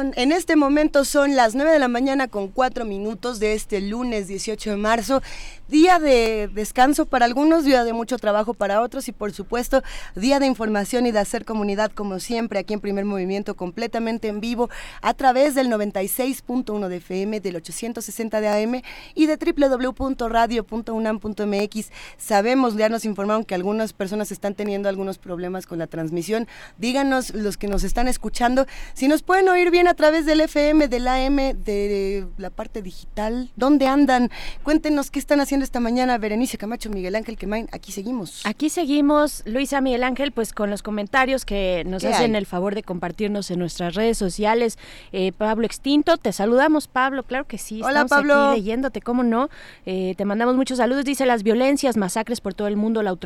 En este momento son las 9 de la mañana con 4 minutos de este lunes 18 de marzo día de descanso para algunos, día de mucho trabajo para otros y por supuesto día de información y de hacer comunidad como siempre aquí en Primer Movimiento completamente en vivo a través del 96.1 de FM, del 860 de AM y de www.radio.unam.mx. Sabemos, ya nos informaron que algunas personas están teniendo algunos problemas con la transmisión. Díganos los que nos están escuchando si nos pueden oír bien a través del FM, del AM, de la parte digital. ¿Dónde andan? Cuéntenos qué están haciendo esta mañana Berenice Camacho, Miguel Ángel Quemain. Aquí seguimos. Aquí seguimos, Luisa Miguel Ángel, pues con los comentarios que nos hacen el favor de compartirnos en nuestras redes sociales. Eh, Pablo Extinto, te saludamos, Pablo, claro que sí. Hola, estamos Pablo. aquí leyéndote, ¿cómo no? Eh, te mandamos muchos saludos. Dice las violencias, masacres por todo el mundo, la,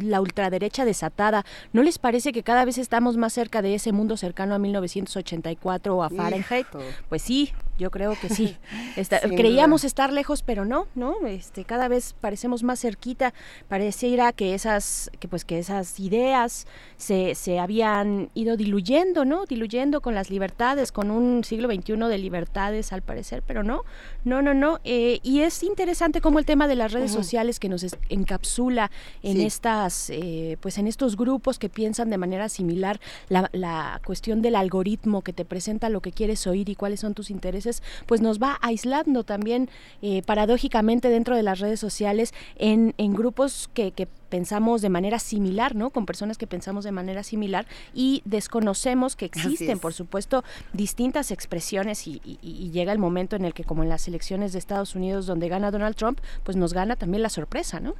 la ultraderecha desatada. ¿No les parece que cada vez estamos más cerca de ese mundo cercano a 1984 o a Fahrenheit? Pues sí, yo creo que sí. creíamos estar lejos, pero no, no. Este, cada vez parecemos más cerquita. Pareciera que esas, que pues que esas ideas se, se habían ido diluyendo, ¿no? Diluyendo con las libertades, con un siglo XXI de libertades, al parecer, pero no, no, no, no. Eh, y es interesante como el tema de las redes sociales que nos encapsula en estas, eh, pues en estos grupos que piensan de manera similar la, la cuestión del algoritmo que te presenta lo que quieres oír y cuáles son tus intereses, pues nos va aislando también eh, paradójicamente dentro de las redes sociales en, en grupos que, que pensamos de manera similar, ¿no? Con personas que pensamos de manera similar y desconocemos que existen, por supuesto, distintas expresiones y, y, llega el momento en el que, como en las elecciones de Estados Unidos donde gana Donald Trump, pues nos gana también la sorpresa, ¿no?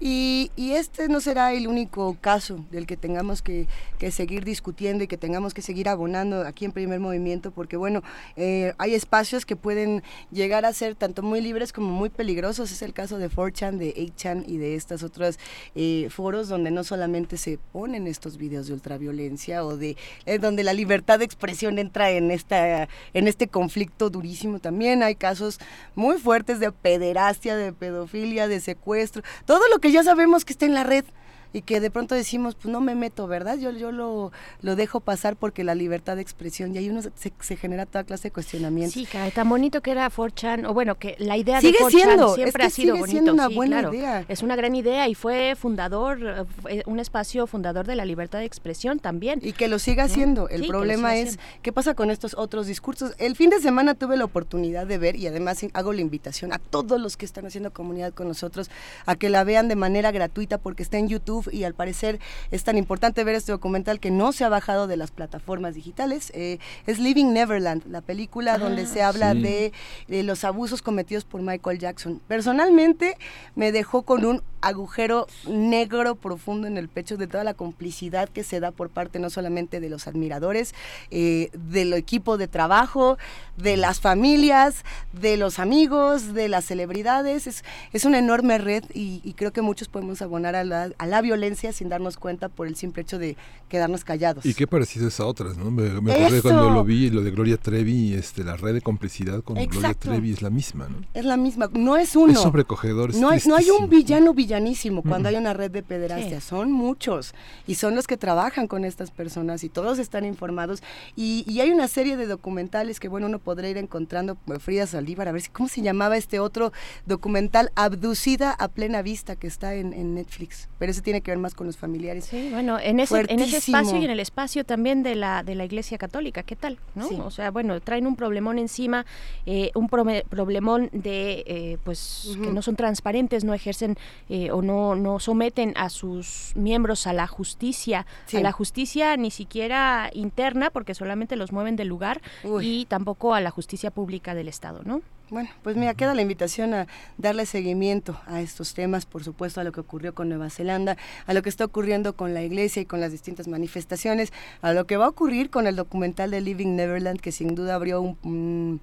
Y, este no será el único caso del que tengamos que, seguir discutiendo y que tengamos que seguir abonando aquí en primer movimiento, porque bueno, eh, hay espacios que pueden llegar a ser tanto muy libres como muy peligrosos. Es el caso de 4chan, de 8chan y de estos otros eh, foros donde no solamente se ponen estos videos de ultraviolencia o de donde la libertad de expresión entra en, esta, en este conflicto durísimo. También hay casos muy fuertes de pederastia, de pedofilia, de secuestro, todo lo que que ya sabemos que está en la red y que de pronto decimos, pues no me meto, ¿verdad? Yo, yo lo, lo dejo pasar porque la libertad de expresión, y ahí uno se, se genera toda clase de cuestionamientos. Sí, caray, tan bonito que era 4chan, o bueno, que la idea sigue de 4chan siendo, siempre es que ha sido sigue bonito. siendo una sí, buena claro. idea. Es una gran idea y fue fundador, un espacio fundador de la libertad de expresión también. Y que lo siga haciendo. El Sí, problema es haciendo. qué pasa con estos otros discursos. El fin de semana tuve la oportunidad de ver y además hago la invitación a todos los que están haciendo comunidad con nosotros a que la vean de manera gratuita porque está en YouTube y al parecer es tan importante ver este documental que no se ha bajado de las plataformas digitales. Eh, es Living Neverland, la película Ah, donde se habla sí. de, de los abusos cometidos por Michael Jackson. Personalmente me dejó con un agujero negro profundo en el pecho de toda la complicidad que se da por parte no solamente de los admiradores, eh, del equipo de trabajo, de las familias, de los amigos, de las celebridades. Es, es una enorme red y, y creo que muchos podemos abonar a la, a la violencia sin darnos cuenta por el simple hecho de quedarnos callados. Y qué parecido es a otras, ¿no? Me, me cuando lo vi, lo de Gloria Trevi, este, la red de complicidad con Gloria. Trevi es la misma, ¿no? Es la misma, no es uno. Es sobrecogedor, es no, hay, no hay un villano villanísimo cuando Mm. hay una red de pederastia, son muchos y son los que trabajan con estas personas y todos están informados y, y hay una serie de documentales que bueno uno podrá ir encontrando eh, Frida Saldívar a ver si cómo se llamaba este otro documental Abducida a plena vista que está en, en Netflix, pero ese tiene que ver más con los familiares. Sí, bueno, en ese, en ese espacio y en el espacio también de la, de la Iglesia Católica, ¿qué tal? ¿no? Sí. O sea, bueno, traen un problemón encima, eh, un problemón de, eh, pues, que no son transparentes, no ejercen eh, o no, no someten a sus miembros a la justicia, Sí. a la justicia ni siquiera interna, porque solamente los mueven del lugar, y tampoco a la justicia pública del Estado, ¿no? Bueno, pues mira, queda la invitación a darle seguimiento a estos temas, por supuesto a lo que ocurrió con Nueva Zelanda, a lo que está ocurriendo con la iglesia y con las distintas manifestaciones, a lo que va a ocurrir con el documental de Living Neverland, que sin duda abrió un,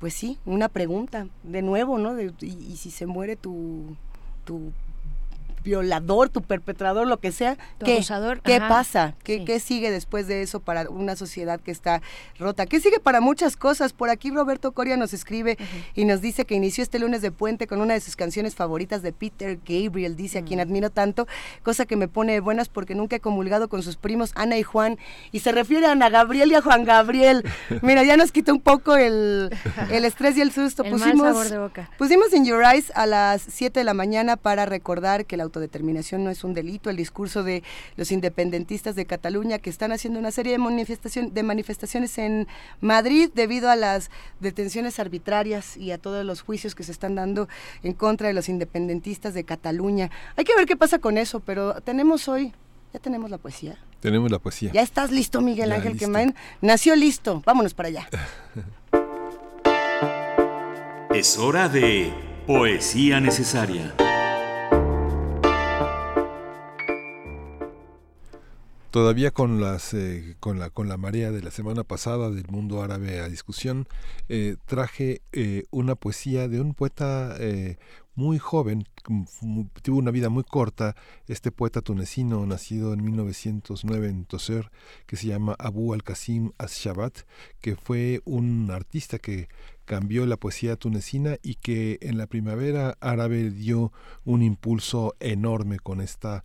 pues sí, una pregunta, de nuevo, ¿no? De- y, y si se muere tu, tu violador, tu perpetrador, lo que sea, Tu ¿qué, abusador, ¿qué ajá, pasa? ¿Qué, sí. ¿Qué sigue después de eso para una sociedad que está rota? ¿Qué sigue para muchas cosas? Por aquí Roberto Coria nos escribe y nos dice que inició este lunes de puente con una de sus canciones favoritas de Peter Gabriel, dice a quien admiro tanto, cosa que me pone de buenas porque nunca he comulgado con sus primos Ana y Juan, y se refiere a Ana Gabriel y a Juan Gabriel. Mira, ya nos quitó un poco el, el estrés y el susto. El mal pusimos, sabor de boca. Pusimos In Your Eyes a las 7 de la mañana para recordar que la autodeterminación no es un delito, el discurso de los independentistas de Cataluña que están haciendo una serie de, manifestación, de manifestaciones en Madrid debido a las detenciones arbitrarias y a todos los juicios que se están dando en contra de los independentistas de Cataluña. Hay que ver qué pasa con eso, pero tenemos hoy, ya tenemos la poesía. Tenemos la poesía. Ya estás listo, Miguel Ya Ángel listo. Quemain. Nació listo. Vámonos para allá. Es hora de Poesía Necesaria. Todavía con las eh, con la con la marea de la semana pasada del mundo árabe a discusión eh, traje eh, una poesía de un poeta eh, muy joven m- mu- tuvo una vida muy corta este poeta tunecino nacido en 1909 en Toser que se llama Abu al-Qasim As-Shabat que fue un artista que cambió la poesía tunecina y que en la primavera árabe dio un impulso enorme con esta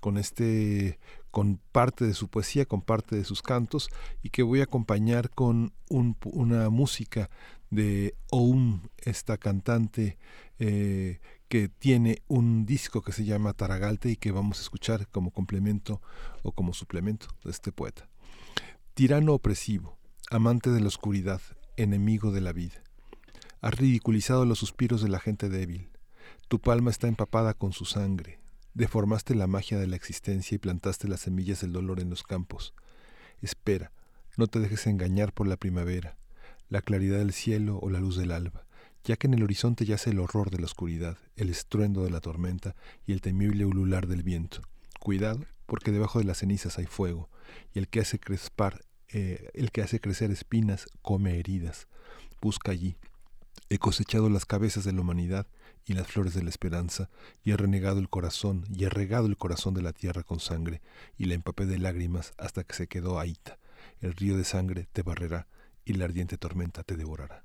con este con parte de su poesía, con parte de sus cantos y que voy a acompañar con un- una música de Oum, esta cantante eh, que tiene un disco que se llama Taragalte y que vamos a escuchar como complemento o como suplemento de este poeta. Tirano opresivo, amante de la oscuridad, enemigo de la vida. Has ridiculizado los suspiros de la gente débil. Tu palma está empapada con su sangre. Deformaste la magia de la existencia y plantaste las semillas del dolor en los campos. Espera, no te dejes engañar por la primavera, la claridad del cielo o la luz del alba, ya que en el horizonte yace el horror de la oscuridad, el estruendo de la tormenta y el temible ulular del viento. Cuidado, porque debajo de las cenizas hay fuego, y el que hace crespar, eh, el que hace crecer espinas come heridas. Busca allí. He cosechado las cabezas de la humanidad y las flores de la esperanza, y he renegado el corazón, y he regado el corazón de la tierra con sangre, y la empapé de lágrimas hasta que se quedó ahita. El río de sangre te barrerá, y la ardiente tormenta te devorará.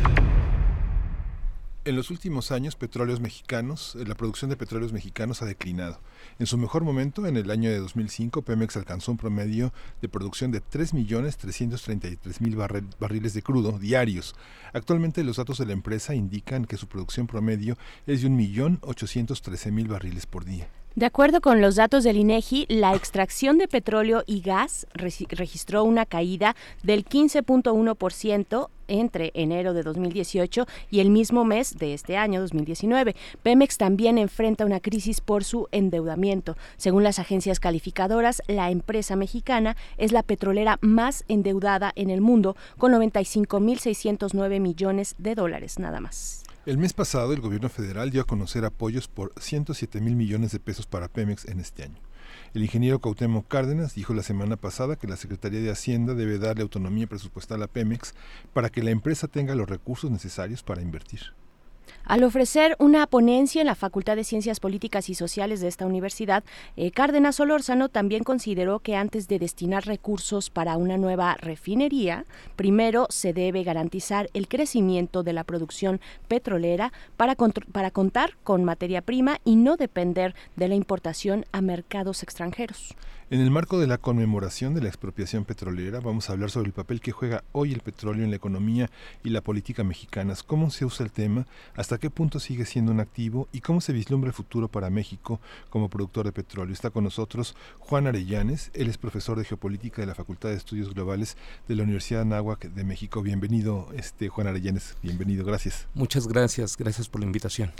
Últimos años, petróleos mexicanos, eh, la producción de petróleos mexicanos ha declinado. En su mejor momento, en el año de 2005, Pemex alcanzó un promedio de producción de 3.333.000 barriles de crudo diarios. Actualmente los datos de la empresa indican que su producción promedio es de 1.813.000 barriles por día. De acuerdo con los datos del INEGI, la extracción de petróleo y gas registró una caída del 15.1% entre enero de 2018 y el mismo mes de este año 2019. Pemex también enfrenta una crisis por su endeudamiento. Según las agencias calificadoras, la empresa mexicana es la petrolera más endeudada en el mundo con 95.609 millones de dólares nada más. El mes pasado, el gobierno federal dio a conocer apoyos por 107 mil millones de pesos para Pemex en este año. El ingeniero Cautemo Cárdenas dijo la semana pasada que la Secretaría de Hacienda debe darle autonomía presupuestal a Pemex para que la empresa tenga los recursos necesarios para invertir. Al ofrecer una ponencia en la Facultad de Ciencias Políticas y Sociales de esta universidad, eh, Cárdenas Solórzano también consideró que antes de destinar recursos para una nueva refinería, primero se debe garantizar el crecimiento de la producción petrolera para, para contar con materia prima y no depender de la importación a mercados extranjeros. En el marco de la conmemoración de la expropiación petrolera, vamos a hablar sobre el papel que juega hoy el petróleo en la economía y la política mexicanas, cómo se usa el tema, hasta qué punto sigue siendo un activo y cómo se vislumbra el futuro para México como productor de petróleo. Está con nosotros Juan Arellanes, él es profesor de geopolítica de la Facultad de Estudios Globales de la Universidad Anáhuac de México. Bienvenido, este Juan Arellanes, bienvenido, gracias. Muchas gracias, gracias por la invitación.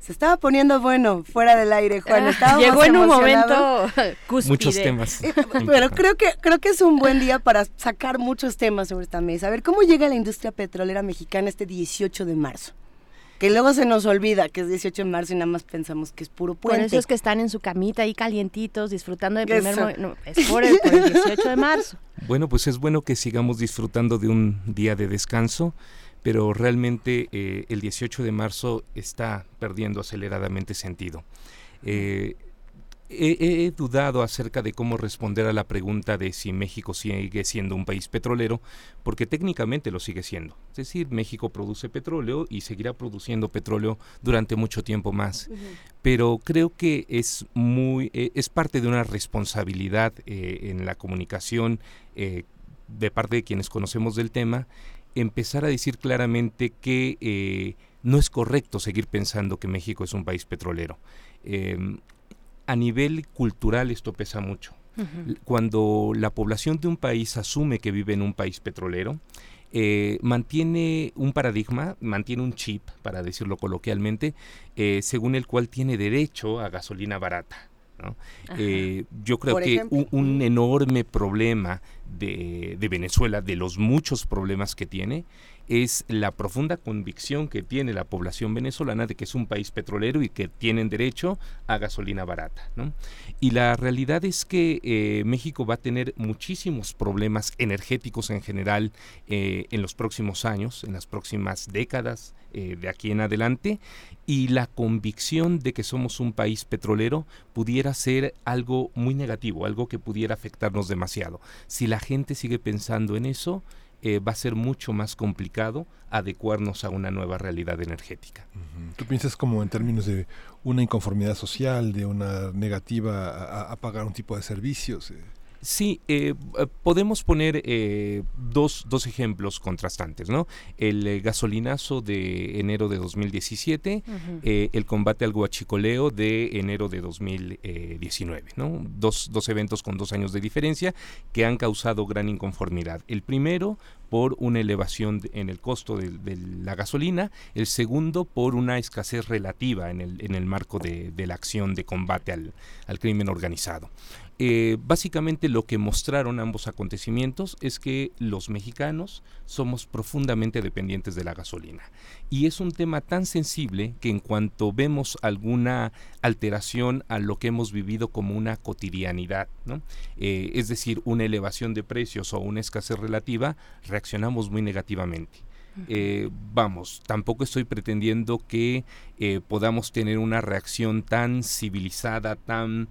Se estaba poniendo bueno fuera del aire, Juan. Ah, llegó en un momento cúspide. Muchos temas. Eh, pero creo que creo que es un buen día para sacar muchos temas sobre esta mesa. A ver, ¿cómo llega la industria petrolera mexicana este 18 de marzo? Que luego se nos olvida que es 18 de marzo y nada más pensamos que es puro puente. Por eso que están en su camita ahí calientitos, disfrutando del primer no, es por el, por el 18 de marzo. Bueno, pues es bueno que sigamos disfrutando de un día de descanso pero realmente eh, el 18 de marzo está perdiendo aceleradamente sentido. Eh, he, dudado acerca de cómo responder a la pregunta de si México sigue siendo un país petrolero, porque técnicamente lo sigue siendo. Es decir, México produce petróleo y seguirá produciendo petróleo durante mucho tiempo más. Pero creo que es muy, eh, es parte de una responsabilidad en la comunicación de parte de quienes conocemos del tema empezar a decir claramente que eh, no es correcto seguir pensando que México es un país petrolero. Em, a nivel cultural esto pesa mucho. Cuando la población de un país asume que vive en un país petrolero, eh, mantiene un paradigma, mantiene un chip, para decirlo coloquialmente, eh, según el cual tiene derecho a gasolina barata. Yo creo que un, enorme problema de, Venezuela, de los muchos problemas que tiene, es la profunda convicción que tiene la población venezolana de que es un país petrolero y que tienen derecho a gasolina barata. Y la realidad es que eh, México va a tener muchísimos problemas energéticos en general eh, en los próximos años, en las próximas décadas eh, de aquí en adelante, y la convicción de que somos un país petrolero pudiera ser algo muy negativo, algo que pudiera afectarnos demasiado. Si la gente sigue pensando en eso, eh, va a ser mucho más complicado adecuarnos a una nueva realidad energética. ¿Tú piensas como en términos de una inconformidad social, de una negativa a, pagar un tipo de servicios? Eh? Sí, eh, eh, podemos poner eh, dos, dos, ejemplos contrastantes, ¿no? El gasolinazo de enero de 2017, el combate al guachicoleo de enero de 2019, ¿no? Dos, dos eventos con dos años de diferencia que han causado gran inconformidad. El primero por una elevación en el costo de, la gasolina, el segundo por una escasez relativa en el, en el marco de, la acción de combate al, al crimen organizado. Eh, básicamente lo que mostraron ambos acontecimientos es que los mexicanos somos profundamente dependientes de la gasolina. Y es un tema tan sensible que en cuanto vemos alguna alteración a lo que hemos vivido como una cotidianidad, ¿no? Eh, es decir, una elevación de precios o una escasez relativa, reaccionamos muy negativamente. Eh, vamos, tampoco estoy pretendiendo que eh, podamos tener una reacción tan civilizada, tan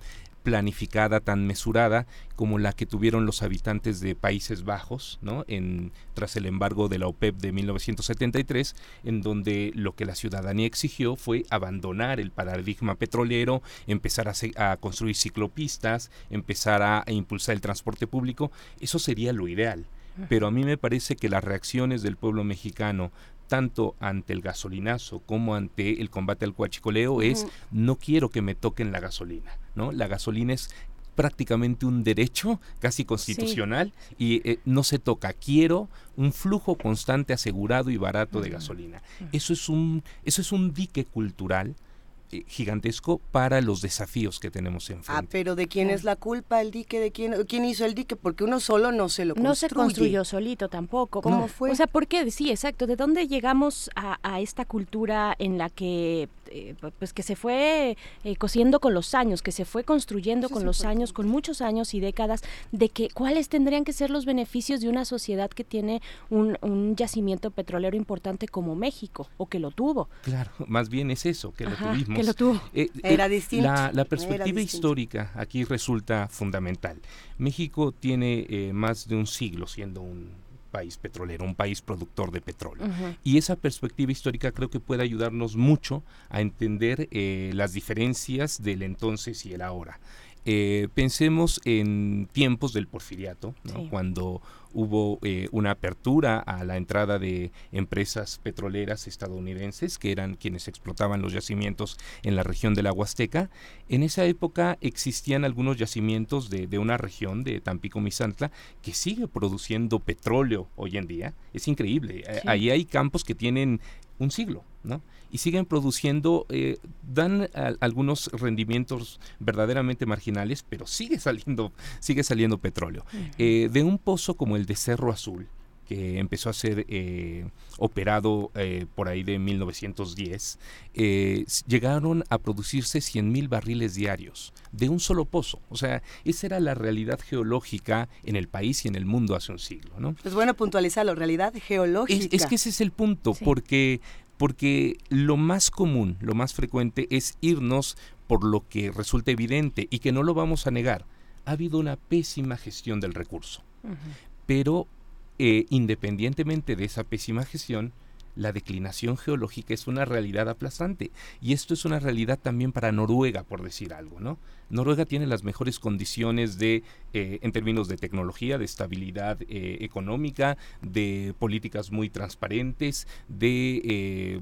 planificada, tan mesurada como la que tuvieron los habitantes de Países Bajos, ¿no? En, tras el embargo de la OPEP de 1973, en donde lo que la ciudadanía exigió fue abandonar el paradigma petrolero, empezar a, construir ciclopistas, empezar a impulsar el transporte público. Eso sería lo ideal pero a mí me parece que las reacciones del pueblo mexicano tanto ante el gasolinazo como ante el combate al cuachicoleo es no quiero que me toquen la gasolina, ¿no? La gasolina es prácticamente un derecho casi constitucional y eh, no se toca. Quiero un flujo constante, asegurado y barato de gasolina. Eso es un eso es un dique cultural gigantesco para los desafíos que tenemos enfrente. Ah, pero ¿de quién es la culpa el dique? ¿De quién, quién hizo el dique? Porque uno solo no se lo construye. No se construyó solito tampoco. ¿Cómo fue? O sea, ¿por qué? Sí, exacto. ¿De dónde llegamos a, a esta cultura en la que eh, pues que se fue eh, cosiendo con los años, que se fue construyendo con los años, con muchos años y décadas, de que cuáles tendrían que ser los beneficios de una sociedad que tiene un, yacimiento petrolero importante como México, o que lo tuvo. Claro, más bien es eso, que lo tuvimos. Que lo tuvo. Eh, Era distinto. La, perspectiva histórica aquí resulta fundamental. México tiene más de un siglo siendo un país petrolero, un país productor de petróleo. Y esa perspectiva histórica creo que puede ayudarnos mucho a entender eh, las diferencias del entonces y el ahora. Eh, pensemos en tiempos del porfiriato, cuando hubo eh, una apertura a la entrada de empresas petroleras estadounidenses que eran quienes explotaban los yacimientos en la región de la Huasteca. En esa época existían algunos yacimientos de, una región de Tampico Misantla que sigue produciendo petróleo hoy en día. Es increíble. Eh, ahí hay campos que tienen un siglo, ¿no? y siguen produciendo, eh, dan algunos rendimientos verdaderamente marginales, pero sigue saliendo, sigue saliendo petróleo. Eh, de un pozo como el de Cerro Azul, que empezó a ser eh, operado por ahí de 1910, llegaron a producirse 100 mil barriles diarios de un solo pozo. O sea, esa era la realidad geológica en el país y en el mundo hace un siglo. ¿no? Es bueno puntualizarlo, realidad geológica. Es, que ese es el punto, porque porque lo más común, lo más frecuente es irnos por lo que resulta evidente y que no lo vamos a negar. Ha habido una pésima gestión del recurso. Pero eh, independientemente de esa pésima gestión, la declinación geológica es una realidad aplastante. Y esto es una realidad también para Noruega, por decir algo, ¿no? Noruega tiene las mejores condiciones de, eh, en términos de tecnología, de estabilidad eh, económica, de políticas muy transparentes, de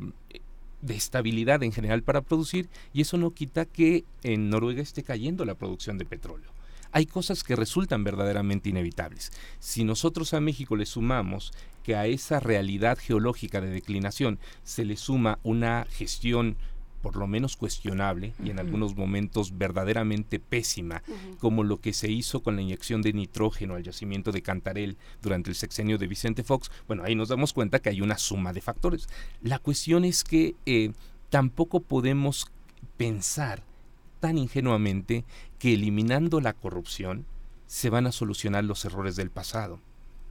de estabilidad en general para producir y eso no quita que en Noruega esté cayendo la producción de petróleo. Hay cosas que resultan verdaderamente inevitables. Si nosotros a México le sumamos que a esa realidad geológica de declinación se le suma una gestión por lo menos cuestionable y en algunos momentos verdaderamente pésima, como lo que se hizo con la inyección de nitrógeno al yacimiento de Cantarel durante el sexenio de Vicente Fox, bueno, ahí nos damos cuenta que hay una suma de factores. La cuestión es que eh, tampoco podemos pensar tan ingenuamente que eliminando la corrupción se van a solucionar los errores del pasado.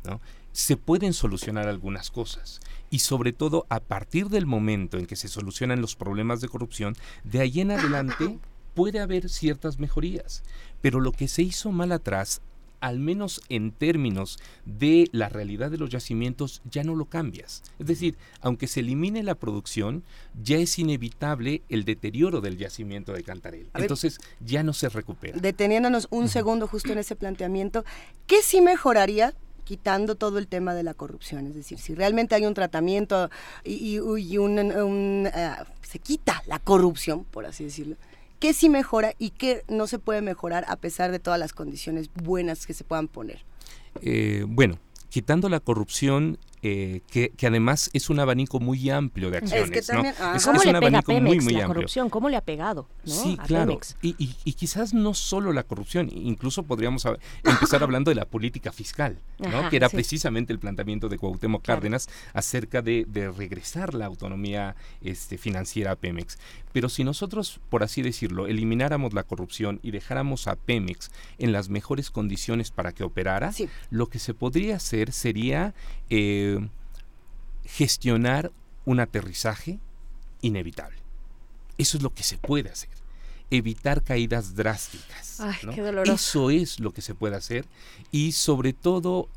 ¿no? Se pueden solucionar algunas cosas, y sobre todo a partir del momento en que se solucionan los problemas de corrupción, de ahí en adelante puede haber ciertas mejorías. Pero lo que se hizo mal atrás, al menos en términos de la realidad de los yacimientos, ya no lo cambias. Es decir, aunque se elimine la producción, ya es inevitable el deterioro del yacimiento de Cantarel. Entonces ya no se recupera. Deteniéndonos un segundo justo en ese planteamiento, ¿qué sí mejoraría quitando todo el tema de la corrupción. Es decir, si realmente hay un tratamiento y, un, eh, se quita la corrupción, por así decirlo, ¿qué sí mejora y qué no se puede mejorar a pesar de todas las condiciones buenas que se puedan poner? Eh, bueno, quitando la corrupción, eh, que, además es un abanico muy amplio de acciones. Es que también, ¿no? ¿Cómo le pega a Pemex la corrupción? ¿Cómo le ha pegado? Sí, claro. Y, y, quizás no solo la corrupción, incluso podríamos empezar hablando de la política fiscal, ¿no? que era precisamente el planteamiento de Cuauhtémoc Cárdenas acerca de, de, regresar la autonomía este, financiera a Pemex. Pero si nosotros, por así decirlo, elimináramos la corrupción y dejáramos a Pemex en las mejores condiciones para que operara, lo que se podría hacer sería eh, gestionar un aterrizaje inevitable. Eso es lo que se puede hacer. Evitar caídas drásticas. Eso es lo que se puede hacer. Y sobre todo,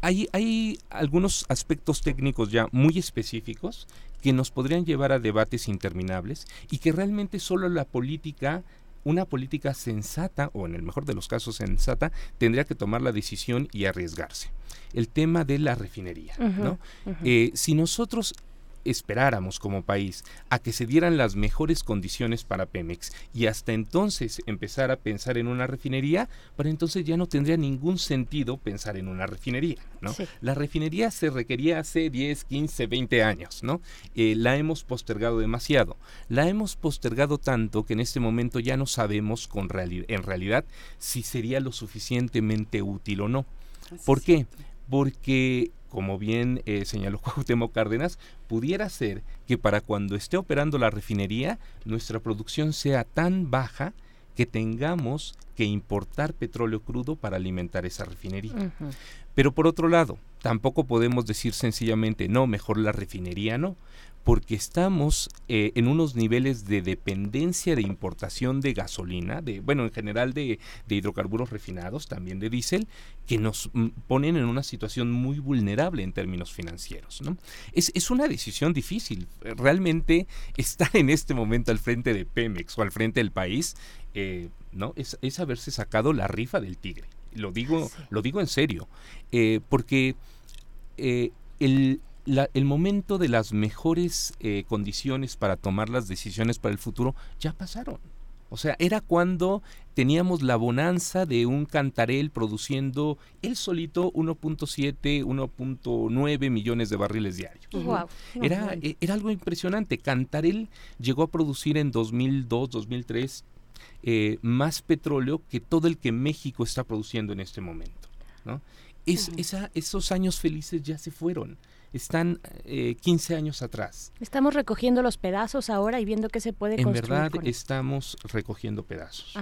hay, hay algunos aspectos técnicos ya muy específicos que nos podrían llevar a debates interminables y que realmente solo la política una política sensata, o en el mejor de los casos sensata, tendría que tomar la decisión y arriesgarse. El tema de la refinería. ¿no? Eh, si nosotros esperáramos como país a que se dieran las mejores condiciones para Pemex y hasta entonces empezar a pensar en una refinería, para entonces ya no tendría ningún sentido pensar en una refinería, ¿no? La refinería se requería hace 10, 15, 20 años, ¿no? Eh, la hemos postergado demasiado. La hemos postergado tanto que en este momento ya no sabemos con en realidad si sería lo suficientemente útil o no. ¿Por qué? Porque como bien eh, señaló Cuauhtémoc Cárdenas, pudiera ser que para cuando esté operando la refinería, nuestra producción sea tan baja que tengamos que importar petróleo crudo para alimentar esa refinería. Pero por otro lado, tampoco podemos decir sencillamente, no, mejor la refinería no, porque estamos eh, en unos niveles de dependencia de importación de gasolina, de bueno, en general de, hidrocarburos refinados, también de diésel, que nos mm, ponen en una situación muy vulnerable en términos financieros. ¿no? Es, es una decisión difícil. Realmente estar en este momento al frente de Pemex o al frente del país, eh, ¿no? Es, es, haberse sacado la rifa del tigre. Lo digo, lo digo en serio, eh, porque el el momento de las mejores eh, condiciones para tomar las decisiones para el futuro ya pasaron. O sea, era cuando teníamos la bonanza de un cantarel produciendo él solito 1.7, 1.9 millones de barriles diarios. Era, e, era algo impresionante. Cantarel llegó a producir en 2002, 2003 eh, más petróleo que todo el que México está produciendo en este momento. ¿no? Es, esa, esos años felices ya se fueron están 15 eh, años atrás. Estamos recogiendo los pedazos ahora y viendo qué se puede en construir. En verdad estamos recogiendo pedazos.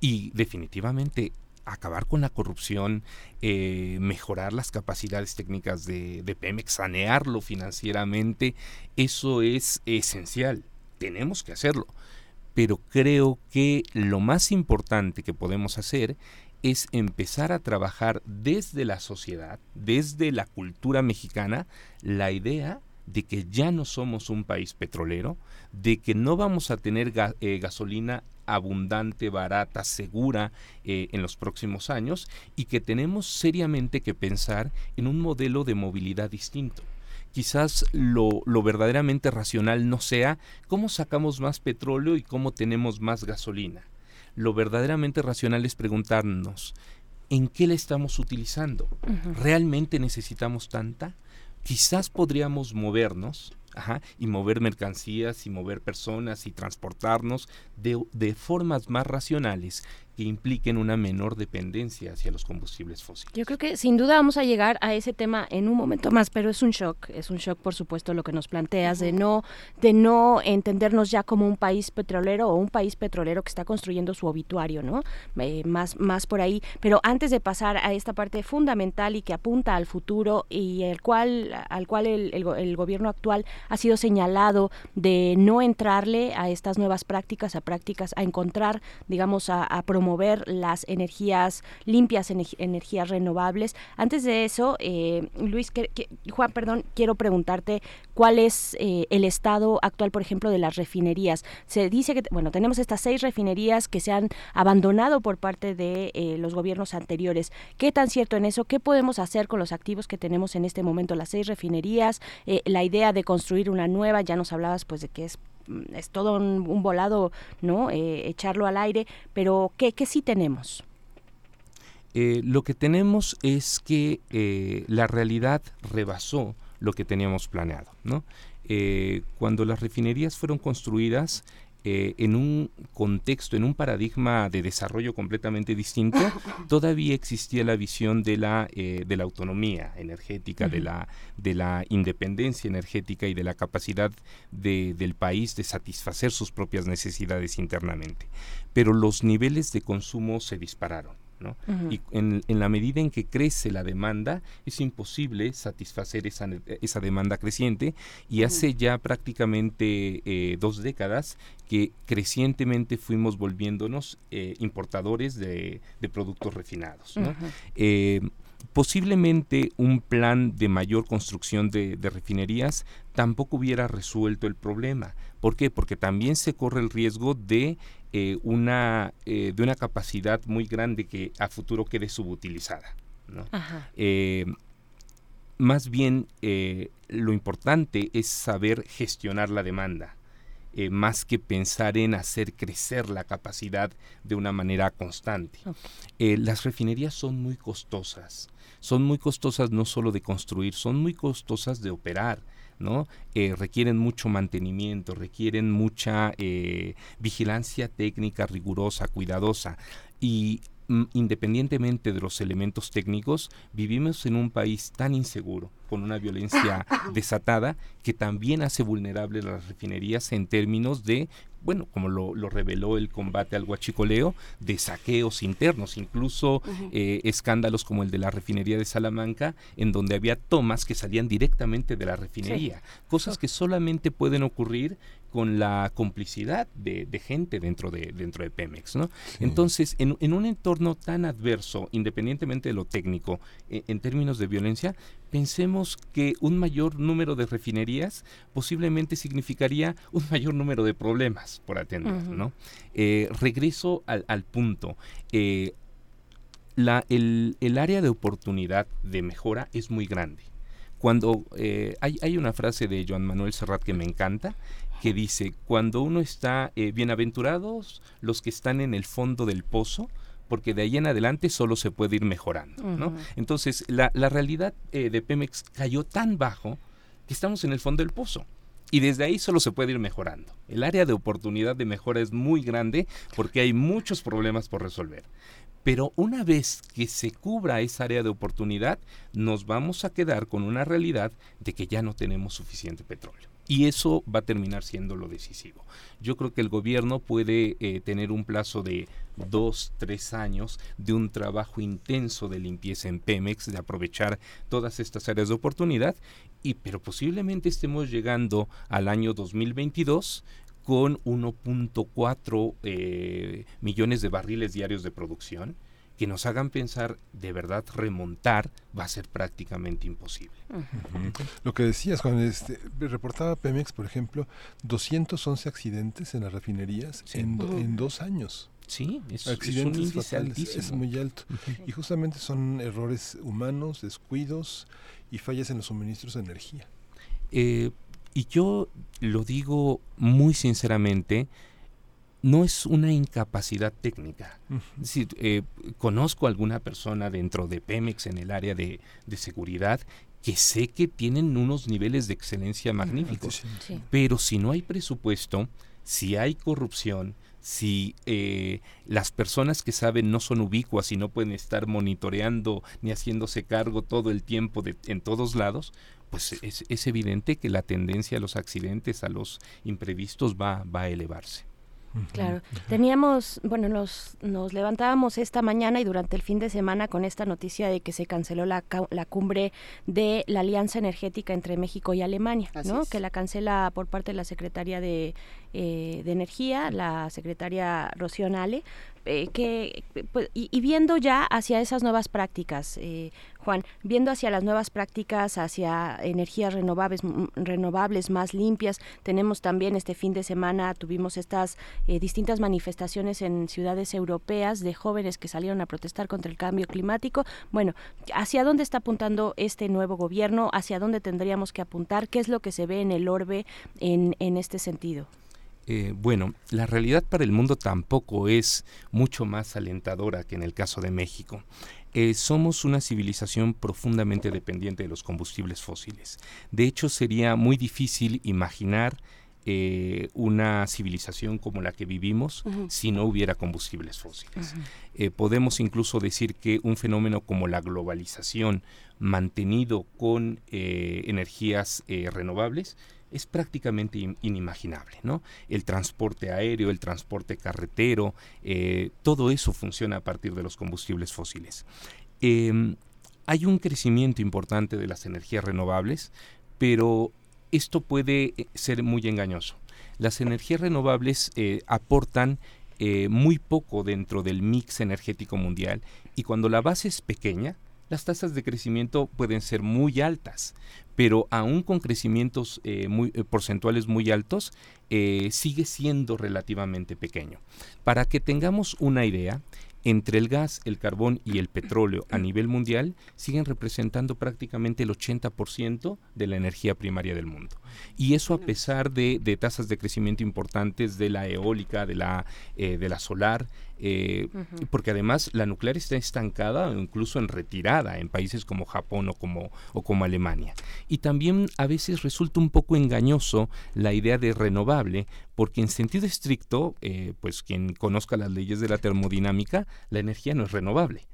Y definitivamente acabar con la corrupción, eh, mejorar las capacidades técnicas de, de Pemex, sanearlo financieramente, eso es esencial. Tenemos que hacerlo. Pero creo que lo más importante que podemos hacer es empezar a trabajar desde la sociedad, desde la cultura mexicana, la idea de que ya no somos un país petrolero, de que no vamos a tener eh, gasolina abundante, barata, segura eh, en los próximos años y que tenemos seriamente que pensar en un modelo de movilidad distinto. Quizás lo, lo verdaderamente racional no sea cómo sacamos más petróleo y cómo tenemos más gasolina lo verdaderamente racional es preguntarnos, ¿en qué la estamos utilizando? ¿Realmente necesitamos tanta? Quizás podríamos movernos y mover mercancías y mover personas y transportarnos de, de formas más racionales que impliquen una menor dependencia hacia los combustibles fósiles. Yo creo que sin duda vamos a llegar a ese tema en un momento más, pero es un shock, es un shock por supuesto lo que nos planteas de no de no entendernos ya como un país petrolero o un país petrolero que está construyendo su obituario, ¿no? Eh, más más por ahí, pero antes de pasar a esta parte fundamental y que apunta al futuro y el cual al cual el, el gobierno actual ha sido señalado de no entrarle a estas nuevas prácticas, a prácticas a encontrar, digamos, a, promover mover las energías limpias, energías renovables. Antes de eso, eh, Luis, Juan, perdón, quiero preguntarte cuál es eh, el estado actual, por ejemplo, de las refinerías. Se dice que, bueno, tenemos estas seis refinerías que se han abandonado por parte de eh, los gobiernos anteriores. ¿Qué tan cierto en eso? ¿Qué podemos hacer con los activos que tenemos en este momento? Las seis refinerías, la idea de construir una nueva, ya nos hablabas pues de que es Mm, es todo un, volado, ¿no? Eh, echarlo al aire, pero ¿qué, ¿qué, sí tenemos? Eh, lo que tenemos es que eh, la realidad rebasó lo que teníamos planeado. ¿no? Cuando las refinerías fueron construidas, en un contexto, en un paradigma de desarrollo completamente distinto, todavía existía la visión de la, de la autonomía energética, de, la, de la independencia energética y de la capacidad del país de satisfacer sus propias necesidades internamente. Pero los niveles de consumo se dispararon. Y en, la medida en que crece la demanda, es imposible satisfacer esa, esa demanda creciente y hace ya prácticamente eh, dos décadas que crecientemente fuimos volviéndonos eh, importadores de, productos refinados. Eh, posiblemente un plan de mayor construcción de, refinerías tampoco hubiera resuelto el problema. ¿Por qué? Porque también se corre el riesgo de eh, una, eh, de una capacidad muy grande que a futuro quede subutilizada. Eh, más bien, lo importante es saber gestionar la demanda. más que pensar en hacer crecer la capacidad de una manera constante. las refinerías son muy costosas, son muy costosas no solo de construir, son muy costosas de operar. ¿No? Eh, requieren mucho mantenimiento, requieren mucha eh, vigilancia técnica rigurosa, cuidadosa. Y independientemente de los elementos técnicos, vivimos en un país tan inseguro, con una violencia desatada, que también hace vulnerable las refinerías en términos de bueno, como lo, reveló el combate al huachicoleo, de saqueos internos, incluso eh, escándalos como el de la refinería de Salamanca, en donde había tomas que salían directamente de la refinería, cosas que solamente pueden ocurrir con la complicidad de, gente dentro de, dentro de Pemex. ¿no? Entonces, en, un entorno tan adverso, independientemente de lo técnico, e, en términos de violencia, pensemos que un mayor número de refinerías posiblemente significaría un mayor número de problemas por atender. ¿no? Eh, regreso al, punto. Eh, la, el, el área de oportunidad de mejora es muy grande cuando eh, hay, hay, una frase de Joan Manuel Serrat que me encanta, que dice, cuando uno está eh, bienaventurados los que están en el fondo del pozo, porque de ahí en adelante solo se puede ir mejorando. ¿no? Entonces, la, la realidad eh, de Pemex cayó tan bajo que estamos en el fondo del pozo. Y desde ahí solo se puede ir mejorando. El área de oportunidad de mejora es muy grande porque hay muchos problemas por resolver. Pero una vez que se cubra esa área de oportunidad, nos vamos a quedar con una realidad de que ya no tenemos suficiente petróleo. Y eso va a terminar siendo lo decisivo. Yo creo que el gobierno puede eh, tener un plazo de dos, tres años de un trabajo intenso de limpieza en Pemex, de aprovechar todas estas áreas de oportunidad, y pero posiblemente estemos llegando al año 2022 con 1.4 eh, millones de barriles diarios de producción que nos hagan pensar de verdad remontar va a ser prácticamente imposible. Lo que decías, Juan, este, reportaba Pemex, por ejemplo, 211 accidentes en las refinerías en, dos años. Sí, es, accidentes es muy alto. Y justamente son errores humanos, descuidos y fallas en los suministros de energía. Eh, y yo lo digo muy sinceramente, no es una incapacidad técnica. Es decir, eh, conozco a alguna persona dentro de Pemex en el área de, seguridad que sé que tienen unos niveles de excelencia magníficos, pero si no hay presupuesto, si hay corrupción, si eh, las personas que saben no son ubicuas y no pueden estar monitoreando ni haciéndose cargo todo el tiempo de, en todos lados, pues es, es, evidente que la tendencia a los accidentes, a los imprevistos va, va a elevarse. Claro, teníamos, bueno, nos, nos levantábamos esta mañana y durante el fin de semana con esta noticia de que se canceló la, la cumbre de la Alianza Energética entre México y Alemania, ¿no? Que la cancela por parte de la Secretaría de, eh, de Energía, la secretaria Rocío Nale, eh, que, pues, y, viendo ya hacia esas nuevas prácticas, eh, Juan, viendo hacia las nuevas prácticas, hacia energías renovables, renovables más limpias, tenemos también este fin de semana, tuvimos estas eh, distintas manifestaciones en ciudades europeas de jóvenes que salieron a protestar contra el cambio climático. Bueno, ¿hacia dónde está apuntando este nuevo gobierno? ¿Hacia dónde tendríamos que apuntar? ¿Qué es lo que se ve en el orbe en este sentido? Eh, bueno, la realidad para el mundo tampoco es mucho más alentadora que en el caso de México. Eh, somos una civilización profundamente dependiente de los combustibles fósiles. De hecho, sería muy difícil imaginar eh, una civilización como la que vivimos si no hubiera combustibles fósiles. Eh, podemos incluso decir que un fenómeno como la globalización mantenido con energías renovables es prácticamente inimaginable, ¿no? El transporte aéreo, el transporte carretero, eh, todo eso funciona a partir de los combustibles fósiles. Em, hay un crecimiento importante de las energías renovables, pero esto puede eh, ser muy engañoso. Las energías renovables eh, aportan muy poco dentro del mix energético mundial y cuando la base es pequeña, las tasas de crecimiento pueden ser muy altas, pero aún con crecimientos eh, eh, porcentuales muy altos, eh, sigue siendo relativamente pequeño. Para que tengamos una idea, entre el gas, el carbón y el petróleo a nivel mundial siguen representando prácticamente el 80% de la energía primaria del mundo. Y eso a pesar de, tasas de crecimiento importantes de la eólica, de la, de la solar, eh, porque además la nuclear está estancada o incluso en retirada en países como Japón o como, o como Alemania. Y también a veces resulta un poco engañoso la idea de renovable, porque en sentido estricto, eh, pues quien conozca las leyes de la termodinámica, la energía no es renovable.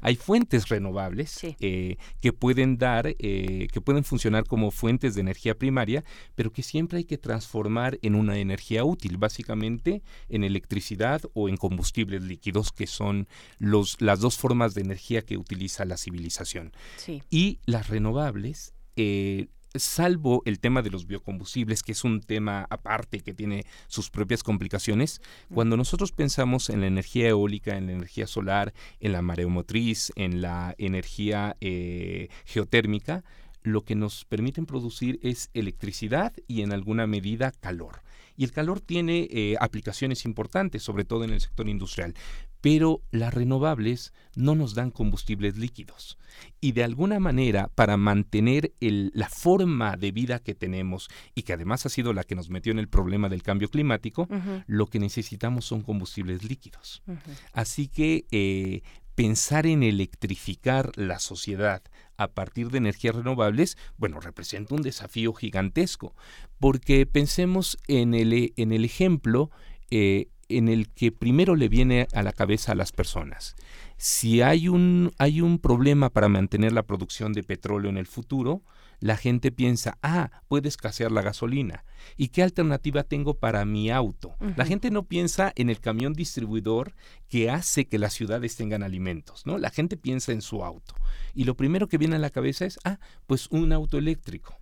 Hay fuentes renovables eh, que pueden dar, que pueden funcionar como fuentes de energía primaria, pero que siempre hay que transformar en una energía útil, básicamente en electricidad o en combustible líquidos, que son los, las dos formas de energía que utiliza la civilización. Y las renovables, eh, salvo el tema de los biocombustibles, que es un tema aparte que tiene sus propias complicaciones, cuando nosotros pensamos en la energía eólica, en la energía solar, en la mareomotriz, en la energía eh, geotérmica, lo que nos permiten producir es electricidad y en alguna medida calor. Y el calor tiene eh, aplicaciones importantes, sobre todo en el sector industrial. Pero las renovables no nos dan combustibles líquidos. Y de alguna manera, para mantener la forma de vida que tenemos, y que además ha sido la que nos metió en el problema del cambio climático, lo que necesitamos son combustibles líquidos. Así que eh, pensar en electrificar la sociedad a partir de energías renovables, bueno, representa un desafío gigantesco, porque pensemos en el, en el ejemplo eh, en el que primero le viene a la cabeza a las personas. Si hay un, hay un problema para mantener la producción de petróleo en el futuro, la gente piensa, ah, puede escasear la gasolina. ¿Y qué alternativa tengo para mi auto? La gente no piensa en el camión distribuidor que hace que las ciudades tengan alimentos, ¿no? La gente piensa en su auto. Y lo primero que viene a la cabeza es, ah, pues un auto eléctrico.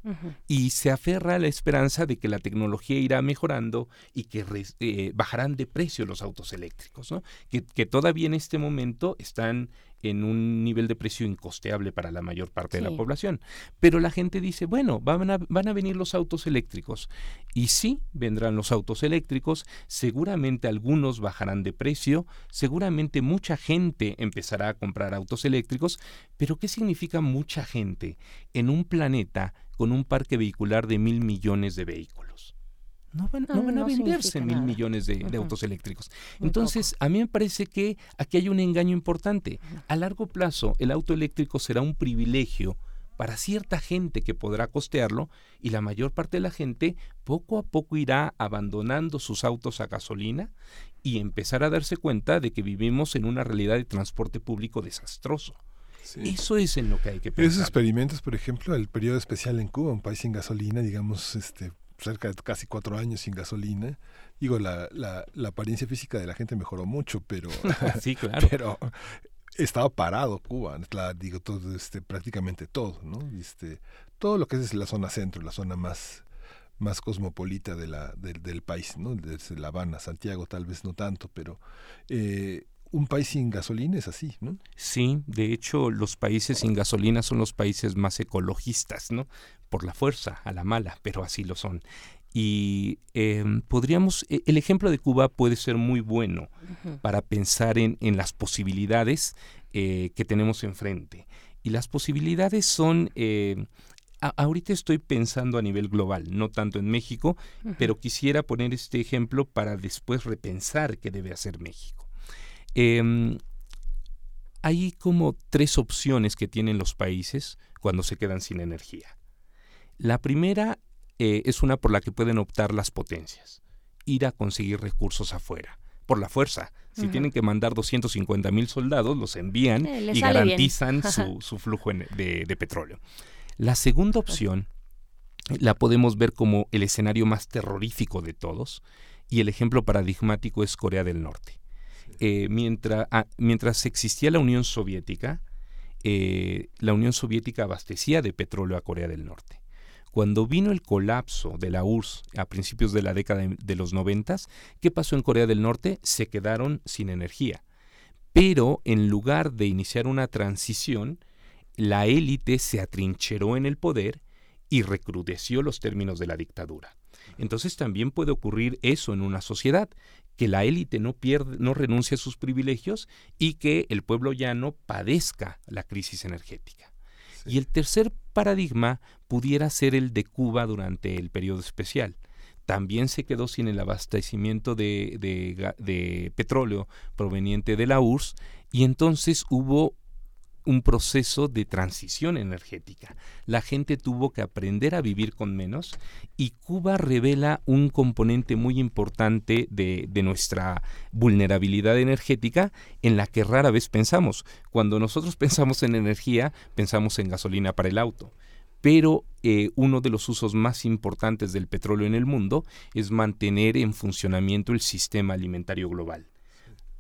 Y se aferra a la esperanza de que la tecnología irá mejorando y que eh, bajarán de precio los autos eléctricos, ¿no? Que, que todavía en este momento están en un nivel de precio incosteable para la mayor parte de la población. Pero la gente dice, bueno, van a, van a venir los autos eléctricos. Y sí, vendrán los autos eléctricos, seguramente algunos bajarán de precio, seguramente mucha gente empezará a comprar autos eléctricos, pero ¿qué significa mucha gente en un planeta con un parque vehicular de mil millones de vehículos? No van, a venderse mil millones de, autos eléctricos. Entonces, a mí me parece que aquí hay un engaño importante. A largo plazo, el auto eléctrico será un privilegio para cierta gente que podrá costearlo y la mayor parte de la gente poco a poco irá abandonando sus autos a gasolina y empezar a darse cuenta de que vivimos en una realidad de transporte público desastroso. Eso es en lo que hay que pensar. Esos experimentos, por ejemplo, el periodo especial en Cuba, un país sin gasolina, digamos, este, cerca de casi cuatro años sin gasolina. Digo, la, la, la apariencia física de la gente mejoró mucho, pero, sí, claro. pero estaba parado Cuba, digo, todo, este, prácticamente todo, ¿no? Este, todo lo que es la zona centro, la zona más más cosmopolita de la, del país, ¿no? Desde La Habana, Santiago tal vez no tanto, pero eh, un país sin gasolina es así, ¿no? Sí, de hecho los países sin gasolina son los países más ecologistas, ¿no? Por la fuerza, a la mala, pero así lo son. Y em, podríamos, e, el ejemplo de Cuba puede ser muy bueno para pensar en, en las posibilidades eh, que tenemos enfrente. Y las posibilidades son, eh, ahorita estoy pensando a nivel global, no tanto en México, pero quisiera poner este ejemplo para después repensar qué debe hacer México. Em, hay como tres opciones que tienen los países cuando se quedan sin energía. La primera eh, es una por la que pueden optar las potencias, ir a conseguir recursos afuera, por la fuerza. Si tienen que mandar 250 mil soldados, los envían Eh, y garantizan su, su flujo de petróleo. La segunda opción la podemos ver como el escenario más terrorífico de todos y el ejemplo paradigmático es Corea del Norte. Eh, mientras, ah, mientras existía la Unión Soviética, eh, la Unión Soviética abastecía de petróleo a Corea del Norte. Cuando vino el colapso de la URSS a principios de la década de, de los noventas, ¿qué pasó en Corea del Norte? Se quedaron sin energía. Pero en lugar de iniciar una transición, la élite se atrincheró en el poder y recrudeció los términos de la dictadura. Entonces también puede ocurrir eso en una sociedad, que la élite no pierde, no renuncie a sus privilegios y que el pueblo llano padezca la crisis energética. Y el tercer paradigma pudiera ser el de Cuba durante el periodo especial. También se quedó sin el abastecimiento de, de de petróleo proveniente de la URSS y entonces hubo un proceso de transición energética. La gente tuvo que aprender a vivir con menos y Cuba revela un componente muy importante de, nuestra vulnerabilidad energética en la que rara vez pensamos. Cuando nosotros pensamos en energía, pensamos en gasolina para el auto. Pero eh, uno de los usos más importantes del petróleo en el mundo es mantener en funcionamiento el sistema alimentario global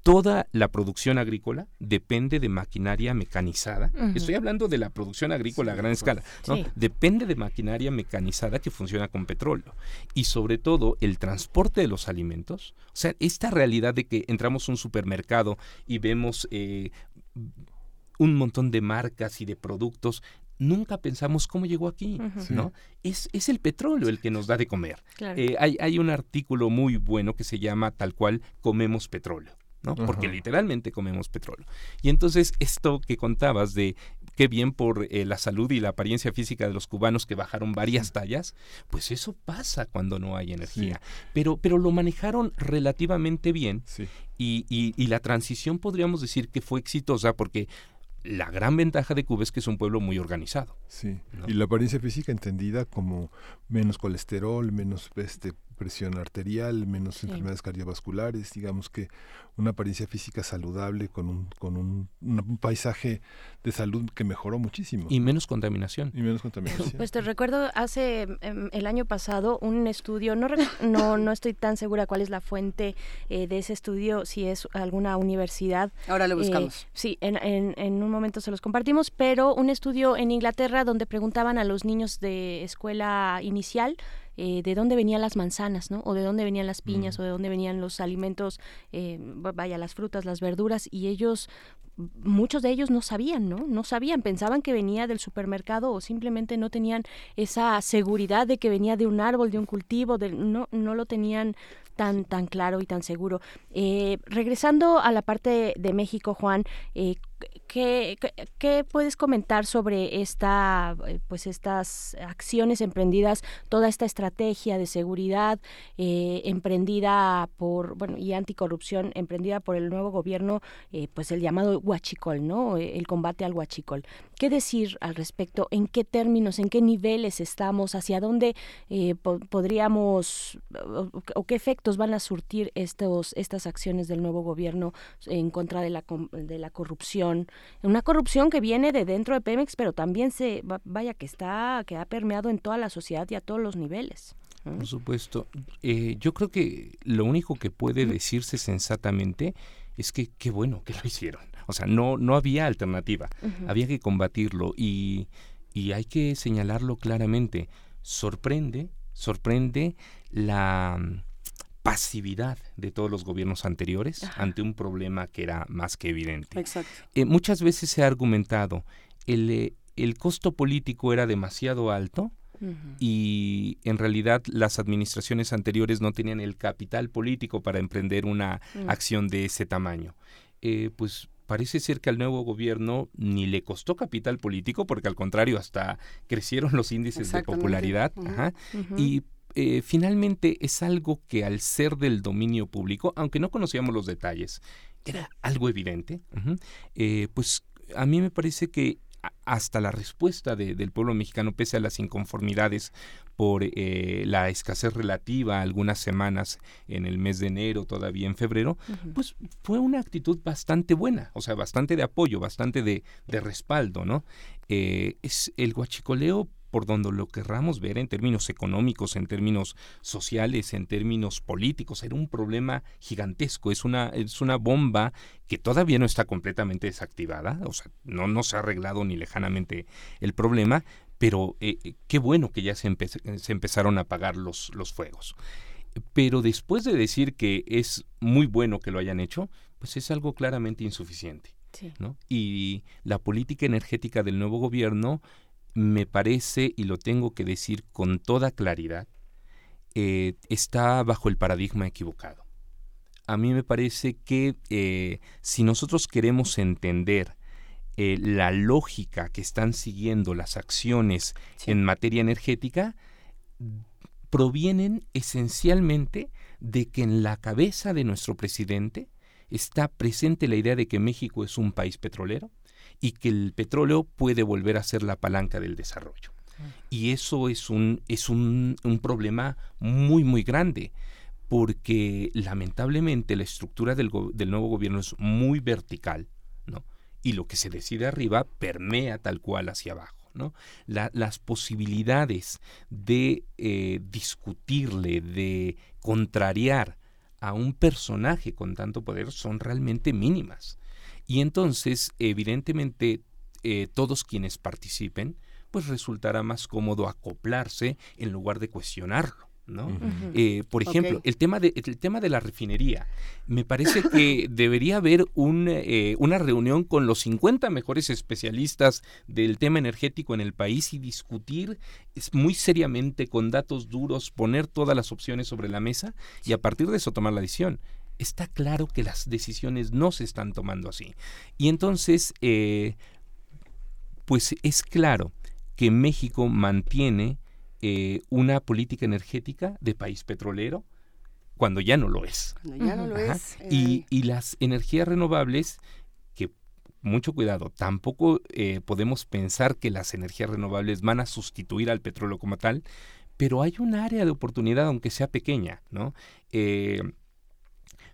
toda la producción agrícola depende de maquinaria mecanizada. Estoy hablando de la producción agrícola a gran escala. ¿no? Sí. Depende de maquinaria mecanizada que funciona con petróleo. Y sobre todo el transporte de los alimentos. O sea, esta realidad de que entramos a un supermercado y vemos eh, un montón de marcas y de productos. Nunca pensamos cómo llegó aquí. ¿no? Es, es el petróleo el que nos da de comer. Claro. Eh, hay, hay un artículo muy bueno que se llama tal cual comemos petróleo, ¿no? Porque literalmente comemos petróleo. Y entonces esto que contabas de qué bien por eh, la salud y la apariencia física de los cubanos que bajaron varias tallas, pues eso pasa cuando no hay energía. Pero, pero lo manejaron relativamente bien y, y- y la transición podríamos decir que fue exitosa porque la gran ventaja de Cuba es que es un pueblo muy organizado. Sí, ¿no? y la apariencia física entendida como menos colesterol, menos este, presión arterial, menos Sí. enfermedades cardiovasculares, digamos que una apariencia física saludable con un, con un, paisaje de salud que mejoró muchísimo. Y menos contaminación. Y menos contaminación. Pues te recuerdo hace em, el año pasado un estudio, no, no, no estoy tan segura cuál es la fuente eh, de ese estudio, si es alguna universidad. Ahora lo Eh, buscamos. sí, en, en, en un momento se los compartimos, pero un estudio en Inglaterra donde preguntaban a los niños de escuela inicial eh, de dónde venían las manzanas, ¿no? O de dónde venían las piñas, o de dónde venían los alimentos, eh, va- vaya, las frutas, las verduras, y ellos muchos de ellos no sabían, ¿no? No sabían, pensaban que venía del supermercado o simplemente no tenían esa seguridad de que venía de un árbol, de un cultivo, de, no, no lo tenían tan, tan claro y tan seguro. Eh, regresando a la parte de México, Juan, eh, ¿qué, qué, puedes comentar sobre esta, eh, pues estas acciones emprendidas, toda esta estrategia de seguridad eh, emprendida por, bueno, y anticorrupción emprendida por el nuevo gobierno, eh, pues el llamado huachicol, ¿no? Eh, El combate al huachicol. ¿Qué decir al respecto? ¿En qué términos, en qué niveles estamos? ¿Hacia dónde eh, po- podríamos o, o qué efectos van a surtir estos estas acciones del nuevo gobierno en contra de la de la corrupción? Una corrupción que viene de dentro de Pemex, pero también se va- vaya que está que ha permeado en toda la sociedad y a todos los niveles. ¿no? Por supuesto. Eh, yo creo que lo único que puede decirse sensatamente es que qué bueno que lo hicieron. O sea, no, no había alternativa. Había que combatirlo y, y hay que señalarlo claramente. Sorprende, sorprende la pasividad de todos los gobiernos anteriores ante un problema que era más que evidente. Exacto. Eh, muchas veces se ha argumentado el, eh, el costo político era demasiado alto y en realidad las administraciones anteriores no tenían el capital político para emprender una Mm. acción de ese tamaño. Eh, pues parece ser que al nuevo gobierno ni le costó capital político, porque al contrario hasta crecieron los índices de popularidad. Ajá. Y eh, finalmente es algo que al ser del dominio público, aunque no conocíamos los detalles, era algo evidente, eh, pues a mí me parece que hasta la respuesta del pueblo mexicano, pese a las inconformidades por eh, la escasez relativa algunas semanas en el mes de enero, todavía en febrero, pues fue una actitud bastante buena, o sea, bastante de apoyo, bastante de, respaldo, ¿no? Eh, es el guachicoleo por donde lo querramos ver en términos económicos, en términos sociales, en términos políticos, era un problema gigantesco, es una, es una bomba que todavía no está completamente desactivada, o sea, no, no se ha arreglado ni lejanamente el problema, pero eh, eh, qué bueno que ya se, se empezaron a apagar los, los fuegos. Pero después de decir que es muy bueno que lo hayan hecho, pues es algo claramente insuficiente. ¿no? Y la política energética del nuevo gobierno me parece, y lo tengo que decir con toda claridad, eh, está bajo el paradigma equivocado. A mí me parece que eh, si nosotros queremos entender eh, la lógica que están siguiendo las acciones en materia energética, provienen esencialmente de que en la cabeza de nuestro presidente está presente la idea de que México es un país petrolero, y que el petróleo puede volver a ser la palanca del desarrollo. Y eso es un, es un, problema muy, muy grande, porque lamentablemente la estructura del, nuevo gobierno es muy vertical, ¿no? Y lo que se decide arriba permea tal cual hacia abajo. ¿no? las posibilidades de eh, discutirle, de contrariar a un personaje con tanto poder son realmente mínimas. Y entonces, evidentemente, eh, todos quienes participen, pues resultará más cómodo acoplarse en lugar de cuestionarlo. ¿No? Eh, por ejemplo, el, tema de, el tema de la refinería. Me parece que debería haber un, eh, una reunión con los 50 mejores especialistas del tema energético en el país y discutir muy seriamente con datos duros, poner todas las opciones sobre la mesa y a partir de eso tomar la decisión está claro que las decisiones no se están tomando así. Y entonces, eh, pues es claro que México mantiene eh, una política energética de país petrolero cuando ya no lo es. ya no lo es. Y, y, las energías renovables, que mucho cuidado, tampoco eh, podemos pensar que las energías renovables van a sustituir al petróleo como tal, pero hay un área de oportunidad, aunque sea pequeña, ¿no?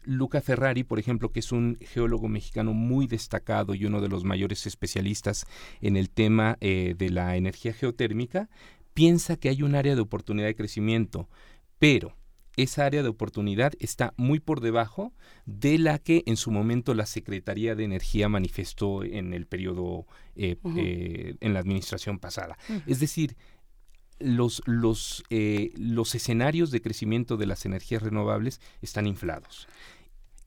Luca Ferrari, por ejemplo, que es un geólogo mexicano muy destacado y uno de los mayores especialistas en el tema eh, de la energía geotérmica, piensa que hay un área de oportunidad de crecimiento, pero esa área de oportunidad está muy por debajo de la que en su momento la Secretaría de Energía manifestó en el periodo, eh, eh, en la administración pasada. Es decir, los, los, los escenarios de crecimiento de las energías renovables están inflados.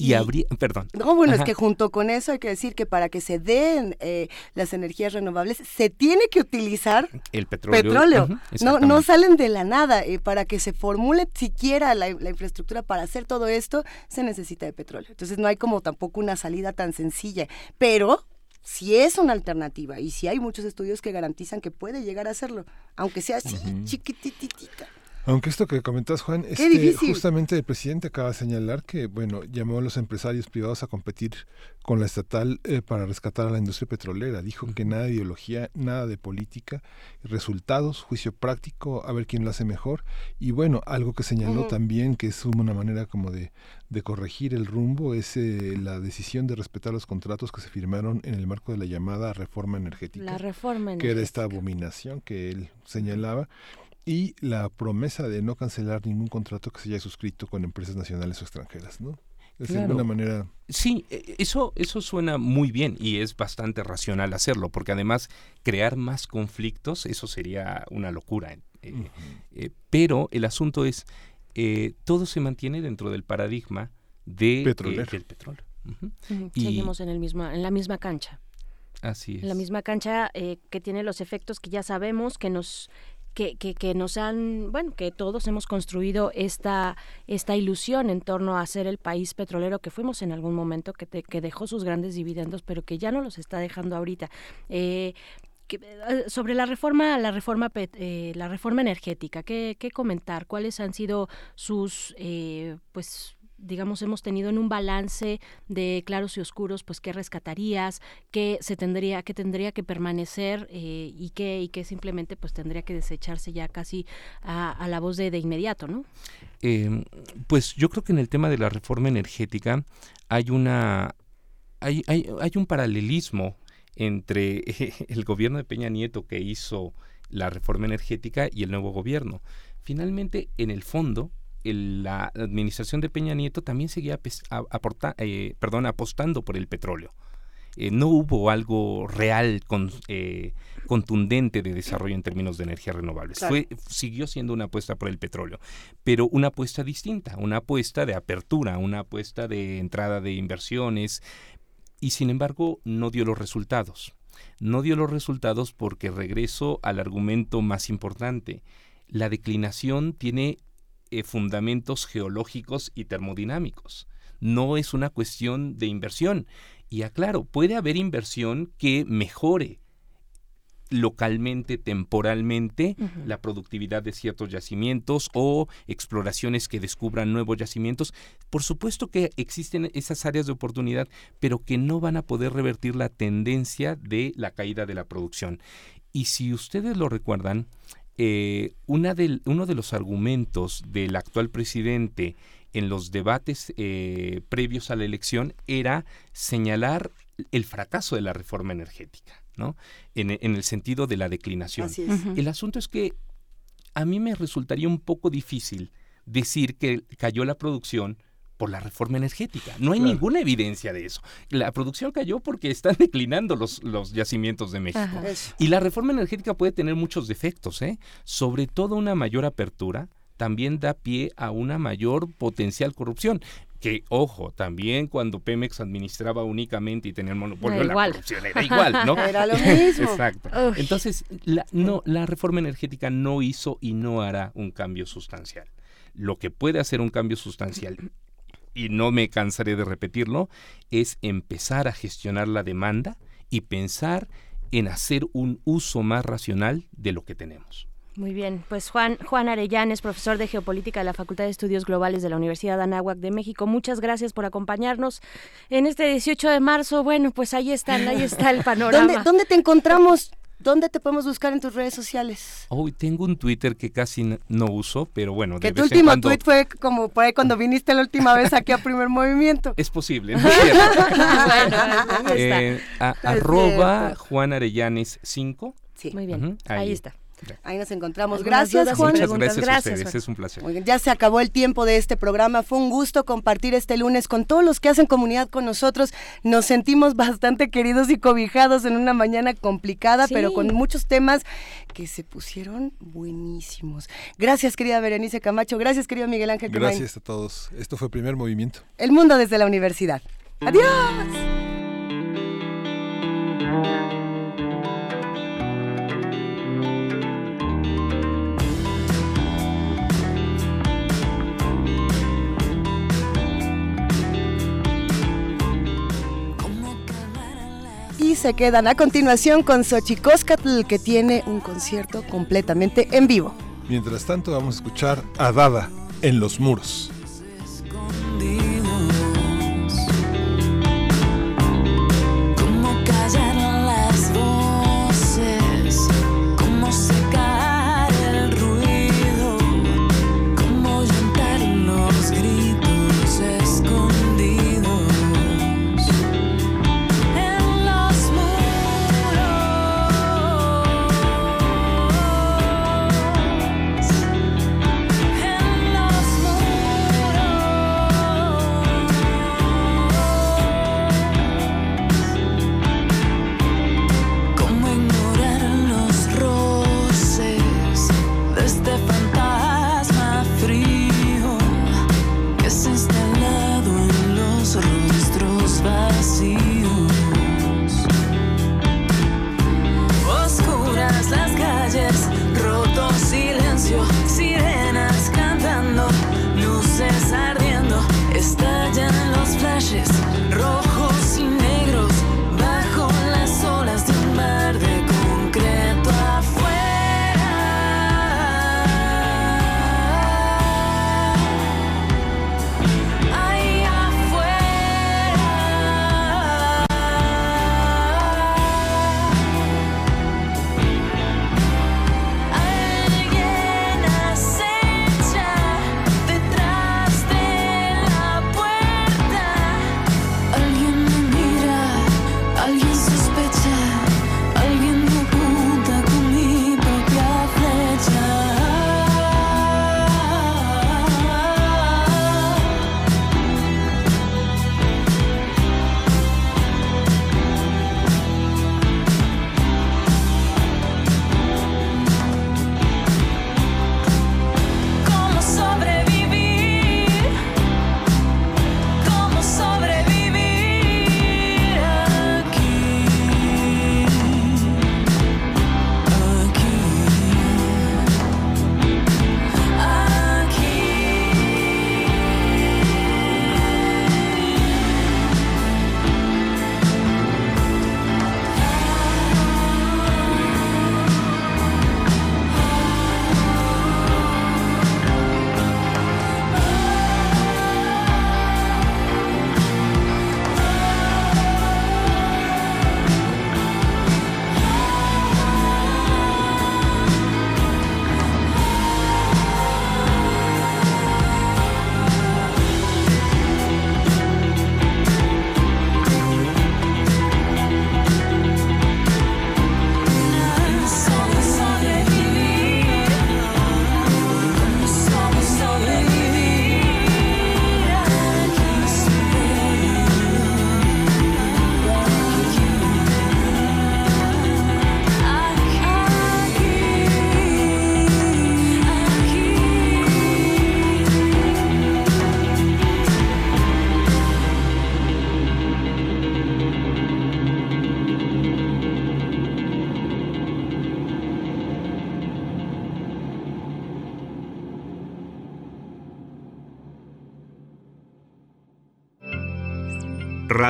Y, habría, perdón. No, bueno, es que junto con eso hay que decir que para que se den eh, las energías renovables se tiene que utilizar el petróleo. petróleo. no, no salen de la nada. Eh, para que se formule siquiera la, infraestructura para hacer todo esto, se necesita de petróleo. Entonces no hay como tampoco una salida tan sencilla. Pero si es una alternativa y si hay muchos estudios que garantizan que puede llegar a hacerlo, aunque sea así chiquititita. Aunque esto que comentas, Juan, es que justamente el presidente acaba de señalar que, bueno, llamó a los empresarios privados a competir con la estatal eh, para rescatar a la industria petrolera. Dijo que nada de ideología, nada de política, resultados, juicio práctico, a ver quién lo hace mejor. Y bueno, algo que señaló también, que es una manera como de, de corregir el rumbo, es eh, la decisión de respetar los contratos que se firmaron en el marco de la llamada reforma energética. La reforma energética. Que era esta abominación que él señalaba y la promesa de no cancelar ningún contrato que se haya suscrito con empresas nacionales o extranjeras, ¿no? Es de alguna manera. Sí, e, eso, eso suena muy bien y es bastante racional hacerlo, porque además crear más conflictos, eso sería una locura. Eh, eh, pero el asunto es, eh, todo se mantiene dentro del paradigma de, del petróleo. Seguimos en, el mismo, en la misma cancha. Así es. En la misma cancha que tiene los efectos que ya sabemos, que nos que, que, nos han, bueno, que todos hemos construido esta, esta ilusión en torno a ser el país petrolero que fuimos en algún momento, que, que dejó sus grandes dividendos, pero que ya no los está dejando ahorita. Eh, eh, sobre la reforma, la reforma, eh, la reforma energética, ¿qué, ¿qué, comentar? ¿Cuáles han sido sus, pues, digamos, hemos tenido en un balance de claros y oscuros, pues qué rescatarías, qué se tendría, qué tendría que permanecer eh, y qué y qué simplemente pues tendría que desecharse ya casi a, la voz de, de inmediato, ¿no? Em, pues yo creo que en el tema de la reforma energética hay una hay, hay, hay un paralelismo entre el gobierno de Peña Nieto que hizo la reforma energética y el nuevo gobierno. Finalmente, en el fondo, la administración de Peña Nieto también seguía eh, perdón, apostando por el petróleo. Eh, no hubo algo real, con, eh, contundente de desarrollo en términos de energías renovables. Fue, siguió siendo una apuesta por el petróleo, pero una apuesta distinta, una apuesta de apertura, una apuesta de entrada de inversiones, y sin embargo no dio los resultados. No dio los resultados porque regreso al argumento más importante. La declinación tiene eh, fundamentos geológicos y termodinámicos. No es una cuestión de inversión. Y aclaro, puede haber inversión que mejore localmente, temporalmente, la productividad de ciertos yacimientos o exploraciones que descubran nuevos yacimientos. Por supuesto que existen esas áreas de oportunidad, pero que no van a poder revertir la tendencia de la caída de la producción. Y si ustedes lo recuerdan, eh, una uno de los argumentos del actual presidente en los debates eh, previos a la elección era señalar el fracaso de la reforma energética. En, el sentido de la declinación. El asunto es que a mí me resultaría un poco difícil decir que cayó la producción por la reforma energética. No hay ninguna evidencia de eso. La producción cayó porque están declinando los, los yacimientos de México. y la reforma energética puede tener muchos defectos, ¿eh? sobre todo una mayor apertura también da pie a una mayor potencial corrupción que ojo, también cuando Pemex administraba únicamente y tenía el monopolio, la corrupción era igual, ¿no? Era lo mismo. Exacto. Entonces, la, no, la reforma energética no hizo y no hará un cambio sustancial. Lo que puede hacer un cambio sustancial, y no me cansaré de repetirlo, es empezar a gestionar la demanda y pensar en hacer un uso más racional de lo que tenemos. Muy bien, pues Juan, Juan Arellanes, profesor de Geopolítica de la Facultad de Estudios Globales de la Universidad Anáhuac de México, muchas gracias por acompañarnos en este 18 de marzo. Bueno, pues ahí están, ahí está el panorama. ¿Dónde, te encontramos? ¿Dónde te podemos buscar en tus redes sociales? Hoy tengo un Twitter que casi no uso, pero bueno. Que tu último tweet fue como por ahí cuando viniste la última vez aquí a Primer Movimiento. Es posible, ¿no es cierto? Eh, arroba Juan Arellanes 5. Sí, muy bien. ahí está. Ahí nos encontramos. Gracias, Juan. Muchas gracias, gracias a ustedes. Es un placer. ya se acabó el tiempo de este programa. Fue un gusto compartir este lunes con todos los que hacen comunidad con nosotros. Nos sentimos bastante queridos y cobijados en una mañana complicada, pero con muchos temas que se pusieron buenísimos. Gracias, querida Berenice Camacho. Gracias, querido Miguel Ángel Gracias a todos. Esto fue Primer Movimiento. El mundo desde la universidad. Adiós. Se quedan a continuación con Xochicóscatl, que tiene un concierto completamente en vivo. Mientras tanto, vamos a escuchar a Dada en los muros.